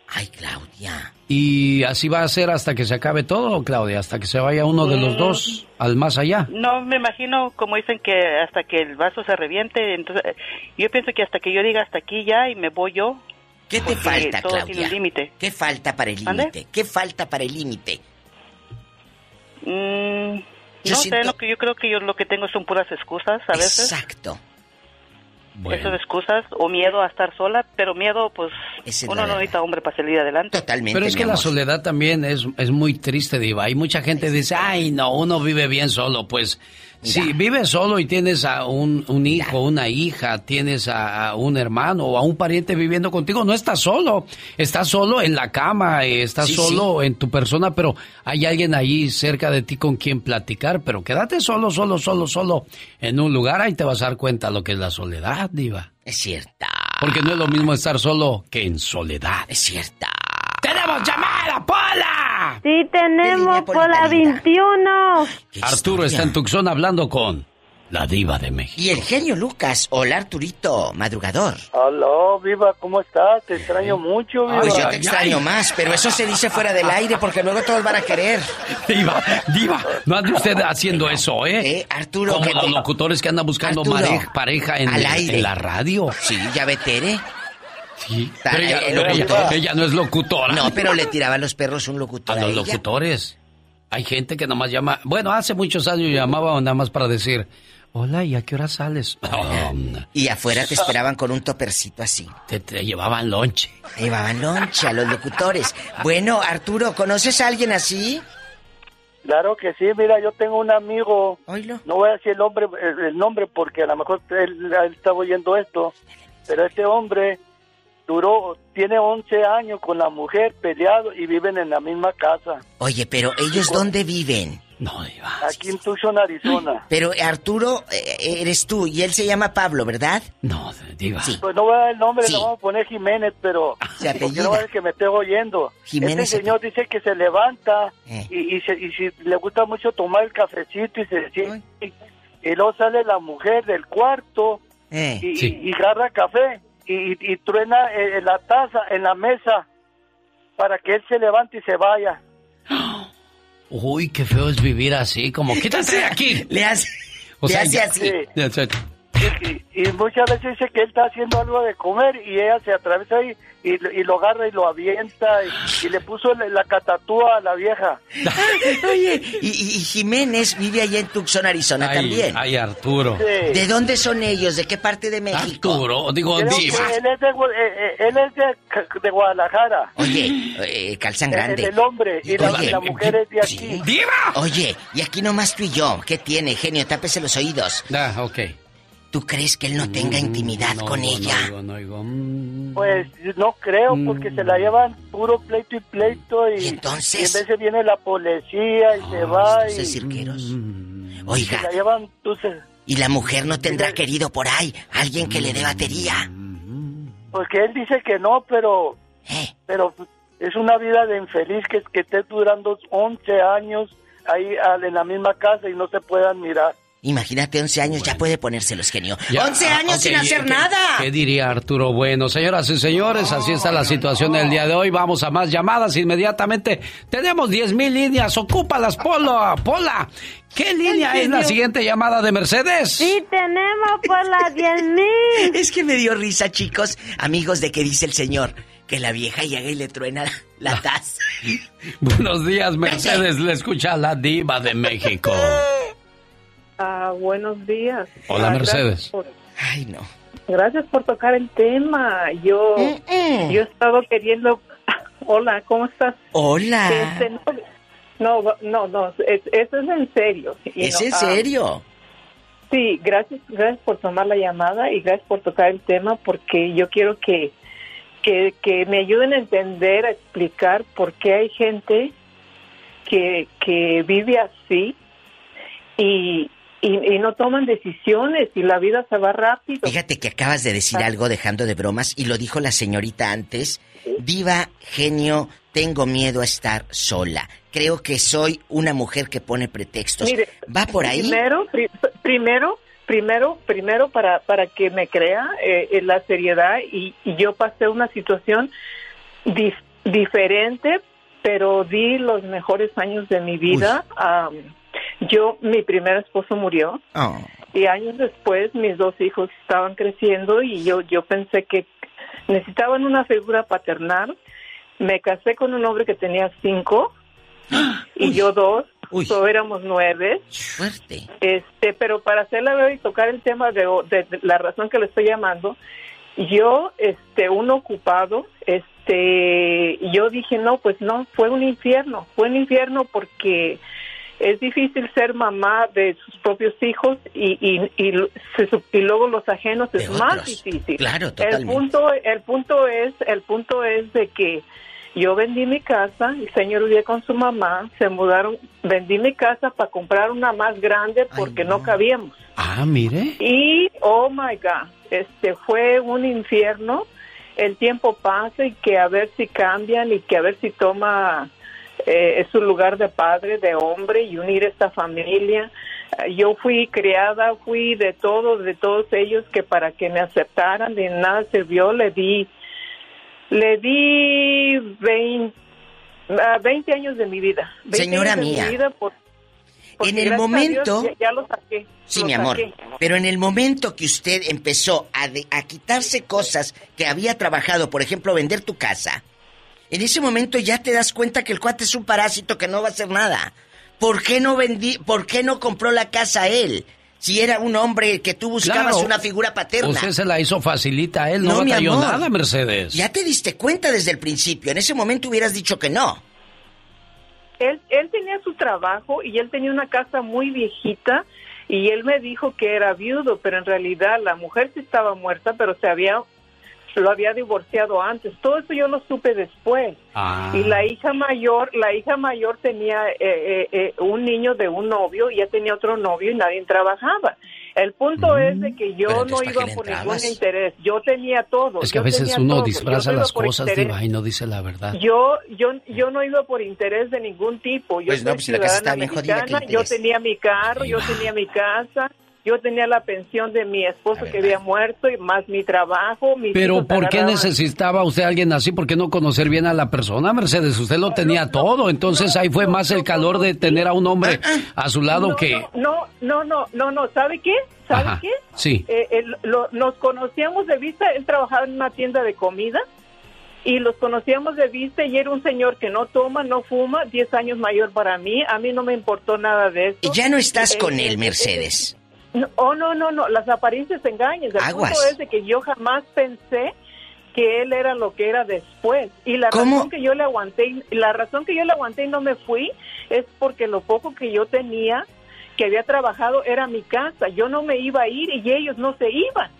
Ay, Claudia. Y así va a ser hasta que se acabe todo, Claudia, hasta que se vaya uno de los Mm. dos al más allá. No, me imagino, como dicen que hasta que el vaso se reviente, entonces eh, yo pienso que hasta que yo diga hasta aquí ya y me voy yo. ¿Qué te falta, todo tiene Claudia? un límite. ¿Qué falta para el límite? ¿Qué falta para el límite? Mm, Yo no siento- sé, lo que yo creo que yo lo que tengo son puras excusas a veces. Exacto. Esas excusas o miedo a estar sola, pero miedo, pues Esa uno no necesita hombre para salir adelante. Totalmente. Pero es que la soledad también es, es muy triste, Diva. Hay mucha gente que dice, ay, no, uno vive bien solo. Pues si vives solo y tienes a un, un hijo, una hija, tienes a, a un hermano o a un pariente viviendo contigo, no estás solo. Estás solo en la cama, eh, estás Sí, solo en tu persona, pero hay alguien ahí cerca de ti con quien platicar. Pero quédate solo, solo, solo, solo en un lugar, ahí te vas a dar cuenta lo que es la soledad, Diva. Es cierta. Porque no es lo mismo estar solo que en soledad. Es cierta. ¡Tenemos llamada, Pola! Sí, tenemos por la 21. Arturo está en Tucson hablando con la diva de México. Y el genio Lucas. Hola, Arturito, madrugador. Aló, Viva, ¿cómo estás? Te extraño mucho, Viva. Pues yo te extraño más, pero eso se dice fuera del aire porque luego todos van a querer. Diva, diva, no ande usted haciendo eso, ¿eh? Arturo, Como que los te- locutores que andan buscando Arturo, pareja en, al aire. en la radio. Sí, ya ve Tere. Sí, pero ella, el pero ella- locutor. ella no es locutora. No, pero le tiraban los perros un locutor a a, los ella. locutores. Hay gente que nomás llama. Bueno, hace muchos años llamaba nada más para decir, hola, ¿y a qué hora sales? Y afuera te esperaban con un topercito así. te, te llevaban lonche. Llevaban lonche a los locutores. Bueno, Arturo, ¿conoces a alguien así? Claro que sí, mira, yo tengo un amigo, Oílo. no voy a decir el nombre, el, el nombre porque a lo mejor él, él está oyendo esto, pero este hombre duró, tiene 11 años con la mujer peleado y viven en la misma casa. Oye, pero ¿ellos dónde viven? No, Diva. Aquí en Tucson, Arizona. Pero Arturo, eh, eres tú y él se llama Pablo, ¿verdad? No, Diva. Sí. Pues no voy a dar el nombre, le vamos a poner Jiménez, pero Se porque apellida. no ser que me esté oyendo. Jiménez este señor dice que se levanta Eh. y, y, se- y si le gusta mucho tomar el cafecito y se siente, y luego sale la mujer del cuarto Eh. y, Sí. y agarra café y, y- y truena eh, la taza en la mesa para que él se levante y se vaya. Uy, qué feo es vivir así, como quítate de aquí. Le hace, O le sea, hace ya- así. Y, y muchas veces dice que él está haciendo algo de comer y ella se atraviesa ahí y, y lo agarra y lo avienta y, y le puso la, la catatúa a la vieja. Oye, y, y- Jiménez vive allá en Tucson, Arizona Ay, también. ay, Arturo. ¿De dónde son ellos? ¿De qué parte de México? Arturo, digo, Diva. él es de, eh, eh, él es de, de Guadalajara. Oye, eh, calzan El- grande. El, hombre y la, Oye, la mujer es de aquí. Oye, y aquí nomás tú y yo. ¿Qué tiene, genio? Tápese los oídos. Ah, ok. ¿Tú crees que él no tenga intimidad no con oigo, ella? No oigo, no oigo. Mm. Pues no creo, porque se la llevan puro pleito y pleito y, entonces? y en veces viene la policía y se va y, cirqueros. y Oiga, se la llevan, tú se- ¿y la mujer no tendrá querido por ahí? Alguien que le dé batería. porque él dice que no, pero Eh. pero es una vida de infeliz que, que esté durando 11 años ahí al- en la misma casa y no se puedan mirar. Imagínate, 11 años, ya puede ponérselos, genio. Ya, 11 años ok, sin hacer ¿qué- nada. ¿Qué diría Arturo Bueno? Señoras y señores, así está la situación del día de hoy. Vamos a más llamadas inmediatamente. Tenemos 10 mil líneas. Ocúpalas, Polo. Pola. ¿Qué línea es la siguiente llamada de Mercedes? Sí, tenemos por las 10 mil. Es que me dio risa, chicos. Amigos, de que dice el señor que la vieja llega y le truena la, la taza. Buenos días, Mercedes. Le escucha la diva de México. Ah, buenos días. Hola, Ah, Mercedes. Gracias por, Ay, no. gracias por tocar el tema. Yo, yo he estado queriendo. Hola, ¿cómo estás? Hola. Este, no, no, no, no, es- eso es en serio. Y ¿Es no, en ah, serio? sí, gracias, gracias por tomar la llamada y gracias por tocar el tema porque yo quiero que, que, que me ayuden a entender, a explicar por qué hay gente que, que vive así y, y, y no toman decisiones y la vida se va rápido. Fíjate que acabas de decir algo dejando de bromas y lo dijo la señorita antes. Diva, genio, tengo miedo a estar sola. Creo que soy una mujer que pone pretextos. Mire, ¿Va por ahí? Primero, pri- primero, primero, primero para para que me crea eh, la seriedad y, y yo pasé una situación dif- diferente, pero di los mejores años de mi vida. Am, yo, mi primer esposo murió Oh. y años después mis dos hijos estaban creciendo y yo yo pensé que necesitaban una figura paternal. Me casé con un hombre que tenía cinco y yo dos, so éramos nueve. Fuerte. Este, pero para hacerla breve y tocar el tema de, de- de la razón que le estoy llamando, yo, este, un ocupado, este, yo dije no, pues no, fue un infierno, fue un infierno porque es difícil ser mamá de sus propios hijos y, y, y, y luego los ajenos es más difícil. Claro, El totalmente. punto, el punto es, el punto es de que yo vendí mi casa, el señor vivía con su mamá, se mudaron, vendí mi casa para comprar una más grande porque no. cabíamos. Ah, mire. Y, oh my God, este fue un infierno. El tiempo pasa y que a ver si cambian y que a ver si toma eh, su lugar de padre, de hombre y unir esta familia. Eh, Yo fui criada, fui de todo, de todos ellos que para que me aceptaran de nada sirvió, le di, le di 20, ah, 20 años de mi vida. 20 Señora años de mía. mi vida por- porque En el momento- Dios ya, ya lo saqué. Sí, lo mi amor. saqué. Pero en el momento que usted empezó a, de- a quitarse cosas que había trabajado, por ejemplo, vender tu casa, en ese momento ya te das cuenta que el cuate es un parásito que no va a hacer nada. ¿Por qué no vendí, por qué no compró la casa él? Si era un hombre que tú buscabas Claro. una figura paterna. Usted se la hizo facilita a él, no, No, mi batalló amor. nada, Mercedes. Ya te diste cuenta desde el principio. En ese momento hubieras dicho que no. Él, él tenía su trabajo y él tenía una casa muy viejita y él me dijo que era viudo, pero en realidad la mujer sí estaba muerta, pero se había lo había divorciado antes. Todo eso yo lo supe después. Ah. Y la hija mayor, la hija mayor tenía eh, eh, eh, un niño de un novio, y ya tenía otro novio y nadie trabajaba. El punto es de que yo no iba por ningún interés. Yo tenía todo. Es que a yo veces tenía uno todo. disfraza Yo no las cosas. Diva, y no dice la verdad. Yo, yo, yo no iba por interés de ningún tipo. Yo Pues no, pues si la casa está bien jodida, ¿qué mexicana, yo tenía mi carro, yo tenía mi casa, yo tenía la pensión de mi esposo que había muerto y más mi trabajo. mis Pero hijos ¿por qué necesitaba usted a alguien así? ¿Por qué no conocer bien a la persona, Mercedes? Usted lo tenía todo, entonces ahí fue más el calor de tener a un hombre a su lado No, que... No, no, no, no, no, ¿sabe qué? ¿Sabe Ajá, qué? sí. Eh, el- lo- nos conocíamos de vista, él trabajaba en una tienda de comida y los conocíamos de vista y era un señor que no toma, no fuma, 10 años mayor para mí, a mí no me importó nada de eso. Y ya no estás Eh, con eh, él, eh, Mercedes. No, oh, no, no, no, las apariencias engañan. El Aguas. punto es de que yo jamás pensé que él era lo que era después. Y la ¿Cómo? razón que yo le aguanté, y- la razón que yo le aguanté y no me fui es porque lo poco que yo tenía, que había trabajado, era mi casa. Yo no me iba a ir y ellos no se iban.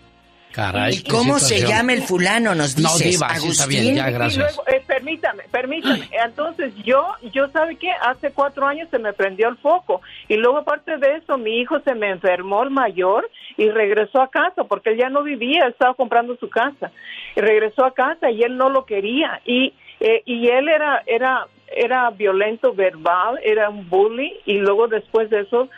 Caray, ¿Y cómo se llama el fulano? Nos No, dices, Diva, sí está bien, Agustín. ya, gracias. Y luego, eh, permítame, permítame. Entonces yo, yo sabe qué, hace cuatro años se me prendió el foco y luego aparte de eso mi hijo se me enfermó el mayor y regresó a casa porque él ya no vivía, él estaba comprando su casa y regresó a casa y él no lo quería y eh, y él era era era violento verbal, era un bully y luego después de eso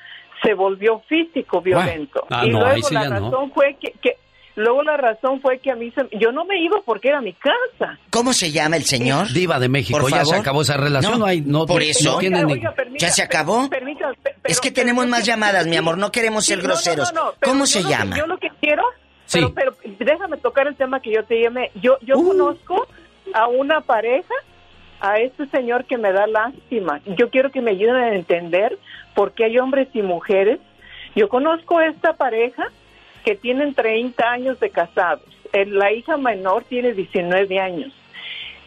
se volvió físico violento ah, y no, ahí luego sí la ya no. razón fue que, que luego la razón fue que a mí se, yo no me iba porque era mi casa. ¿Cómo se llama el señor? Diva de México, Por ya se favor. acabó esa relación, no, No, hay, no, por no eso. tiene ni- Oiga, permita- ¿Ya se acabó? permita- pero- Es que tenemos pero- más llamadas, mi amor, no queremos Sí, ser no, no, groseros. no, no, pero ¿Cómo se llama? yo lo que quiero, Sí. pero, pero déjame tocar el tema que yo te llamé. Yo, yo Uh. conozco a una pareja, a este señor que me da lástima. Yo quiero que me ayuden a entender por qué hay hombres y mujeres. Yo conozco a esta pareja que tienen 30 años de casados. El- la hija menor tiene 19 años.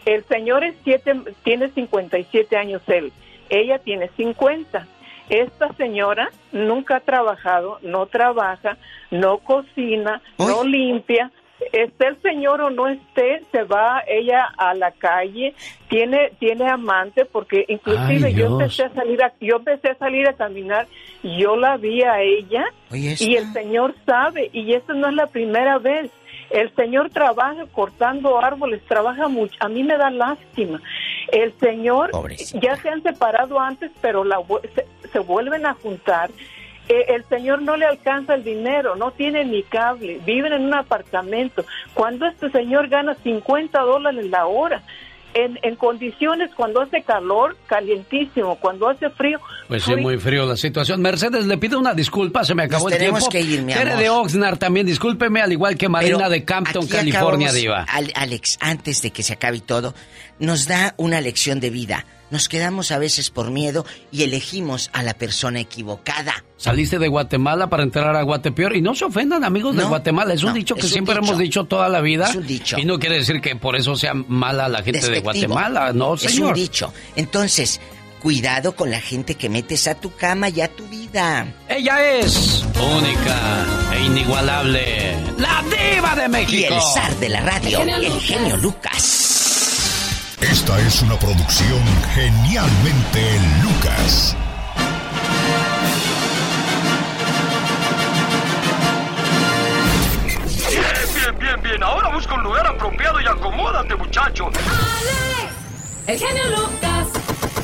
El señor es siete, tiene 57 años él. Ella tiene 50. Esta señora nunca ha trabajado, no trabaja, no cocina, no limpia. Esté el señor o no esté, se va ella a la calle, tiene tiene amante porque inclusive Ay, yo empecé a salir a, yo empecé a salir a caminar, yo la vi a ella Oye, y el señor sabe y esta no es la primera vez. El señor trabaja cortando árboles, trabaja mucho. A mí me da lástima. El señor ya se han separado antes, pero la, se, se vuelven a juntar. Eh, el señor no le alcanza el dinero, no tiene ni cable, viven en un apartamento. Cuando este señor gana 50 dólares la hora, en, en condiciones cuando hace calor, calientísimo, cuando hace frío, Pues sí, muy frío la situación. Mercedes, le pido una disculpa, se me acabó Nos el tenemos tiempo. que ir, mi Tere amor. de Oxnard también, discúlpeme, al igual que Marina Pero de Campton, California, acabamos, Diva. Al- Alex, antes de que se acabe todo, nos da una lección de vida. Nos quedamos a veces por miedo y elegimos a la persona equivocada. Saliste de Guatemala para entrar a Guatepeor y no se ofendan amigos de No, Guatemala, es un no, dicho que es siempre dicho. hemos dicho toda la vida. Es un dicho. Y no quiere decir que por eso sea mala la gente de. Guatemala, no, Es señor. un dicho. Entonces, cuidado con la gente que metes a tu cama y a tu vida. Ella es única e inigualable. La diva de México. Y el zar de la radio, el genio Lucas. Esta es una producción genialmente Lucas. Bien, bien, bien, bien. Ahora busca un lugar apropiado y acomódate, muchacho. El genio Lucas.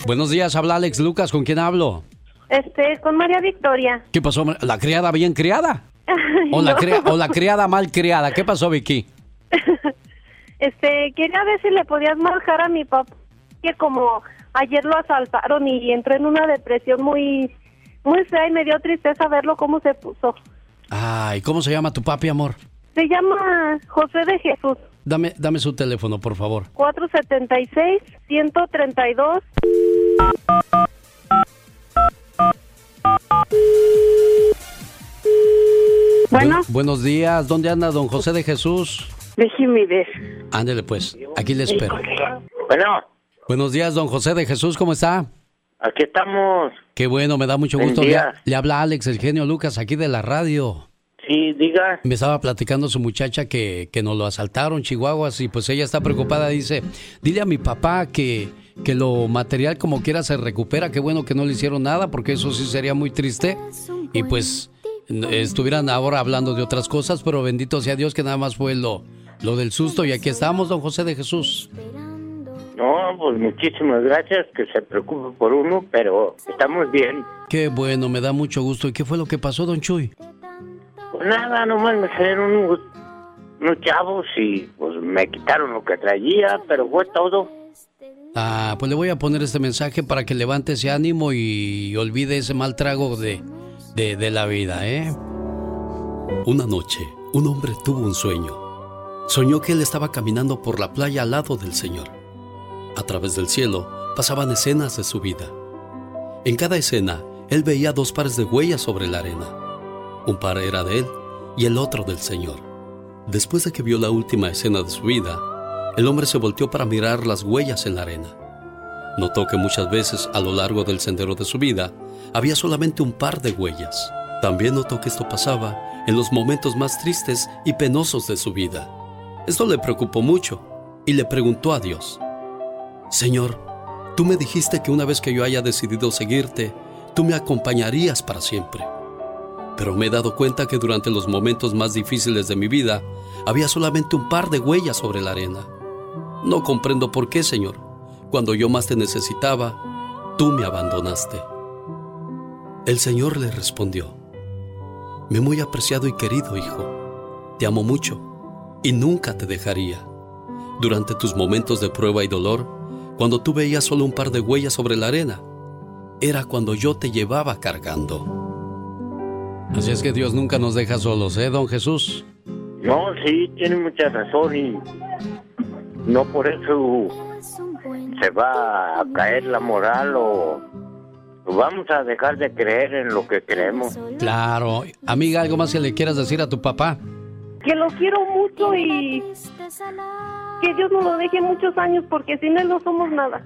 Buenos días, habla Alex Lucas, ¿con quién hablo? Este, con María Victoria. ¿Qué pasó? ¿La criada bien criada? ¿O la, o la criada mal criada? ¿Qué pasó, Vicky? Este, quería ver si le podías marcar a mi papá, que como ayer lo asaltaron y entró en una depresión muy, muy fea y me dio tristeza verlo cómo se puso. Ay, ¿cómo se llama tu papi, amor? Se llama José de Jesús, Dame, dame su teléfono, por favor. 476-132. Bueno. Bu- buenos días, ¿dónde anda don José de Jesús? Déjeme ver. Ándele pues, aquí le espero. Bueno, Buenos días, don José de Jesús, ¿cómo está? aquí estamos. Qué bueno, me da mucho gusto. Le, le habla Alex, el genio Lucas, aquí de la radio. Sí, diga. Me estaba platicando su muchacha que, que nos lo asaltaron, Chihuahuas, y pues ella está preocupada. Dice, dile a mi papá que, que lo material como quiera se recupera. Qué bueno que no le hicieron nada, porque eso sí sería muy triste. Y pues estuvieran ahora hablando de otras cosas, pero bendito sea Dios que nada más fue lo, lo del susto. Y aquí estamos, don José de Jesús. No, pues muchísimas gracias, que se preocupe por uno, pero estamos bien. Qué bueno, me da mucho gusto. ¿Y qué fue lo que pasó, don Chuy? Pues nada, nomás me salieron unos, unos chavos y pues me quitaron lo que traía, pero fue todo. Ah, pues le voy a poner este mensaje para que levante ese ánimo y olvide ese mal trago de, de, de la vida, ¿eh? Una noche, un hombre tuvo un sueño. Soñó que él estaba caminando por la playa al lado del Señor. A través del cielo pasaban escenas de su vida. En cada escena, él veía dos pares de huellas sobre la arena. Un par era de él y el otro del Señor. Después de que vio la última escena de su vida, el hombre se volteó para mirar las huellas en la arena. Notó que muchas veces a lo largo del sendero de su vida había solamente un par de huellas. También notó que esto pasaba en los momentos más tristes y penosos de su vida. Esto le preocupó mucho y le preguntó a Dios, Señor, tú me dijiste que una vez que yo haya decidido seguirte, tú me acompañarías para siempre. Pero me he dado cuenta que durante los momentos más difíciles de mi vida había solamente un par de huellas sobre la arena. No comprendo por qué, Señor. Cuando yo más te necesitaba, tú me abandonaste. El Señor le respondió, Me muy apreciado y querido hijo, te amo mucho y nunca te dejaría. Durante tus momentos de prueba y dolor, cuando tú veías solo un par de huellas sobre la arena, era cuando yo te llevaba cargando. Así es que Dios nunca nos deja solos, ¿eh, don Jesús? No, sí, tiene mucha razón y no por eso se va a caer la moral o vamos a dejar de creer en lo que creemos. Claro. Amiga, ¿algo más que le quieras decir a tu papá? Que lo quiero mucho y que Dios nos lo deje muchos años porque sin él no somos nada.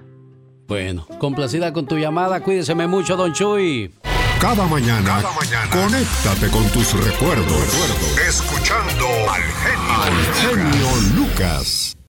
Bueno, complacida con tu llamada. Cuídeseme mucho, don Chuy. Cada mañana, cada mañana, conéctate con tus recuerdos. Escuchando al genio, al genio Lucas.